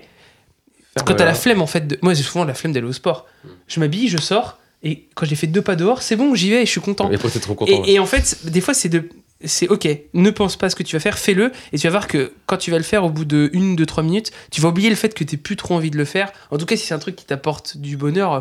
Quand t'as la flemme, en fait, de... moi j'ai souvent la flemme d'aller au sport. Je m'habille, je sors, Et quand j'ai fait deux pas dehors, c'est bon, j'y vais et je suis content. Et après, t'es trop content. ouais. Et, et en fait, des fois, c'est de. C'est ok, ne pense pas à ce que tu vas faire, fais-le, et tu vas voir que quand tu vas le faire au bout de une, deux, trois minutes, tu vas oublier le fait que t'aies plus trop envie de le faire. En tout cas, si c'est un truc qui t'apporte du bonheur, euh,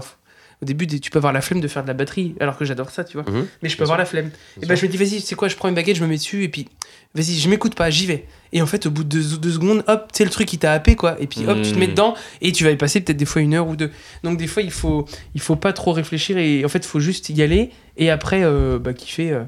au début, tu peux avoir la flemme de faire de la batterie, alors que j'adore ça, tu vois. Mhm. Mais je peux avoir sûr. la flemme. Et ben je me dis, vas-y, c'est quoi, je prends une baguette, je me mets dessus, et puis, vas-y, je m'écoute pas, j'y vais. Et en fait, au bout de deux, deux secondes, hop, c'est le truc qui t'a happé, quoi. Et puis, hop, tu te mets Mhm. dedans, et tu vas y passer peut-être des fois une heure ou deux. Donc, des fois, il faut, il faut pas trop réfléchir, et en fait, il faut juste y aller, et après, euh, bah, kiffer. euh.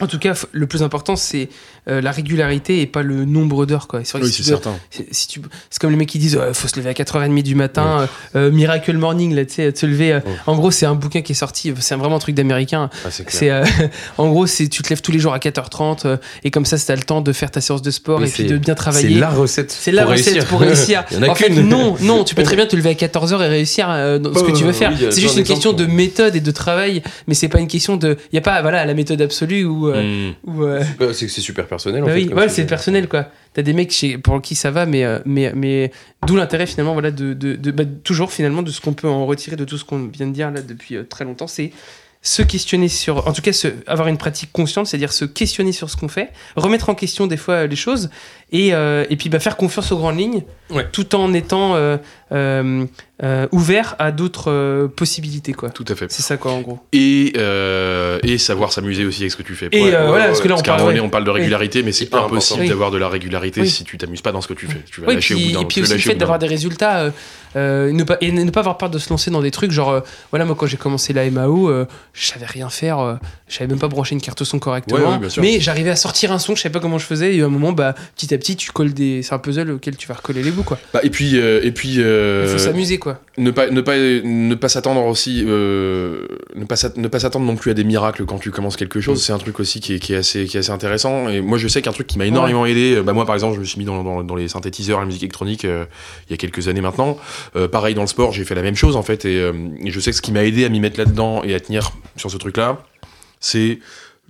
En tout cas, le plus important, c'est euh, la régularité et pas le nombre d'heures, quoi. C'est Oui, si c'est tu certain. c'est- si tu- c'est comme les mecs qui disent ouais, faut se lever à 4h30 du matin, euh, euh, Miracle Morning, là, tu sais, se lever. euh, Ouais. En gros, c'est un bouquin qui est sorti, c'est vraiment un truc d'américain. Ah, c'est clair. C'est euh, en gros, c'est tu te lèves tous les jours à 4h30 euh, et comme ça, t'as le temps de faire ta séance de sport et puis de bien C'est travailler. la recette. C'est la pour recette réussir. pour réussir. Il y en a en fait, qu'une. non, non, tu peux très bien te lever à 14h et réussir euh, dans ce que tu veux faire. oui, c'est juste une question de méthode et de travail, mais c'est pas une question de. Il y a pas voilà la méthode absolue ou. Euh, Mm. ou, euh, c'est que c'est super personnel. en bah fait, oui, ouais, c'est personnel quoi. T'as des mecs chez, pour qui ça va, mais, euh, mais, mais d'où l'intérêt finalement, voilà, de, de, de- bah, toujours finalement de ce qu'on peut en retirer de tout ce qu'on vient de dire là depuis euh, très longtemps, c'est se questionner sur, en tout cas, se, avoir une pratique consciente, c'est-à-dire se questionner sur ce qu'on fait, remettre en question des fois les choses, et, euh, et puis bah, faire confiance aux grandes lignes, Ouais. tout en étant euh, euh, euh, ouvert à d'autres euh, possibilités quoi. Tout à fait. C'est ça quoi en gros. Et, euh, et savoir s'amuser aussi avec ce que tu fais. Et Ouais, euh, voilà, ouais, parce que là on parle. moment ouais. donné, on parle de régularité, mais c'est impossible important. d'avoir de la régularité Oui. si tu t'amuses pas dans ce que tu fais. Tu vas Oui, lâcher au puis- bout d'un et puis aussi le fait d'avoir des résultats euh, euh, ne pas, et ne pas avoir peur de se lancer dans des trucs genre euh, voilà moi quand j'ai commencé la MAO euh, je savais rien faire euh, je savais même pas brancher une carte son correctement mais j'arrivais à sortir un son je savais pas comment je faisais et à un moment bah petit à petit tu colles des c'est un puzzle auquel tu vas recoller les bouts quoi Bah, et puis, euh, et puis il faut s'amuser quoi. Ne pas ne pas ne pas s'attendre aussi euh, ne pas ne pas s'attendre non plus à des miracles quand tu commences quelque chose. C'est un truc aussi qui est, qui est assez qui est assez intéressant. Et moi je sais qu'un truc qui m'a énormément aidé euh, bah moi par exemple je me suis mis dans, dans, dans les synthétiseurs la musique électronique euh, il y a quelques années maintenant. Euh, pareil dans le sport j'ai fait la même chose en fait. Et, et je sais que ce qui m'a aidé à m'y mettre là dedans et à tenir sur ce truc là c'est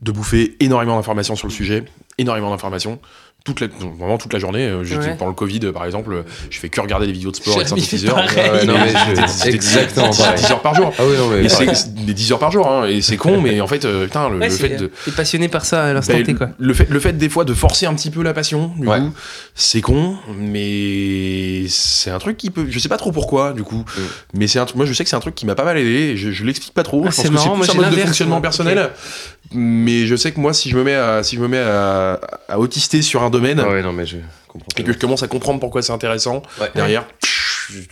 de bouffer énormément d'informations sur le sujet énormément d'informations toute la, vraiment toute la journée euh, j'étais Ouais. pendant le Covid euh, par exemple euh, je fais que regarder des vidéos de sport avec mis fait synthétiseurs pareil. Ouais, non, mais je- C'était- exactement c'était pareil. 10 heures par jour. Ah oui, non, mais. Des 10 heures par jour, hein, et c'est con, mais en fait, euh, putain, le, Ouais, le c'est- fait de. t'es passionné par ça à l'instant ben, T quoi le, fait, le fait des fois de forcer un petit peu la passion, du Ouais. coup, c'est con, mais c'est un truc qui peut. Je sais pas trop pourquoi, du coup, Mm. mais c'est un truc. Moi, je sais que c'est un truc qui m'a pas mal aidé. et Je, je l'explique pas trop. Ah, je c'est pense que c'est un mode de fonctionnement personnel. Mais je sais que moi, si je me mets à, si je me mets à, à autister sur un domaine Ah ouais, non, mais je comprends. et que je commence à comprendre pourquoi c'est intéressant, Ouais. derrière.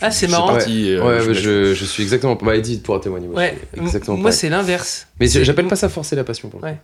Ah, c'est marrant. parti, et, euh, Ouais, je ouais, suis je, je suis exactement. Bah, Edith pourra témoigner. moi, ouais je exactement. moi c'est l'inverse Mais j'appelle pas ça forcer la passion pour Ouais.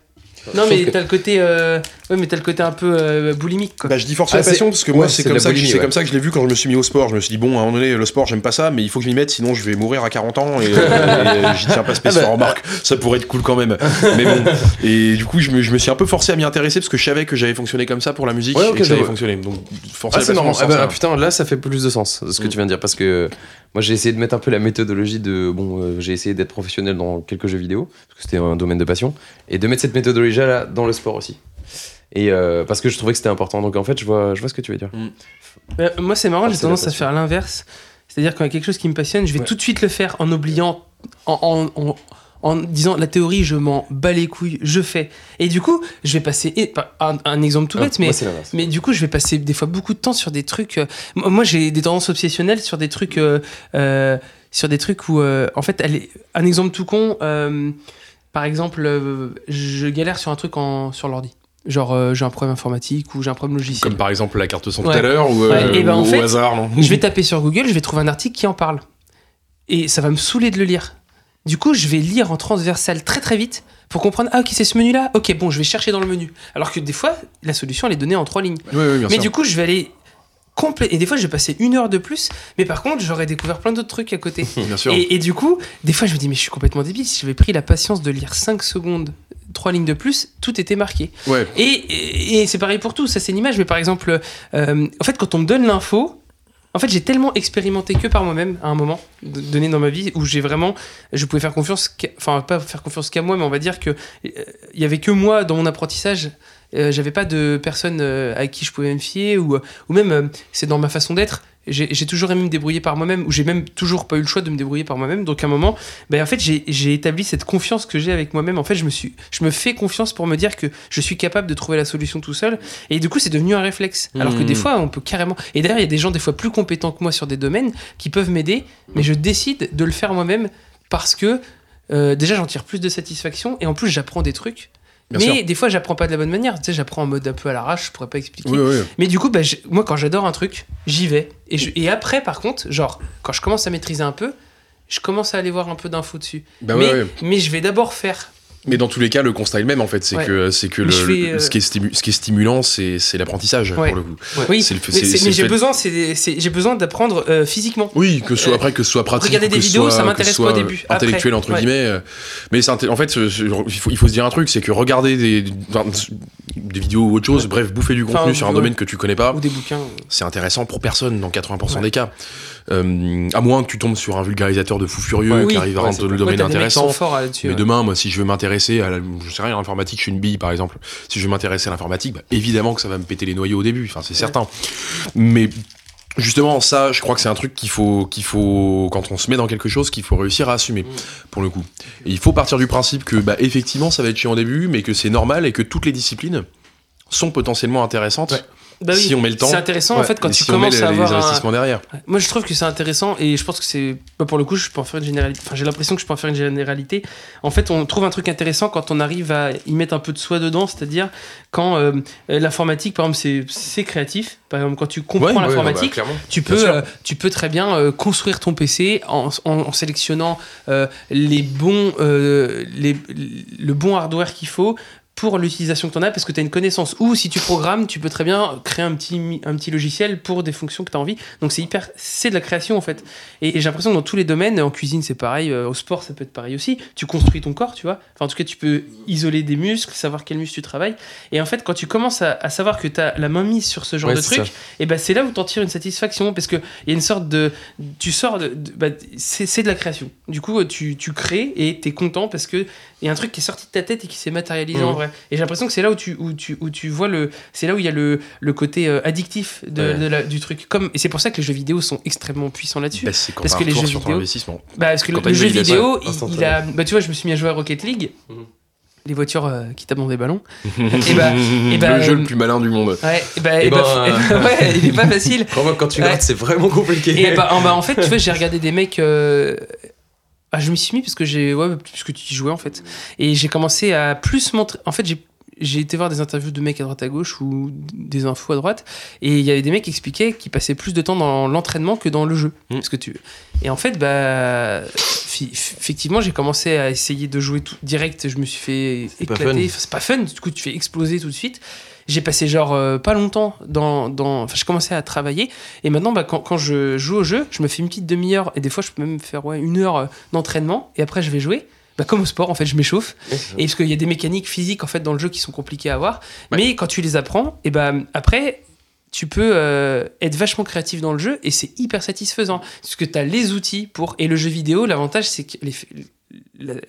Non mais que- t'as le côté euh, ouais mais t'as le côté un peu euh, boulimique quoi Bah, je dis force Ah, la passion c'est- parce que moi ouais, c'est comme ça que boulimie, ouais. comme ça que je l'ai vu quand je me suis mis au sport. Je me suis dit bon à un moment donné le sport j'aime pas ça mais il faut que je m'y mette sinon je vais mourir à 40 ans et, et, j'y tiens pas spécialement. Remarque ça pourrait être cool quand même. Mais bon et du coup je me, je me suis un peu forcé à m'y intéresser parce que je savais que j'avais fonctionné comme ça pour la musique Ouais, et ok, que ça je avait vois. fonctionné. Donc forcer Ah, la c'est normal. Ah, bah, putain, là, ça fait plus de sens ce que Mm. tu viens de dire parce que moi, j'ai essayé de mettre un peu la méthodologie de. Bon, euh, j'ai essayé d'être professionnel dans quelques jeux vidéo parce que c'était un domaine de passion et de mettre cette méthodologie là dans le sport aussi. Et euh, parce que je trouvais que c'était important. Donc en fait, je vois, je vois ce que tu veux dire. Euh, moi, c'est marrant, Ah, j'ai tendance à faire l'inverse. C'est-à-dire quand il y a quelque chose qui me passionne, je vais Ouais. tout de suite le faire en oubliant, en, en, en- en disant la théorie, je m'en bats les couilles, je fais. Et du coup, je vais passer. Un, un exemple tout Ah, bête, mais. c'est l'inverse. Mais du coup, je vais passer des fois beaucoup de temps sur des trucs. euh, moi, j'ai des tendances obsessionnelles sur des trucs, euh, euh, sur des trucs où, euh, en fait, un exemple tout con. euh, par exemple, euh, je galère sur un truc en, sur l'ordi. Genre, euh, j'ai un problème informatique ou j'ai un problème logiciel. Comme par exemple la carte son Ouais. tout à l'heure ou, euh, Ouais, et ben, ou en au hasard non. je vais taper sur Google, je vais trouver un article qui en parle. Et ça va me saouler de le lire. Du coup, je vais lire en transversal très très vite pour comprendre ah ok c'est ce menu là ok bon je vais chercher dans le menu. Alors que des fois la solution elle est donnée en trois lignes. Oui, oui, bien mais sûr. du coup je vais aller complet et des fois je vais passer une heure de plus mais par contre j'aurais découvert plein d'autres trucs à côté. Bien sûr. et, et du coup des fois je me dis mais je suis complètement débile. Si j'avais pris la patience de lire 5 secondes trois lignes de plus tout était marqué. Ouais. et, et- et c'est pareil pour tout, ça c'est une image, mais par exemple, euh, en fait, quand on me donne l'info, en fait, j'ai tellement expérimenté que par moi-même à un moment donné dans ma vie où j'ai vraiment, je pouvais faire confiance, enfin pas faire confiance qu'à moi, mais on va dire que euh, il y avait que moi dans mon apprentissage. Euh, j'avais pas de personne euh, à qui je pouvais me fier ou, ou même euh, c'est dans ma façon d'être j'ai toujours aimé me débrouiller par moi-même, ou j'ai même toujours pas eu le choix de me débrouiller par moi-même. Donc à un moment, ben, en fait, j'ai établi cette confiance que j'ai avec moi-même. En fait, je me, suis, je me fais confiance pour me dire que je suis capable de trouver la solution tout seul. Et du coup, c'est devenu un réflexe. Alors que Mhm. des fois, on peut carrément. Et d'ailleurs, il y a des gens des fois plus compétents que moi sur des domaines qui peuvent m'aider, mais je décide de le faire moi-même parce que euh, déjà, j'en tire plus de satisfaction et en plus, j'apprends des trucs. Bien mais sûr. des fois, j'apprends pas de la bonne manière. Tu sais, j'apprends en mode un peu à l'arrache, je pourrais pas expliquer. Oui, oui. Mais du coup, bah, moi, quand j'adore un truc, j'y vais. Et, je- et après, par contre, genre, quand je commence à maîtriser un peu, je commence à aller voir un peu d'infos dessus. Bah mais, ouais, ouais. mais je vais d'abord faire. Mais dans tous les cas, le constat est le même en fait. C'est Ouais. que, c'est que le, fais, ce, qui est stimu- ce qui est stimulant, c'est, c'est l'apprentissage Ouais. pour le coup. Oui, C'est le- mais, j'ai besoin, j'ai besoin d'apprendre euh, physiquement. Oui, que ce soit Euh, après, que ce soit pratique. regarder ou des vidéos, ça soit- m'intéresse que ce pas au début. Intellectuel, Après, entre ouais. guillemets. euh, Mais en fait, il faut, il faut se dire un truc c'est que regarder des, vidéos ou autre chose, bref, bouffer du contenu Enfin, sur un domaine que tu connais pas, Ou des bouquins. c'est intéressant pour personne dans 80% Ouais. des cas. Euh, à moins que tu tombes sur un vulgarisateur de fou furieux qui arrive à rendre le domaine intéressant. Mais demain, moi, si je veux m'intéresser à la, je sais rien, à l'informatique, je suis une bille, par exemple. Si je veux m'intéresser à l'informatique, bah, évidemment que ça va me péter les noyaux au début. Enfin, c'est certain. Mais justement, ça, je crois que c'est un truc qu'il faut, qu'il faut, quand on se met dans quelque chose, qu'il faut réussir à assumer, pour le coup. Et il faut partir du principe que, bah, effectivement, ça va être chiant au début, mais que c'est normal et que toutes les disciplines sont potentiellement intéressantes Ouais. Bah oui, si on met le temps. C'est intéressant en fait quand et tu si on met commences les, à les avoir un, investissements derrière. Moi, je trouve que c'est intéressant et je pense que c'est. bah, pour le coup, je peux en faire une généralité. Enfin, j'ai l'impression que je peux en faire une généralité. En fait, on trouve un truc intéressant quand on arrive à y mettre un peu de soi dedans, c'est-à-dire quand euh, l'informatique, par exemple, c'est- créatif. Par exemple, quand tu comprends Ouais, ouais, l'informatique, bah, clairement. tu peux, euh, tu peux très bien euh, construire ton PC en, en- en sélectionnant les bons, les, le bon hardware qu'il faut pour l'utilisation que tu en as parce que tu as une connaissance. Ou si tu programmes, tu peux très bien créer un petit, un petit logiciel pour des fonctions que tu as envie. Donc c'est hyper, c'est de la création en fait. Et, et j'ai l'impression que dans tous les domaines, en cuisine c'est pareil, euh, au sport ça peut être pareil aussi. Tu construis ton corps, tu vois. Enfin en tout cas tu peux isoler des muscles, savoir quels muscles tu travailles. Et en fait quand tu commences à, à savoir que tu as la main mise sur ce genre Ouais, de truc, ça. et ben c'est là où t'en tires une satisfaction parce que il y a une sorte de tu sors de, de- bah, c'est de la création du coup tu, tu crées et t'es content parce que il y a un truc qui est sorti de ta tête et qui s'est matérialisé en Mhm. vrai et j'ai l'impression que c'est là où tu où tu où tu vois le c'est là où il y a le, le côté euh, addictif de, Ouais. de la- du truc comme et c'est pour ça que les jeux vidéo sont extrêmement puissants là-dessus Bah, c'est quand Parce que les jeux vidéo- bah, parce que le, Quand le jeu vidéo, il, il a. Bah, tu vois, je me suis mis à jouer à Rocket League. Mhm. Les voitures euh, qui tapent dans des ballons. et bah, et bah, le jeu euh, le plus malin du monde. Ouais, et bah, Eh et bah, ben, bah, ouais, il est pas facile. Crois-moi, quand tu Ouais. grattes, c'est vraiment compliqué. Et bah, en, bah, en fait, tu vois, j'ai regardé des mecs. Ah, je m'y suis mis parce que j'ai. Ouais, parce que tu y jouais en fait. Et j'ai commencé à plus montrer. En fait, j'ai. J'ai été voir des interviews de mecs à droite à gauche ou des infos à droite et il y avait des mecs qui expliquaient qu'ils passaient plus de temps dans l'entraînement que dans le jeu. Mm. Parce que tu... Et en fait, bah, effectivement, j'ai commencé à essayer de jouer tout direct. Je me suis fait éclater. C'est pas fun. Du coup, tu fais exploser tout de suite. J'ai passé genre euh, pas longtemps dans. dans... Enfin, je commençais à travailler. Et maintenant, bah, quand, quand je joue au jeu, je me fais une petite demi-heure. Et des fois, je peux même faire ouais, une heure euh, d'entraînement. Et après, je vais jouer. Bah, comme au sport, en fait, je m'échauffe. Et parce qu'il y a des mécaniques physiques en fait dans le jeu qui sont compliquées à avoir. Mais quand tu les apprends, et ben après, tu peux euh, être vachement créatif dans le jeu et c'est hyper satisfaisant. Parce que tu as les outils pour. Et le jeu vidéo, l'avantage, c'est que les. la-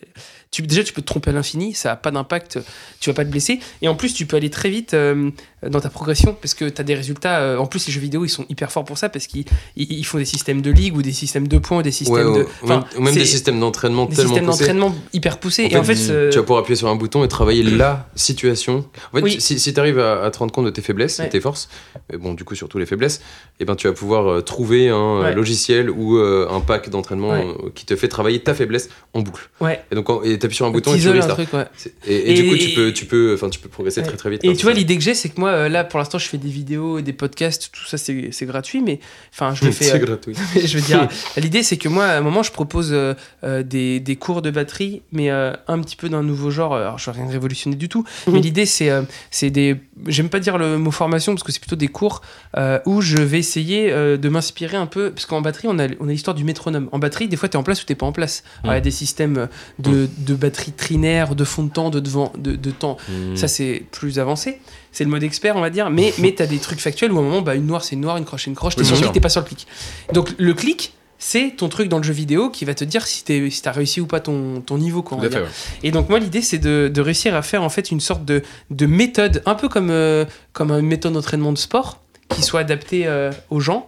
tu, déjà, tu peux te tromper à l'infini, ça n'a pas d'impact, tu vas pas te blesser. Et en plus, tu peux aller très vite euh, dans ta progression parce que tu as des résultats. euh, en plus, les jeux vidéo, ils sont hyper forts pour ça parce qu'ils ils- ils font des systèmes de ligue ou des systèmes de points des systèmes Ouais, de. même, ou même des systèmes d'entraînement des tellement systèmes d'entraînement hyper poussés. En et en fait, fait, euh, Tu vas pouvoir appuyer sur un bouton et travailler la situation. En fait, Oui. si, si tu arrives à, à te rendre compte de tes faiblesses Ouais. et tes forces, et bon, du coup, surtout les faiblesses, et ben, tu vas pouvoir trouver un Ouais. logiciel ou euh, un pack d'entraînement qui te fait travailler ta faiblesse en boucle. Et donc, et t'appuies sur un bouton et tu restarts. truc, ouais. Et, et du coup, tu peux, tu peux, enfin, tu peux progresser Ouais. très très vite. Et tu vois, l'idée que j'ai, c'est que moi, euh, là, pour l'instant, je fais des vidéos des podcasts, tout ça, c'est gratuit, mais enfin, je le fais. C'est euh, gratuit. je veux dire, l'idée, c'est que moi, à un moment, je propose euh, euh, des, des cours de batterie, mais euh, un petit peu d'un nouveau genre. Alors, je vais rien révolutionner du tout, mais l'idée, c'est c'est des. J'aime pas dire le mot formation parce que c'est plutôt des cours euh, où je vais essayer euh, de m'inspirer un peu. Parce qu'en batterie, on a, on a l'histoire du métronome. En batterie, des fois, tu es en place ou t'es pas en place. Alors, Il y a des systèmes de, de batterie trinaire, de fond de temps, de, devant, de, de temps. Mm. Ça, c'est plus avancé. C'est le mode expert, on va dire. Mais, mais tu as des trucs factuels où à un moment, bah, une noire, c'est une noire, une croche, c'est une croche. T'es Oui, sur le clic, t'es pas sur le clic. Donc, le clic, c'est ton truc dans le jeu vidéo qui va te dire si tu si as réussi ou pas ton, ton niveau. Quoi, fait. ouais. Et donc, moi, l'idée, c'est de, de réussir à faire en fait une sorte de, de méthode, un peu comme, euh, comme une méthode d'entraînement de sport, qui soit adaptée euh, aux gens.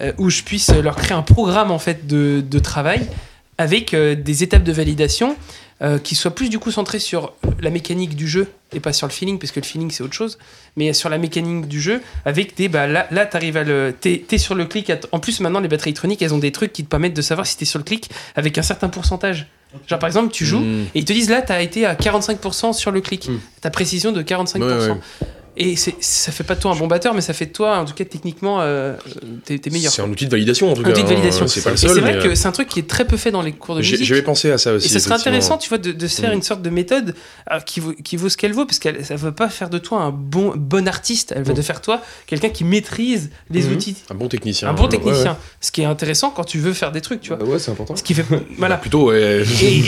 euh, où je puisse leur créer un programme en fait de, de travail avec des étapes de validation euh, qui soient plus du coup centrées sur la mécanique du jeu et pas sur le feeling parce que le feeling c'est autre chose mais sur la mécanique du jeu avec des bah là là t'arrives à le t'es t'es sur le clic t- en plus maintenant les batteries électroniques elles ont des trucs qui te permettent de savoir si t'es sur le clic avec un certain pourcentage genre par exemple tu joues Mm. et ils te disent là t'as été à 45% sur le clic Mm. ta précision de 45% Ouais, ouais. Et ça fait pas de toi un bon batteur mais ça fait de toi en tout cas techniquement euh, t'es meilleur C'est un outil de validation en tout Un cas. outil de hein. validation. C'est pas le et seul. c'est vrai mais, que euh, c'est un truc qui est très peu fait dans les cours de musique J'avais pensé à ça aussi. et ça serait intéressant, tu vois, de, de se faire Mm. une sorte de méthode euh, qui, vaut, qui vaut ce qu'elle vaut, parce qu'elle ça veut pas faire de toi un bon, bon artiste, elle va Mm. de faire toi quelqu'un qui maîtrise les Mhm. outils. Un bon technicien. Un bon technicien. ouais. Ce qui est intéressant quand tu veux faire des trucs, tu vois. Bah ouais, c'est important. Ce qui fait. voilà. Bah, plutôt, ouais. Et,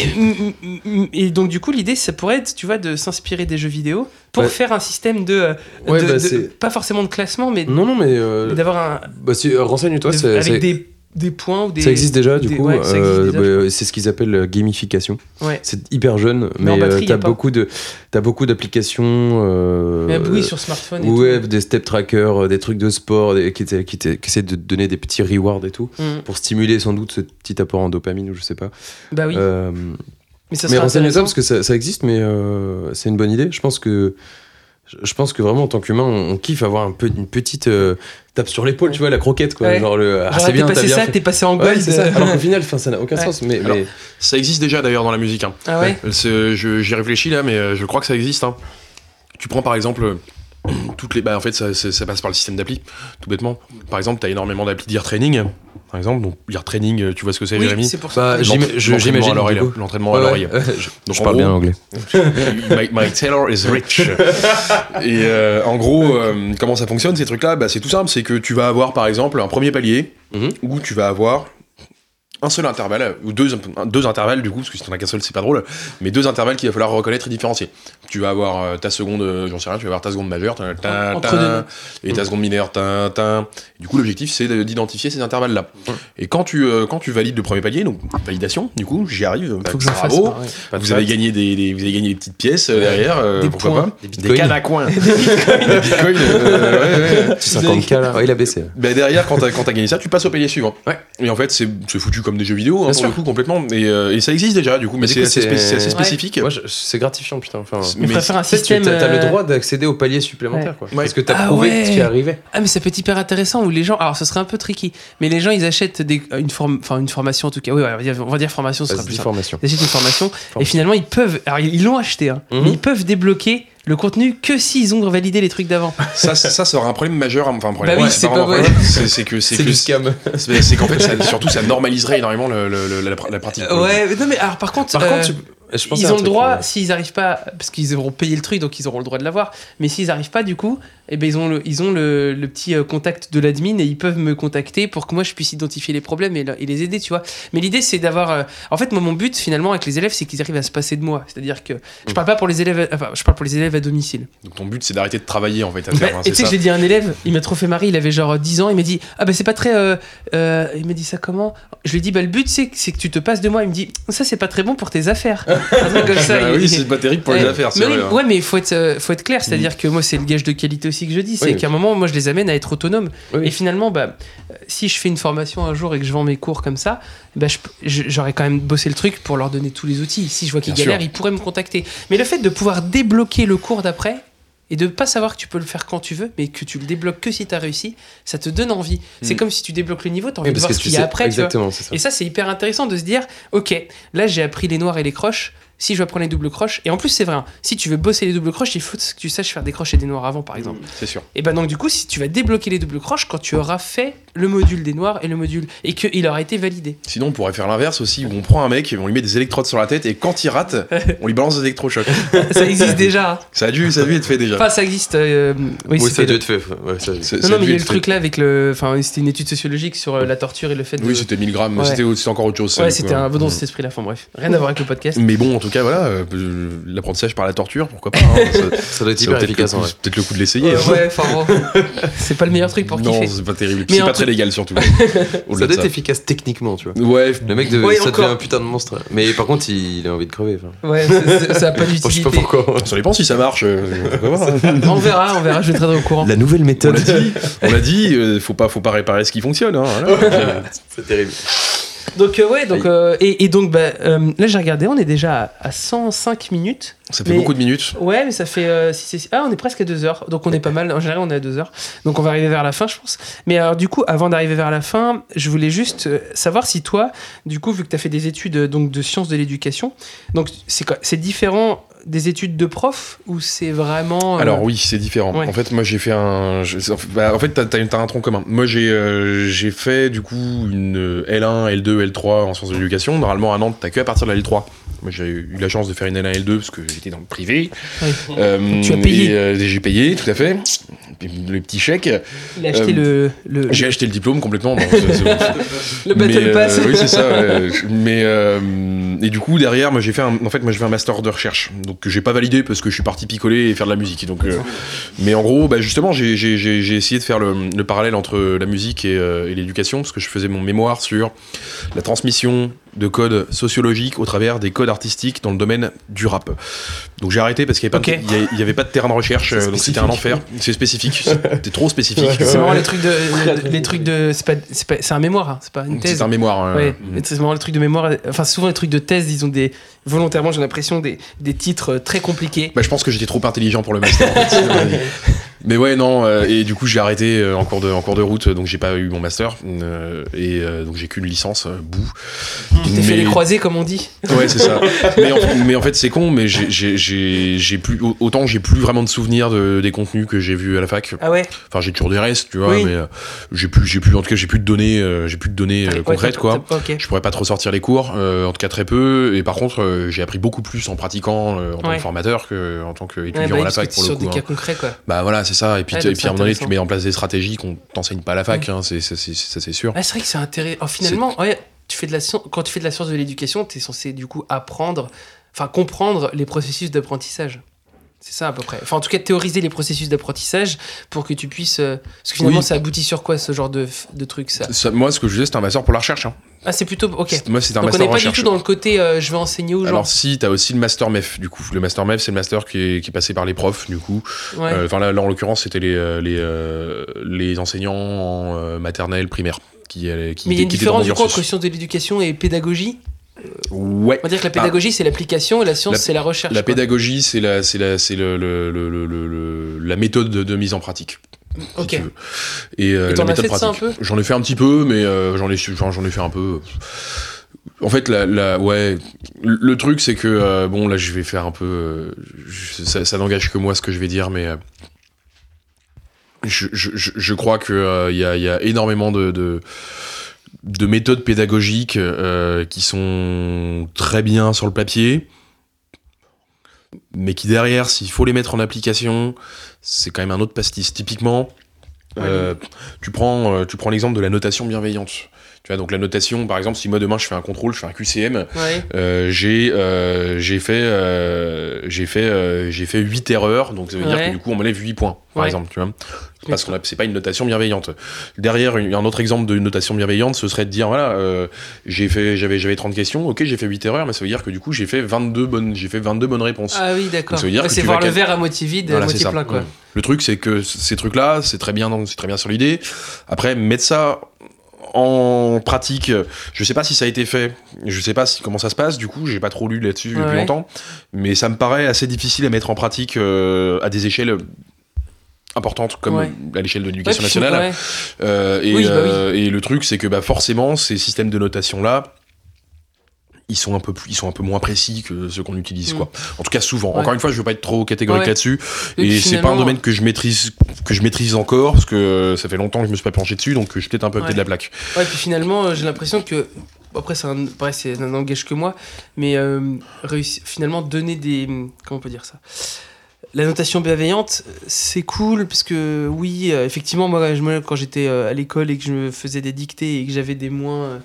et- et donc, du coup, l'idée, ça pourrait être, tu vois, de s'inspirer des jeux vidéo pour faire un système de. euh, Ouais, de- bah, de- pas forcément de classement, mais, Non, non, mais. euh, mais d'avoir un. bah, si, euh, renseigne-toi, de- c'est- avec c'est- des, des points ou des. ça existe déjà, du des- coup. ouais, euh, déjà, bah, c'est ce qu'ils appellent gamification. Ouais. C'est hyper jeune, Mais batterie, t'as beaucoup de, t'as beaucoup d'applications. euh, Mais oui, sur smartphone et ouais, tout. des step trackers, des trucs de sport, des- qui, qui, essaient de donner des petits rewards et tout, Mm. pour stimuler sans doute ce petit apport en dopamine ou je sais pas. Bah oui. Euh, mais ça mais renseigne-toi intéressant. parce que ça, ça existe, mais euh, c'est une bonne idée. Je pense que je- pense que vraiment en tant qu'humain, on, on kiffe avoir un peu une petite euh, tape sur l'épaule, tu vois, la croquette quoi. Ouais. Genre le ah, c'est t'es bien, t'as passé bien ça, t'es passé en Ouais, gold. c'est ça. Alors qu'au final, enfin, ça n'a aucun Ouais. sens. Mais, Alors, mais- Ça existe déjà d'ailleurs dans la musique. hein. Ah ouais je- J'y réfléchis là, mais euh, je crois que ça existe. hein. Tu prends par exemple euh, toutes les. Bah, en fait, ça, ça- ça passe par le système d'appli, tout bêtement. Par exemple, tu as énormément d'applis d'ear training. Par exemple, donc ear training, euh, tu vois ce que c'est, Oui, Jérémy c'est pour ça. Bah, j'im- L'entra- je- l'entraînement j'imagine, à l'oreille, Ouais, l'oreille. ouais, je, Donc, je en parle gros, bien anglais. my, my tailor is rich. Et euh, en gros, euh, comment ça fonctionne ces trucs-là? Bah, C'est tout simple, c'est que tu vas avoir par exemple un premier palier Mhm. où tu vas avoir un seul intervalle, ou deux, deux intervalles du coup, parce que si t'en as qu'un seul c'est pas drôle, mais deux intervalles qu'il va falloir reconnaître et différencier. Tu vas avoir euh, ta seconde, euh, j'en sais rien, tu vas avoir ta seconde majeure, ta, ta, ta, et ta seconde mineure. Du coup, l'objectif c'est de- d'identifier ces intervalles-là. Et quand tu, euh, quand tu valides le premier palier, donc validation, du coup, j'y arrive, Faut que fasse. Pas de vous avez, gagné des, des- vous avez gagné des petites pièces euh, derrière, euh, Des pourquoi points. pas Des Des cannes à coin. Des bitcoins. euh, ouais, ouais. 50K là. Ouais, il a baissé. Bah, derrière, quand t'as gagné ça, tu passes au palier suivant. Ouais. Et en fait, c'est c'est foutu comme des jeux vidéo, hein, pour le coup, complètement. Et, euh, et ça existe déjà, du coup, mais Mais du c'est assez, spé- Ouais. spécifique. Moi, je- c'est gratifiant, putain. Enfin, Mais, un fait, tu système. as, le euh, droit d'accéder au palier supplémentaire, quoi. Ouais. Parce que t'as Ah prouvé ouais. tu y arrivais. Ah mais ça peut être hyper intéressant où les gens alors ce serait un peu tricky mais les gens ils achètent des, une forme enfin une formation en tout cas oui ouais, on va dire, on va dire formation ce sera plus formation. ils achètent une formation et finalement ils peuvent alors ils ils l'ont acheté hein, Mhm. mais ils peuvent débloquer le contenu que s'ils ont validé les trucs d'avant Ça, ça, ça sera un problème majeur. Enfin, un problème. Bah oui, ouais, c'est vraiment pas vrai. problème. C'est c'est que c'est C'est que du scam. c'est c'est qu'en fait, ça- surtout, ça normaliserait énormément le, le- le- la, la pratique. ouais mais non mais alors par contre Par euh, contre, tu- je ils ont le droit, euh, s'ils n'arrivent pas, parce qu'ils auront payé le truc, donc ils auront le droit de l'avoir. Mais s'ils n'arrivent pas, du coup, eh ben ils ont le, ils ont le, le petit euh, contact de l'admin et ils peuvent me contacter pour que moi je puisse identifier les problèmes et, le- et les aider, tu vois. Mais l'idée c'est d'avoir, euh, en fait, moi mon but finalement avec les élèves, c'est qu'ils arrivent à se passer de moi. C'est-à-dire que je Mm. parle pas pour les élèves, enfin, je parle pour les élèves à domicile. Donc, ton but, c'est d'arrêter de travailler, en fait, à Bah, hein, et tu sais j'ai dit à un élève, il m'a trop fait marrer, il avait genre 10 ans, il m'a dit Ah bah c'est pas très. euh, euh, il m'a dit ça comment? Je lui ai dit Bah le but c'est que, c'est que tu te passes de moi. Il me dit Ça c'est pas très bon pour tes affaires. Un truc comme ça. Bah il- oui, c'est pas terrible pour les affaires, Mais vrai. hein. ouais, mais il faut être, euh, faut être clair, c'est-à-dire que moi, c'est le gage de qualité aussi que je dis, c'est Oui. qu'à un moment, moi, je les amène à être autonomes. Oui. Et finalement, bah, si je fais une formation un jour et que je vends mes cours comme ça, bah, j'aurais quand même bossé le truc pour leur donner tous les outils. Si je vois qu'ils galèrent, sûr. ils pourraient me contacter. Mais le fait de pouvoir débloquer le cours d'après, et de pas savoir que tu peux le faire quand tu veux, mais que tu le débloques que si tu as réussi, ça te donne envie. C'est Mm. comme si tu débloques le niveau, tu as envie Oui, de voir ce qu'il y a sais après. tu vois. ça. Et ça, c'est hyper intéressant de se dire, ok, là j'ai appris les noirs et les croches. Si je vais apprendre les doubles croches, et en plus c'est vrai, hein, si tu veux bosser les doubles croches, il faut que tu saches faire des croches et des noirs avant, par exemple. C'est sûr. Et ben donc du coup, si tu vas débloquer les doubles croches quand tu auras fait le module des noirs et le module et qu'il aura été validé. Sinon, on pourrait faire l'inverse aussi, où on prend un mec, on lui met des électrodes sur la tête, et quand il rate, on lui balance des électrochocs. ça existe déjà. hein. Ça a dû, ça a dû être fait déjà. Enfin, ça existe. euh, oui, Oui, ça a dû être fait. ouais, ça- C'est- Non, mais il y a le fait. truc là avec le. Enfin, c'était une étude sociologique sur euh, la torture et le fait de. Oui, c'était 1000 grammes, Ouais. c'était c'était encore autre chose. Ouais, c'était hein. un peu dans cet esprit-là. Enfin bref, rien à voir avec le podcast. Mais bon, en tout cas, voilà, euh, l'apprentissage par la torture, pourquoi pas. hein, ça- Ça doit être hyper peut-être efficace le en. Peut-être le coup de l'essayer. Euh, hein. ouais, enfin bon. c'est pas le meilleur truc pour non, kiffer. c'est pas terrible. Mais C'est en pas tout- très légal surtout. Ça doit être efficace techniquement, tu vois. Ouais, Le mec, de, Ouais, ça encore. devient un putain de monstre. Mais par contre, il, il a envie de crever. Ouais, ça a pas Bon, je sais d'utilité. pas pourquoi. ça dépend si ça marche. euh, hein. On verra, on verra, je vais te au courant. La nouvelle On méthode. l'a dit, on l'a dit, euh, faut pas, faut pas réparer ce qui fonctionne. Hein, voilà. C'est terrible. Donc euh, ouais, donc euh, et, et donc bah, euh, là j'ai regardé, on est déjà à, à 105 minutes. Ça fait Mais- beaucoup de minutes. Ouais, mais ça fait euh, six- six- ah on est presque à 2 heures, donc on est pas mal. En général on est à 2 heures, donc on va arriver vers la fin, je pense. Mais alors du coup, avant d'arriver vers la fin, je voulais juste savoir si toi, du coup, vu que tu as fait des études donc de sciences de l'éducation, donc C'est différent des études de prof ou c'est vraiment euh, Alors oui, c'est différent. Ouais. En fait, moi j'ai fait un. bah, en fait, t'as t'as- t'as un tronc commun. Moi j'ai euh, j'ai fait du coup une L1, L2, L3 en sciences de l'éducation. Normalement à Nantes, t'as que à partir de la L3. Moi j'ai eu la chance de faire une L1, L2 parce que j'étais dans le privé. Oui. Euh, Tu as payé. et, J'ai payé, tout à fait. Le petit chèque. Il a acheté Euh, le, le, J'ai acheté le diplôme complètement. bon, le Battle mais, euh, Pass. oui, c'est ça. ouais. Mais euh, et du coup derrière, moi j'ai fait un, en fait moi j'ai fait un master de recherche, donc que j'ai pas validé parce que je suis parti picoler et faire de la musique. Donc, mais en gros, bah, justement, j'ai essayé de faire le, le parallèle entre la musique et, et l'éducation parce que je faisais mon mémoire sur la transmission de codes sociologiques au travers des codes artistiques dans le domaine du rap. Donc j'ai arrêté parce qu'il n'y avait, pas de- avait- pas terrain de recherche, euh, donc c'était un enfer. C'est spécifique, c'était trop spécifique. C'est marrant les trucs de les trucs de c'est pas c'est pas- c'est un mémoire, hein, c'est pas une thèse. C'est un mémoire. euh, Ouais, mm. mais c'est marrant les trucs de mémoire. Enfin, souvent les trucs de thèse, ils ont des volontairement, j'ai l'impression des, des titres euh, très compliqués. Bah, je pense que j'étais trop intelligent pour le master. en fait. Mais ouais, non, euh, et du coup, j'ai arrêté euh, en cours de, en cours de route, donc j'ai pas eu mon master, euh, et euh, donc j'ai qu'une licence, euh, bout. Tu t'es fait les croisés, comme on dit. Ouais, c'est ça. mais, en, mais en fait, c'est con, mais j'ai- j'ai- j'ai j'ai plus, autant j'ai plus vraiment de souvenirs de, des contenus que j'ai vus à la fac. Ah ouais Enfin, j'ai toujours des restes, tu vois, Oui. mais euh, j'ai plus, j'ai plus, en tout cas, j'ai plus de données, euh, j'ai plus de données Ouais, concrètes, quoi. t'as- Ok. Je pourrais pas te ressortir les cours, euh, en tout cas très peu. Et par contre, j'ai appris beaucoup plus en pratiquant euh, en tant Ouais. que formateur que en tant Ouais, qu'étudiant bah, à la fac pour le sur coup. des hein. cas concrets, quoi. Bah voilà, c'est ça. Et puis, Ouais, et puis à un moment donné, tu mets en place des stratégies qu'on t'enseigne pas à la fac, hein, c'est, ça c'est sûr. Ah, c'est vrai que c'est intéressant. Oh, finalement, ouais, tu fais de la science... quand tu fais de la science de l'éducation, tu es censé du coup apprendre, enfin comprendre les processus d'apprentissage. C'est ça à peu près. Enfin, en tout cas, théoriser les processus d'apprentissage pour que tu puisses. euh, Parce que finalement, Oui. ça aboutit sur quoi ce genre de, de truc ça Ça, moi, ce que je disais, c'était un master pour la recherche. hein. Ah, c'est plutôt. Ok. C'est- Moi, c'était un Donc on master n'est en pas du tout dans le côté euh, je vais enseigner aux gens. Alors si, t'as aussi le master MEF, du coup. Le master MEF, c'est le master qui est, qui est passé par les profs, du coup. ouais. Euh, Enfin là, là, en l'occurrence, c'était les, les, euh, les enseignants en maternelle, primaire. Qui, qui, Mais il y a une différence du coup entre cursus. science de l'éducation et pédagogie? Ouais. On va dire que la pédagogie c'est l'application et la science c'est la recherche. La quoi. pédagogie, c'est la, c'est la, c'est le, le- le- la méthode de, de mise en pratique. Ok. Et, euh, Et la méthode ça un peu? J'en ai fait un petit peu, mais euh, j'en ai, j'en ai fait un peu. En fait, la, la- ouais, le truc, c'est que euh, bon, là, je vais faire un peu. euh, je- ça, ça n'engage que moi ce que je vais dire, mais euh, je, je- je- crois que euh, il y, a, y a énormément de, de de méthodes pédagogiques euh, qui sont très bien sur le papier, mais qui derrière, s'il faut les mettre en application, c'est quand même un autre pastis. Typiquement, euh, tu prends, euh, tu prends l'exemple de la notation bienveillante. Tu vois, donc la notation, par exemple, si moi demain je fais un contrôle, je fais un QCM, Ouais. euh, j'ai euh, j'ai fait euh, j'ai fait euh, j'ai fait 8 erreurs donc ça veut dire que du coup on m'enlève 8 points par Ouais. exemple tu vois parce qu'on a- c'est pas une notation bienveillante derrière une- un autre exemple de notation bienveillante ce serait de dire voilà euh, j'ai fait j'avais j'avais 30 questions OK j'ai fait 8 erreurs mais ça veut dire que du coup j'ai fait 22 bonnes j'ai fait 22 bonnes réponses Ah oui d'accord. Que c'est voir le verre à moitié vide, Voilà, à moitié plein quoi. Le truc, c'est que ces trucs-là, c'est très bien, c'est très bien sur l'idée. Après, mettre ça en pratique, je sais pas si ça a été fait, je sais pas si, comment ça se passe. Du coup, j'ai pas trop lu là-dessus depuis Ouais. longtemps, mais ça me paraît assez difficile à mettre en pratique euh, à des échelles importantes comme Ouais. à l'échelle de l'éducation nationale. ouais. Euh, et, Oui, bah oui. euh, et le truc, c'est que bah, forcément, ces systèmes de notation-là, ils sont un peu plus, ils sont un peu moins précis que ceux qu'on utilise, Mm. quoi. En tout cas, souvent. Ouais. Encore une fois, je veux pas être trop catégorique Ouais. là-dessus. Et Et c'est pas un domaine que je maîtrise, que je maîtrise encore, parce que ça fait longtemps que je me suis pas penché dessus, donc je suis peut-être un peu à côté Ouais. de la plaque. Ouais, puis finalement, euh, j'ai l'impression que. Après, c'est un, pareil, c'est un langage que moi, mais euh, réussi- finalement, donner des. Comment on peut dire ça La notation bienveillante, c'est cool, parce que oui, euh, effectivement, moi, je, quand j'étais euh, à l'école et que je me faisais des dictées et que j'avais des moins. euh,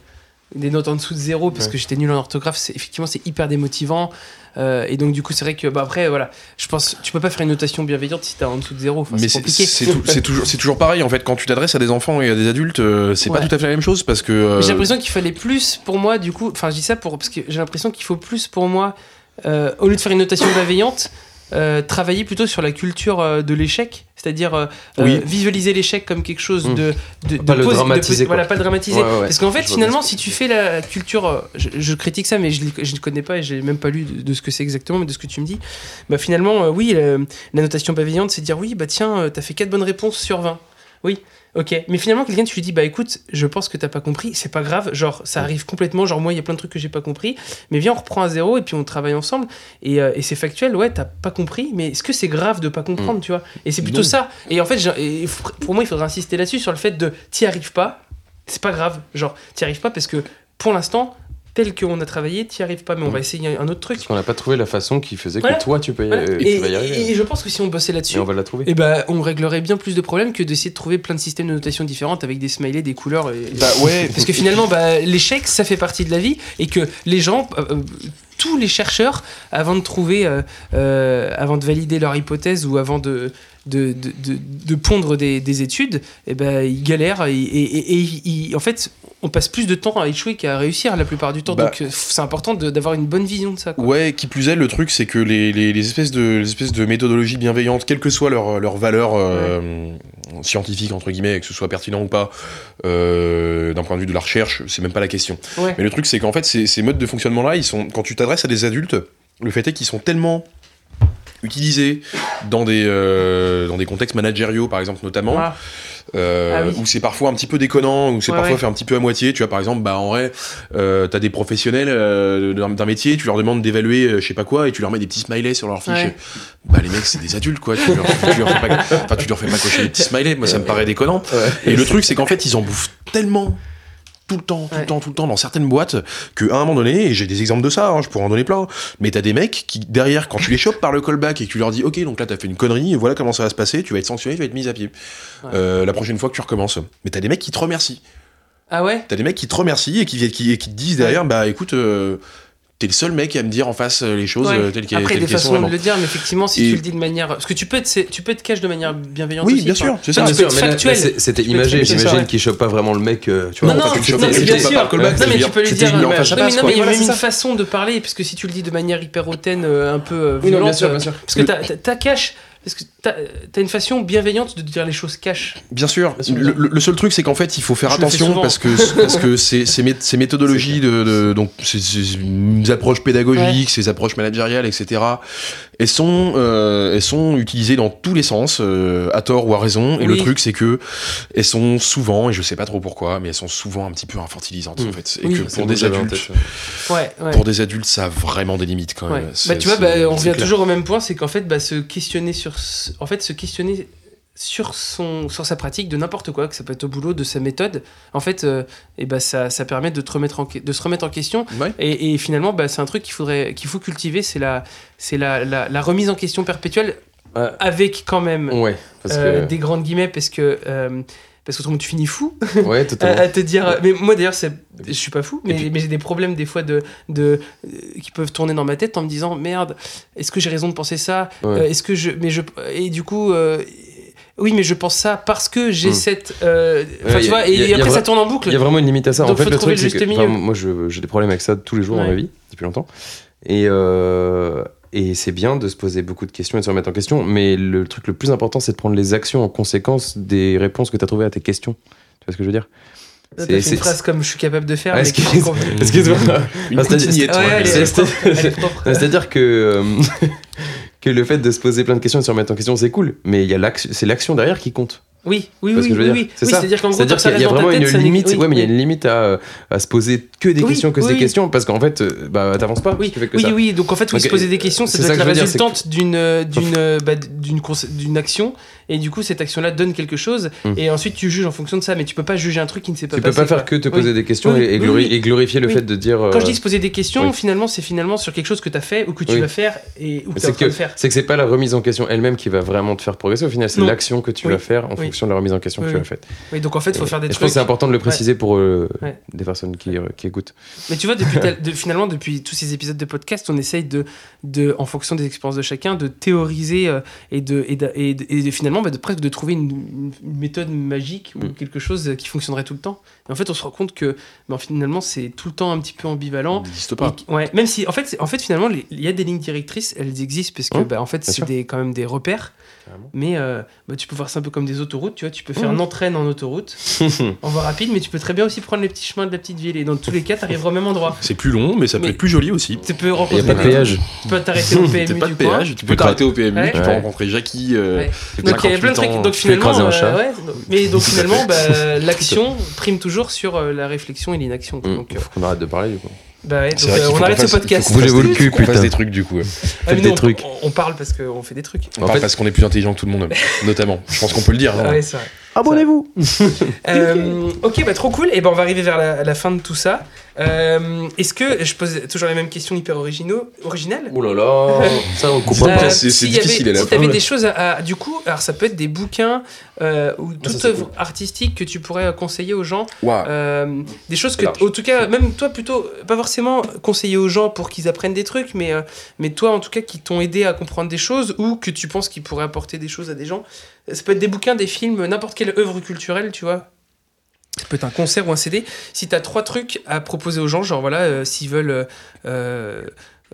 des notes en dessous de zéro parce Ouais. que j'étais nul en orthographe. C'est, effectivement, c'est hyper démotivant. Euh, et donc, du coup, c'est vrai que, bah, après, voilà, je pense, tu peux pas faire une notation bienveillante si t'es en dessous de zéro. Enfin, Mais c'est c'est compliqué. c'est tou- c'est toujours, c'est toujours pareil en fait quand tu t'adresses à des enfants et à des adultes, euh, c'est pas tout à fait la même chose parce que. euh, J'ai l'impression qu'il fallait plus pour moi, du coup. Enfin, je dis ça pour, parce que j'ai l'impression qu'il faut plus pour moi, au lieu de faire une notation bienveillante, travailler plutôt sur la culture de l'échec. C'est-à-dire euh, Oui. euh, visualiser l'échec comme quelque chose Mm. de, de, Pas de le dramatiser, Voilà, pas le dramatiser. Ouais, ouais, Parce qu'en fait, je finalement, si tu fais la culture, euh, je, je critique ça, mais je ne connais pas et j'ai même pas lu de, ce que c'est exactement, mais de ce que tu me dis. Bah finalement, euh, oui, la, la notation bienveillante, c'est dire oui, bah tiens, euh, t'as fait 4 bonnes réponses sur 20. Oui, ok. Mais finalement, quelqu'un, tu lui dis, bah écoute, je pense que t'as pas compris, c'est pas grave, genre, ça arrive complètement, genre, moi, il y a plein de trucs que j'ai pas compris, mais viens, on reprend à zéro et puis on travaille ensemble. Et, euh, et c'est factuel, ouais, t'as pas compris, mais est-ce que c'est grave de pas comprendre, tu vois? Et c'est plutôt Non. ça. Et en fait, et pour moi, il faudrait insister là-dessus, sur le fait de t'y arrives pas, c'est pas grave, genre, t'y arrives pas parce que pour l'instant, tel qu'on a travaillé, t'y arrives pas, mais on va essayer un autre truc. Parce qu'on n'a pas trouvé la façon qui faisait Voilà. que toi, tu peux y, Voilà. euh, Et, tu vas y arriver. et- et je pense que si on bossait là-dessus, Et on va la trouver. ben, on réglerait bien plus de problèmes que d'essayer de trouver plein de systèmes de notation différentes avec des smileys, des couleurs. et- Bah ouais. Parce que finalement, bah, l'échec, ça fait partie de la vie et que les gens, euh, euh, tous les chercheurs, avant de trouver, euh, euh, avant de valider leur hypothèse ou avant de, de, de, de- de pondre des, des études, eh ben, ils galèrent et, et- et- et ils- en fait, on passe plus de temps à échouer qu'à réussir la plupart du temps. Bah. Donc, euh, c'est important d'avoir une bonne vision de ça. quoi. Ouais, qui plus est, le truc, c'est que les, les- les espèces de, les espèces de méthodologies bienveillantes, quelle que soit leur, leur valeur euh, scientifique, entre guillemets, que ce soit pertinent ou pas, euh, d'un point de vue de la recherche, c'est même pas la question. Ouais. Mais le truc, c'est qu'en fait, ces, ces modes de fonctionnement-là, ils sont, quand tu t'adresses à des adultes, le fait est qu'ils sont tellement utilisés dans des, euh, dans des contextes managériaux, par exemple, notamment, Voilà. euh, Ah oui. où c'est parfois un petit peu déconnant, où c'est Ouais, parfois ouais. fait un petit peu à moitié. Tu vois, par exemple, bah, en vrai, euh, t'as des professionnels euh, d'un métier, tu leur demandes d'évaluer euh, je sais pas quoi et tu leur mets des petits smileys sur leur fiche. Ouais. Bah, les mecs, c'est des adultes, quoi. Tu leur, tu leur fais pas, enfin, tu leur fais pas cocher des petits smileys. Moi, ça me paraît déconnant. Et le truc, c'est qu'en fait, ils en bouffent tellement tout le temps, tout Ouais. le temps, tout le temps dans certaines boîtes que à un moment donné, et j'ai des exemples de ça, hein, je pourrais en donner plein, mais t'as des mecs qui derrière, quand tu les chopes par le callback et que tu leur dis ok, donc là t'as fait une connerie, et voilà comment ça va se passer, tu vas être sanctionné, tu vas être mis à pied Ouais. Euh, la prochaine fois que tu recommences. Mais t'as des mecs qui te remercient, Ah ouais? T'as des mecs qui te remercient et qui, qui, et qui te disent derrière bah écoute. euh, T'es le seul mec à me dire en face euh, les choses Ouais. euh, telles qu'elles Après, telles des sont façons de vraiment. le dire, mais effectivement, si Et- tu le dis de manière. Parce que tu peux être, tu peux être cash de manière bienveillante Oui, aussi. bien sûr, c'est ça, C'était imagé, factuel, j'imagine qu'il chope pas vraiment le mec, euh, tu vois. Non, non, mais tu bien sûr. Non, mais tu dire- peux lui dire. mais il y a même une façon de parler, parce que si tu le dis de manière hyper hautaine, un peu Oui, non, bien violente, sûr, bien sûr. Parce que t'as cash. Parce que t'as as une façon bienveillante de dire les choses cash. Bien sûr. Le, seul truc, c'est qu'en fait, il faut faire Je attention parce que parce que ces, ces, mé- ces méthodologies de, de- donc ces, ces approches pédagogiques, ces approches managériales, etc. Elles sont euh, elles sont utilisées dans tous les sens, euh, à tort ou à raison. Et le truc, c'est que elles sont souvent, et je sais pas trop pourquoi, mais elles sont souvent un petit peu infantilisantes en Mm. fait. Et Oui. que pour des adultes. Ouais, ouais. pour des adultes, ça a vraiment des limites quand même. Bah, tu vois, bah, on revient toujours au même point, c'est qu'en fait, bah, se questionner sur, ce- en fait, se questionner sur son, sur sa pratique de n'importe quoi, que ça peut être au boulot, de sa méthode. En fait, euh, et bah, ça, ça permet de te remettre en, que- de se remettre en question. Ouais. Et, et finalement, bah, c'est un truc qu'il faudrait, qu'il faut cultiver, c'est la, c'est la, la, la remise en question perpétuelle, avec quand même Ouais, parce euh, que. des grandes guillemets, parce que parce qu'autrement tu finis fou Ouais, à, totalement. à te dire. Mais moi d'ailleurs, je suis pas fou, mais, Et puis- mais j'ai des problèmes des fois de, de euh, qui peuvent tourner dans ma tête en me disant merde, est-ce que j'ai raison de penser ça? Ouais. Euh, Est-ce que je, mais je et du coup. euh, oui, mais je pense ça parce que j'ai Hmm. cette. euh, Ouais, tu vois, a- et, a après ça tourne en boucle. Il y a vraiment une limite à ça. Donc, en fait, le trouver truc, c'est que moi, j'ai des problèmes avec ça tous les jours dans ma vie, depuis longtemps. Et, euh, et c'est bien de se poser beaucoup de questions et de se remettre en question. Mais le truc le plus important, c'est de prendre les actions en conséquence des réponses que tu as trouvées à tes questions. Tu vois ce que je veux dire? C'est- une phrase comme je suis capable de faire. Ah, Excuse-moi. C'est-à-dire que, euh, que le fait de se poser plein de questions et de se remettre en question, c'est cool. Mais il y a l'action- c'est l'action derrière qui compte. Oui, oui, oui, oui, oui. C'est Oui, ça. C'est-à-dire qu'en gros, qu'il y a dans ta vraiment tête, une limite. oui, ouais, mais il y a une limite à, à se poser que des questions, que des questions, parce qu'en fait, euh, bah, t'avances pas. Oui, oui, oui, donc en fait, oui, se poser des questions, c'est la résultante d'une euh, d'une euh, bah, d'une action et du coup cette action-là donne quelque chose, Mm. et ensuite tu juges en fonction de ça, mais tu peux pas juger un truc qui ne s'est pas Tu peux passé. pas faire quoi. que te Oui. poser des questions Oui, et, et oui, glori- oui. et glorifier le fait de dire. Quand je euh, dis se poser des questions, finalement, c'est finalement sur quelque chose que tu as fait ou que tu vas faire et ou que tu es C'est en train que de faire. c'est que c'est pas la remise en question elle-même qui va vraiment te faire progresser. Au final, c'est l'action que tu vas faire en fonction de la remise en question que tu as faite. Oui, donc en fait, il faut faire des et Je trucs. pense que c'est important de le préciser pour euh, des personnes qui, euh, qui écoutent. Mais tu vois, finalement, depuis tous ces épisodes de podcast, on essaye de, de en fonction des expériences de chacun, de théoriser et, de, et, de- finalement bah, de presque de trouver une, méthode magique ou Mm. quelque chose qui fonctionnerait tout le temps. Et en fait, on se rend compte que bah, finalement, c'est tout le temps un petit peu ambivalent. N'existe pas. Et ouais, même si, en fait, en fait finalement, il y a des lignes directrices, elles existent parce que, bah, en fait, c'est quand même des repères. Carrément. Mais euh, bah, tu peux voir ça un peu comme des autoroutes, tu vois. Tu peux faire Mhm. un entraîne en autoroute, en voie rapide, mais tu peux très bien aussi prendre les petits chemins de la petite ville. Et dans tous les cas, tu arriveras au même endroit. C'est plus long, mais ça peut Mais- être plus joli aussi. Tu peux Il n'y rencontrer a pas de des- péage. Tu peux t'arrêter au PMU T'as pas de du coin. péage, tu peux t'arrêter au PMU, Ouais. tu peux rencontrer Jackie. euh, Ouais. Donc il y a plein de 58 trucs. Donc finalement, un chat. euh, ouais, mais donc finalement, bah, l'action prime toujours sur euh, la réflexion et l'inaction. quoi. Mm. Donc, euh, Faut qu'on arrête de parler du coup. Bah ouais, donc, euh, on arrête ce fasse- podcast. fasse le cul, putain. des trucs du coup. Ah, des trucs. On, on parle parce qu'on fait des trucs. On En parle fait- parce qu'on est plus intelligent que tout le monde, notamment. Je pense qu'on peut le dire. hein. Ah ouais. Abonnez-vous Euh, ok, bah trop cool. Et ben on va arriver vers la, la fin de tout ça. Euh, Est-ce que je pose toujours la même question hyper originaux, originale Oh là là Ça, on Dis donc, pas. C'est- avait- difficile, elle a Si t'avais ouais. des choses à, à- du coup, alors ça peut être des bouquins euh, ou toute c'est œuvre artistique que tu pourrais conseiller aux gens. Waouh. Euh, des choses que, en tout cas, même toi plutôt, pas forcément conseiller aux gens pour qu'ils apprennent des trucs, mais, mais toi en tout cas qui t'ont aidé à comprendre des choses ou que tu penses qu'ils pourraient apporter des choses à des gens. Ça peut être des bouquins, des films, n'importe quelle œuvre culturelle, tu vois. Ça peut être un concert ou un CD. Si t'as trois trucs à proposer aux gens, genre voilà, euh, s'ils veulent euh,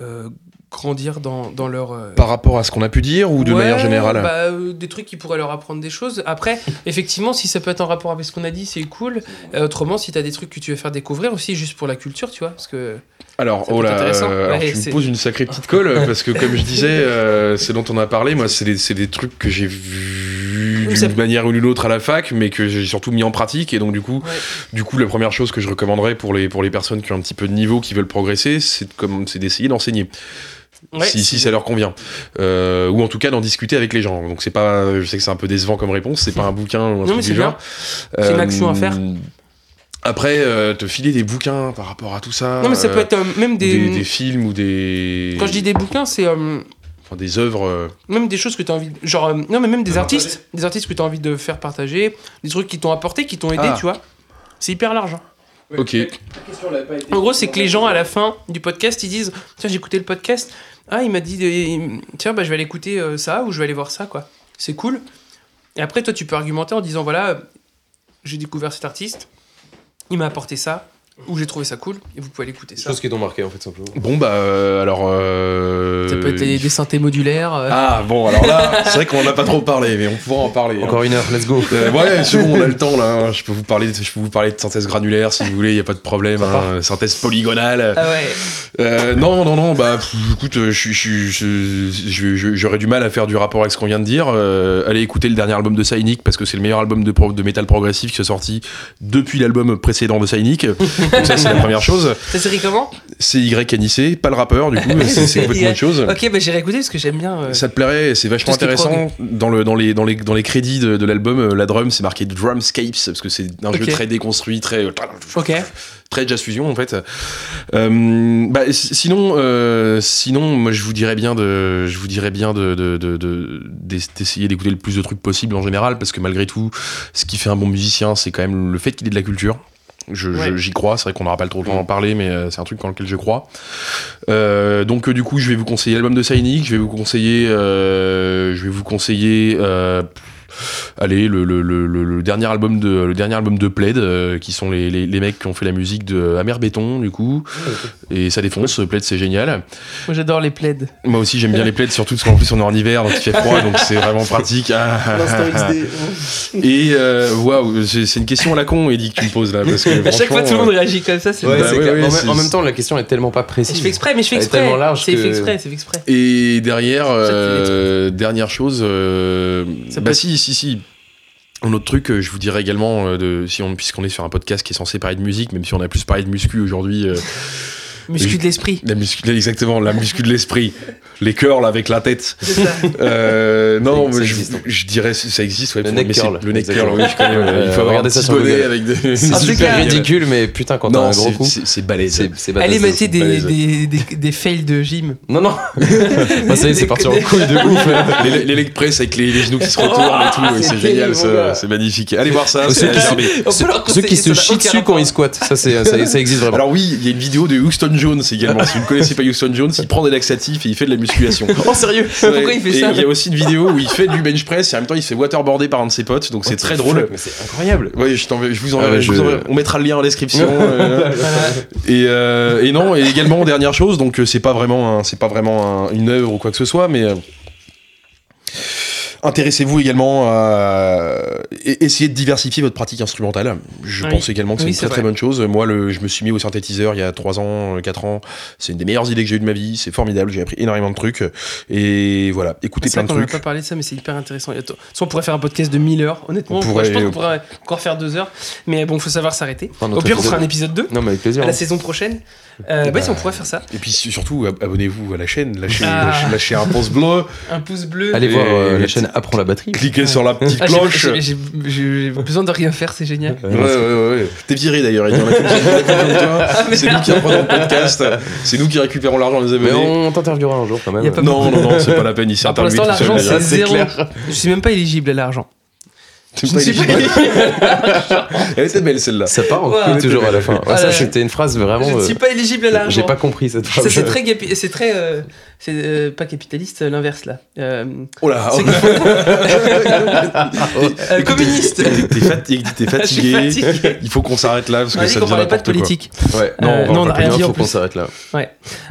euh, grandir dans, dans leur. Par rapport à ce qu'on a pu dire ou de Ouais, manière générale bah, Des trucs qui pourraient leur apprendre des choses. Après, effectivement, si ça peut être en rapport avec ce qu'on a dit, c'est cool. Autrement, si tu as des trucs que tu veux faire découvrir aussi, juste pour la culture, tu vois. Parce que. Alors, oh là, euh, alors Ouais, tu me poses une sacrée petite colle parce que comme je disais, euh, c'est dont on a parlé. Moi, c'est des, c'est des trucs que j'ai vus D'une manière ou d'une autre à la fac, mais que j'ai surtout mis en pratique. Et donc, du coup, Ouais. du coup, la première chose que je recommanderais pour les pour les personnes qui ont un petit peu de niveau, qui veulent progresser, c'est d'essayer d'enseigner. Ouais, si, si ça leur convient. Euh, ou en tout cas d'en discuter avec les gens. Donc c'est pas, je sais que c'est un peu décevant comme réponse, c'est pas un bouquin ou un Non, truc du genre. C'est une action à faire. Après, euh, te filer des bouquins par rapport à tout ça. Non, mais ça euh, peut être euh, même des. des, des films ou des. Quand je dis des bouquins, c'est euh, enfin, des œuvres. euh, même des choses que tu as envie. de- Genre, euh, non, mais même des artistes. Des artistes que tu as envie de faire partager. Des trucs qui t'ont apporté, qui t'ont aidé, Ah. tu vois. C'est hyper large. hein. Ok. En gros, c'est que les gens, à la fin du podcast, ils disent Tiens, j'ai écouté le podcast. Ah, il m'a dit de- Tiens, bah, je vais aller écouter euh, ça ou je vais aller voir ça, quoi. C'est cool. Et après, toi, tu peux argumenter en disant Voilà, euh, j'ai découvert cet artiste, il m'a apporté ça, ou j'ai trouvé ça cool, et vous pouvez aller écouter ça. choses qui t'ont marqué en fait, simplement. Bon bah euh, alors. euh, Ça peut être des, des synthés modulaires. euh, Ah bon alors là, c'est vrai qu'on en a pas trop parlé, mais on pourra en parler. hein. Encore une heure, let's go Euh, ouais, c'est bon, on a le temps là. hein. Je peux vous parler, de, je peux vous parler de synthèse granulaire si vous voulez, il y a pas de problème. hein. Synthèse polygonale. Ah ouais. Euh, non, non, non. Bah, pff, écoute, j'aurais du mal à faire du rapport avec ce qu'on vient de dire. Euh, allez écouter le dernier album de Cynic parce que c'est le meilleur album de, pro- de métal progressif qui est sorti depuis l'album précédent de Cynic. Ça, c'est la première chose. Ça s'écrit comment C'est YNIC, pas le rappeur du coup. C'est complètement autre chose. Ok, bah j'irai écouter parce que j'aime bien. euh, Ça te plairait, c'est vachement intéressant. Dans, le, dans, les, dans, les, dans les crédits de, de l'album, euh, la drum, c'est marqué Drumscapes, parce que c'est un jeu très déconstruit, très, Ok. très jazz fusion en fait. Euh, bah, sinon, euh, sinon, moi je vous dirais bien de, je vous dirais bien de, de- de- de- d'ess- d'essayer d'écouter le plus de trucs possible en général, parce que malgré tout, ce qui fait un bon musicien, c'est quand même le fait qu'il ait de la culture. Je- je- Ouais. J'y crois, c'est vrai qu'on n'aura pas le temps d'en parler, mais euh, c'est un truc dans lequel je crois. Euh, donc euh, du coup, je vais vous conseiller l'album de Cynic, je vais vous conseiller, euh, je vais vous conseiller, euh, allez, le, le, le, le- le dernier album de le dernier album de Plaid, euh, qui sont les, les, les mecs qui ont fait la musique de Amer Béton, du coup, et ça défonce. Plaid, c'est génial. Moi j'adore les plaids. Moi aussi, j'aime bien les plaids, surtout parce qu'en plus on est en hiver, donc il fait froid, donc c'est vraiment pratique. Ah, ah. Et euh, waouh, c'est c'est une question à la con, Eddie, que tu me poses là, parce que À chaque fois, tout le monde réagit comme ça. C'est Ouais, Bah c'est ouais, clair. ouais, en, même- en même temps, la question est tellement pas précise. je fais exprès, mais je fais exprès. tellement large C'est fait exprès, c'est fait exprès. Et derrière, euh, dernière chose, euh, bah si, si, si. Un autre truc, euh, je vous dirais également, euh, de, si on, puisqu'on est sur un podcast qui est censé parler de musique, même si on a plus parlé de muscu aujourd'hui, euh, Muscu de l'esprit. la muscu, exactement, la muscu de l'esprit. les curls avec la tête. Ça. Euh, non, Ça mais je, existe. je dirais ça existe. Ouais, Le neck curl, Le neck curl, oui, je connais. ouais. Il faut Euh, regardez ça sur Google. avec des. C'est super ridicule, mais putain, quand t'as un gros c'est- coup, c'est balèze. Allez mater des, des, des, des fails de gym. Non, non. Bah, ça y est, c'est parti en couille de ouf. les, les leg press avec les, les genoux qui se retournent et tout, ouais, c'est génial, c'est magnifique. Allez voir ça, Ceux qui se- chient dessus quand ils squattent, ça existe vraiment. Alors oui, il y a une vidéo de Houston Jones également. Si vous ne connaissez pas Houston Jones, il prend des laxatifs et il fait de la musculation. Oh, sérieux Pourquoi il fait et ça Il y a aussi une vidéo où il fait du bench press et en même temps il se fait waterboarder par un de ses potes, donc c'est très drôle. Mais c'est incroyable. Oui, je, t'en- je vous Ah enverrai, ouais, je vous enverrai. On mettra le lien en description. euh, et, euh, et non, et également dernière chose, donc euh, c'est pas vraiment, un- c'est pas vraiment un- une œuvre ou quoi que ce soit, mais euh, intéressez-vous également à et- essayer de diversifier votre pratique instrumentale. Je Oui. pense également que c'est Oui, une très très bonne chose. Moi, le, je me suis mis au synthétiseur il y a 3 ans, 4 ans. C'est une des meilleures idées que j'ai eues de ma vie. C'est formidable. J'ai appris énormément de trucs. Et voilà, écoutez plein de qu'on n'a trucs. pas parlé de ça, mais c'est hyper intéressant. Soit on pourrait faire un podcast de 1000 heures, honnêtement. On je pense pourrait- qu'on pourrait encore faire 2 heures. Mais bon, faut savoir s'arrêter. Au pire, on fera un épisode 2 Non, mais avec plaisir. à la hein. saison prochaine. Euh, bah, Bah, si, on pourrait faire ça. Et puis surtout, ab- abonnez-vous à la chaîne. Lâchez, Ah. lâchez, lâchez un pouce bleu. Un pouce bleu. Allez voir euh, la chaîne Apprends la batterie. Cliquez sur la petite Ah, cloche. j'ai- besoin de rien faire, c'est génial. Ouais, ouais, ouais, ouais. T'es viré d'ailleurs. Eddie. On a fait une petite vidéo de toi. C'est nous qui reprenons le podcast. C'est nous qui récupérons l'argent des Mais abonnés. on t'interviewera un jour quand même. Non, non, non, c'est pas la peine. Il s'est Ah, pour l'instant, l'argent, c'est zéro. clair. Je suis même pas éligible à l'argent. C'est Je pas ne suis pas éligible. Elle était belle celle-là. Ça part en Ouais. couille toujours à la fin. Ouais, Ah, ça, c'était une phrase vraiment. Je ne euh, suis pas éligible à l'argent. J'ai pas compris cette phrase. Ça, c'est très, c'est très, euh, c'est euh, pas capitaliste, euh, l'inverse là. Euh, Oh là, oh faut- euh, communiste. T'es fatigué, suis fatigué. fatigué. Il faut qu'on s'arrête là parce On que a dit ça qu'on devient parlait pas de quoi. politique. Ouais. Non, Euh, on non, on n'a rien dit en faut qu'on s'arrête là.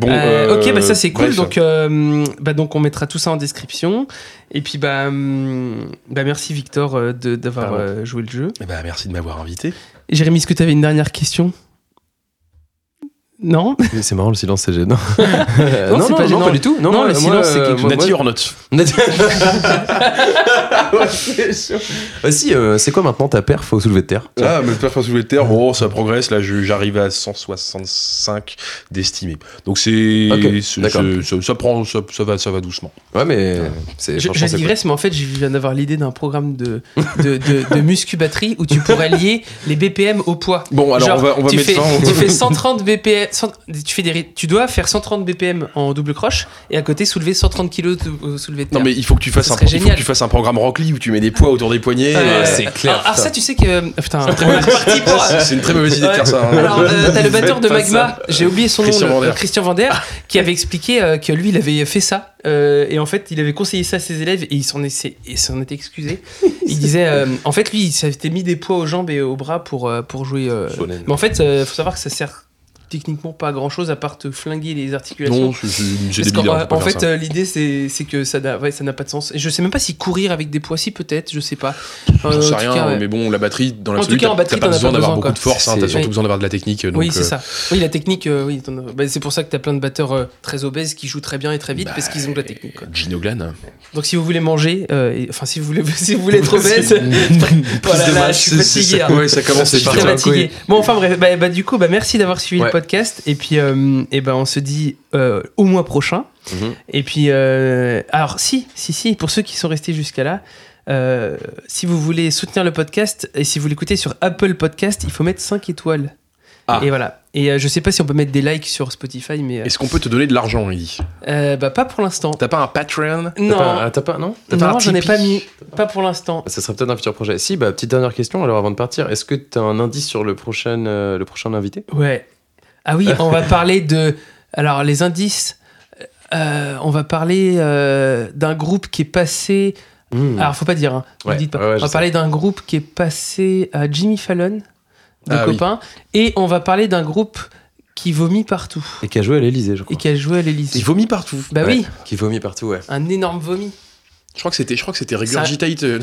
Bon, Euh, ok, bah ça c'est cool. bref. Donc, euh, bah donc on mettra tout ça en description. Et puis bah, hum, bah merci Victor euh, de- d'avoir euh, joué le jeu. Eh merci de m'avoir invité. Jérémy, est-ce que tu avais une dernière question? Non C'est marrant, le silence, c'est gênant. Non, c'est pas gênant. pas du tout. Non, Non, moi- le moi, silence, c'est euh, quelque moi- Nati moi- or not Nati- Ouais, c'est chaud. Ah, si, euh, c'est quoi maintenant ta perf au soulevé de terre Ah, mais faire soulever de terre, bon, ça progresse. Là, j'arrive à 165 d'estimé. Donc c'est, Ok, c'est- d'accord. c'est- ça, ça prend, ça, ça va, ça va doucement. Ouais, mais c'est Je, je digresse, mais en fait, je viens d'avoir l'idée d'un programme de, de, de, de muscu batterie où tu pourrais lier les BPM au poids. Bon, alors Genre, on va, on va tu, mettre fais, fin. au- tu fais 130 BPM, tu, fais des, tu dois faire 130 BPM en double croche et à côté soulever 130 kg de au soulevé de terre. Non, mais il faut que tu fasses Ça un, serait il faut que tu fasses un programme Rockly où tu mets des poids autour des poignets. Euh, Euh, c'est clair, Alors, alors ça. tu sais que. euh, Putain, c'est une très mauvaise idée de faire ça. hein. Alors, euh, t'as le batteur de Magma, j'ai oublié son Christian nom, Vander. euh, Christian Vander, qui avait expliqué euh, que lui, il avait fait ça. euh, et en fait, il avait conseillé ça à ses élèves et il s'en était excusé. Il disait, euh, en fait, lui, il s'était mis des poids aux jambes et aux bras pour, euh, pour jouer. euh. Mais en fait, il faut savoir que ça sert techniquement pas grand chose à part te flinguer les articulations. Non, faut pas en faire fait, euh, l'idée c'est que ça n'a ouais, pas de sens. Et je sais même pas si courir avec des poids si peut-être, je sais pas. Euh, J'en sais en rien, cas, ouais. mais bon, la batterie, dans En cas, en t'as- batterie, t'as pas besoin d'avoir beaucoup de force, hein, t'as surtout oui. besoin d'avoir de la technique. donc, oui, c'est euh, ça. Oui, la technique, euh, oui. bah, c'est pour ça que tu as plein de batteurs très obèses qui jouent très bien et très vite bah, parce qu'ils ont de la technique. quoi. Gino Glan. Donc si vous voulez manger, et- enfin si vous voulez, si vous voulez être obèse, voilà, je suis fatigué. ça. hein. Ouais, ça commence Je à suis en fatigué. Bon, enfin bref, bah, bah, du coup, bah, merci d'avoir suivi le podcast. Et puis, euh, et ben, on se dit euh, au mois prochain. Mhm. Et puis, euh, alors, si, si, si, pour ceux qui sont restés jusqu'à là, euh, si vous voulez soutenir le podcast et si vous l'écoutez sur Apple Podcast, il faut mettre 5 étoiles. Ah. Et voilà. Et euh, je sais pas si on peut mettre des likes sur Spotify, mais euh, Est-ce qu'on peut te donner de l'argent, euh, bah, pas pour l'instant. T'as pas un Patreon Non, pas- T'as pas, non pas non, un j'en ai pas mis. Pas pour l'instant. Ça serait peut-être un futur projet. Si, bah, petite dernière question, alors avant de partir, est-ce que t'as un indice sur le prochain, le prochain invité? Ouais. Ah oui, on va parler de. Alors, les indices. euh, on va parler euh, d'un groupe qui est passé. Hmm. Alors, faut pas dire, hein. Ouais, dites pas. ouais, ouais, on va parler d'un groupe qui est passé à Jimmy Fallon, de Ah oui. copains. Et on va parler d'un groupe qui vomit partout. Et qui a joué à l'Elysée, je Et crois. qui a joué à l'Élysée. Il vomit partout. Bah oui, Qui vomit partout, ouais. un énorme vomi. Je crois que c'était, je crois que c'était Regurgitate. euh,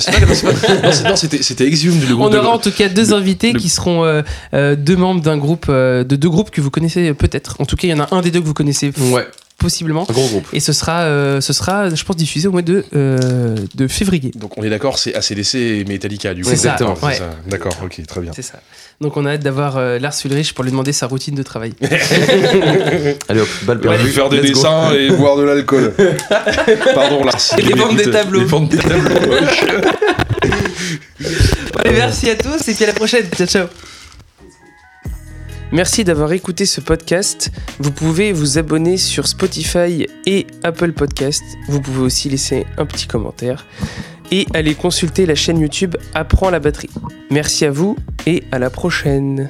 non, c'était, Exhumed, le groupe. On de- aura en tout cas deux invités le- qui seront euh, euh, deux membres d'un groupe, euh, de deux groupes que vous connaissez peut-être. En tout cas, il y en a un des deux que vous connaissez Ouais. Possiblement. Un gros groupe. Et ce sera, euh, ce sera, je pense, diffusé au mois de, euh, de février. Donc on est d'accord, c'est ACDC et Metallica du coup. C'est ça, Exactement, C'est ouais. ça. D'accord, ok, très bien. C'est ça. Donc on a hâte d'avoir euh, Lars Ulrich pour lui demander sa routine de travail. Allez hop, balle On va perdue. faire des let's go. dessins et boire de l'alcool. Pardon, Lars. Et les vendre des tableaux. Les vendre des tableaux. Allez, merci à tous et puis à la prochaine. Ciao, ciao. Merci d'avoir écouté ce podcast. Vous pouvez vous abonner sur Spotify et Apple Podcast. Vous pouvez aussi laisser un petit commentaire et aller consulter la chaîne YouTube Apprends la batterie. Merci à vous et à la prochaine.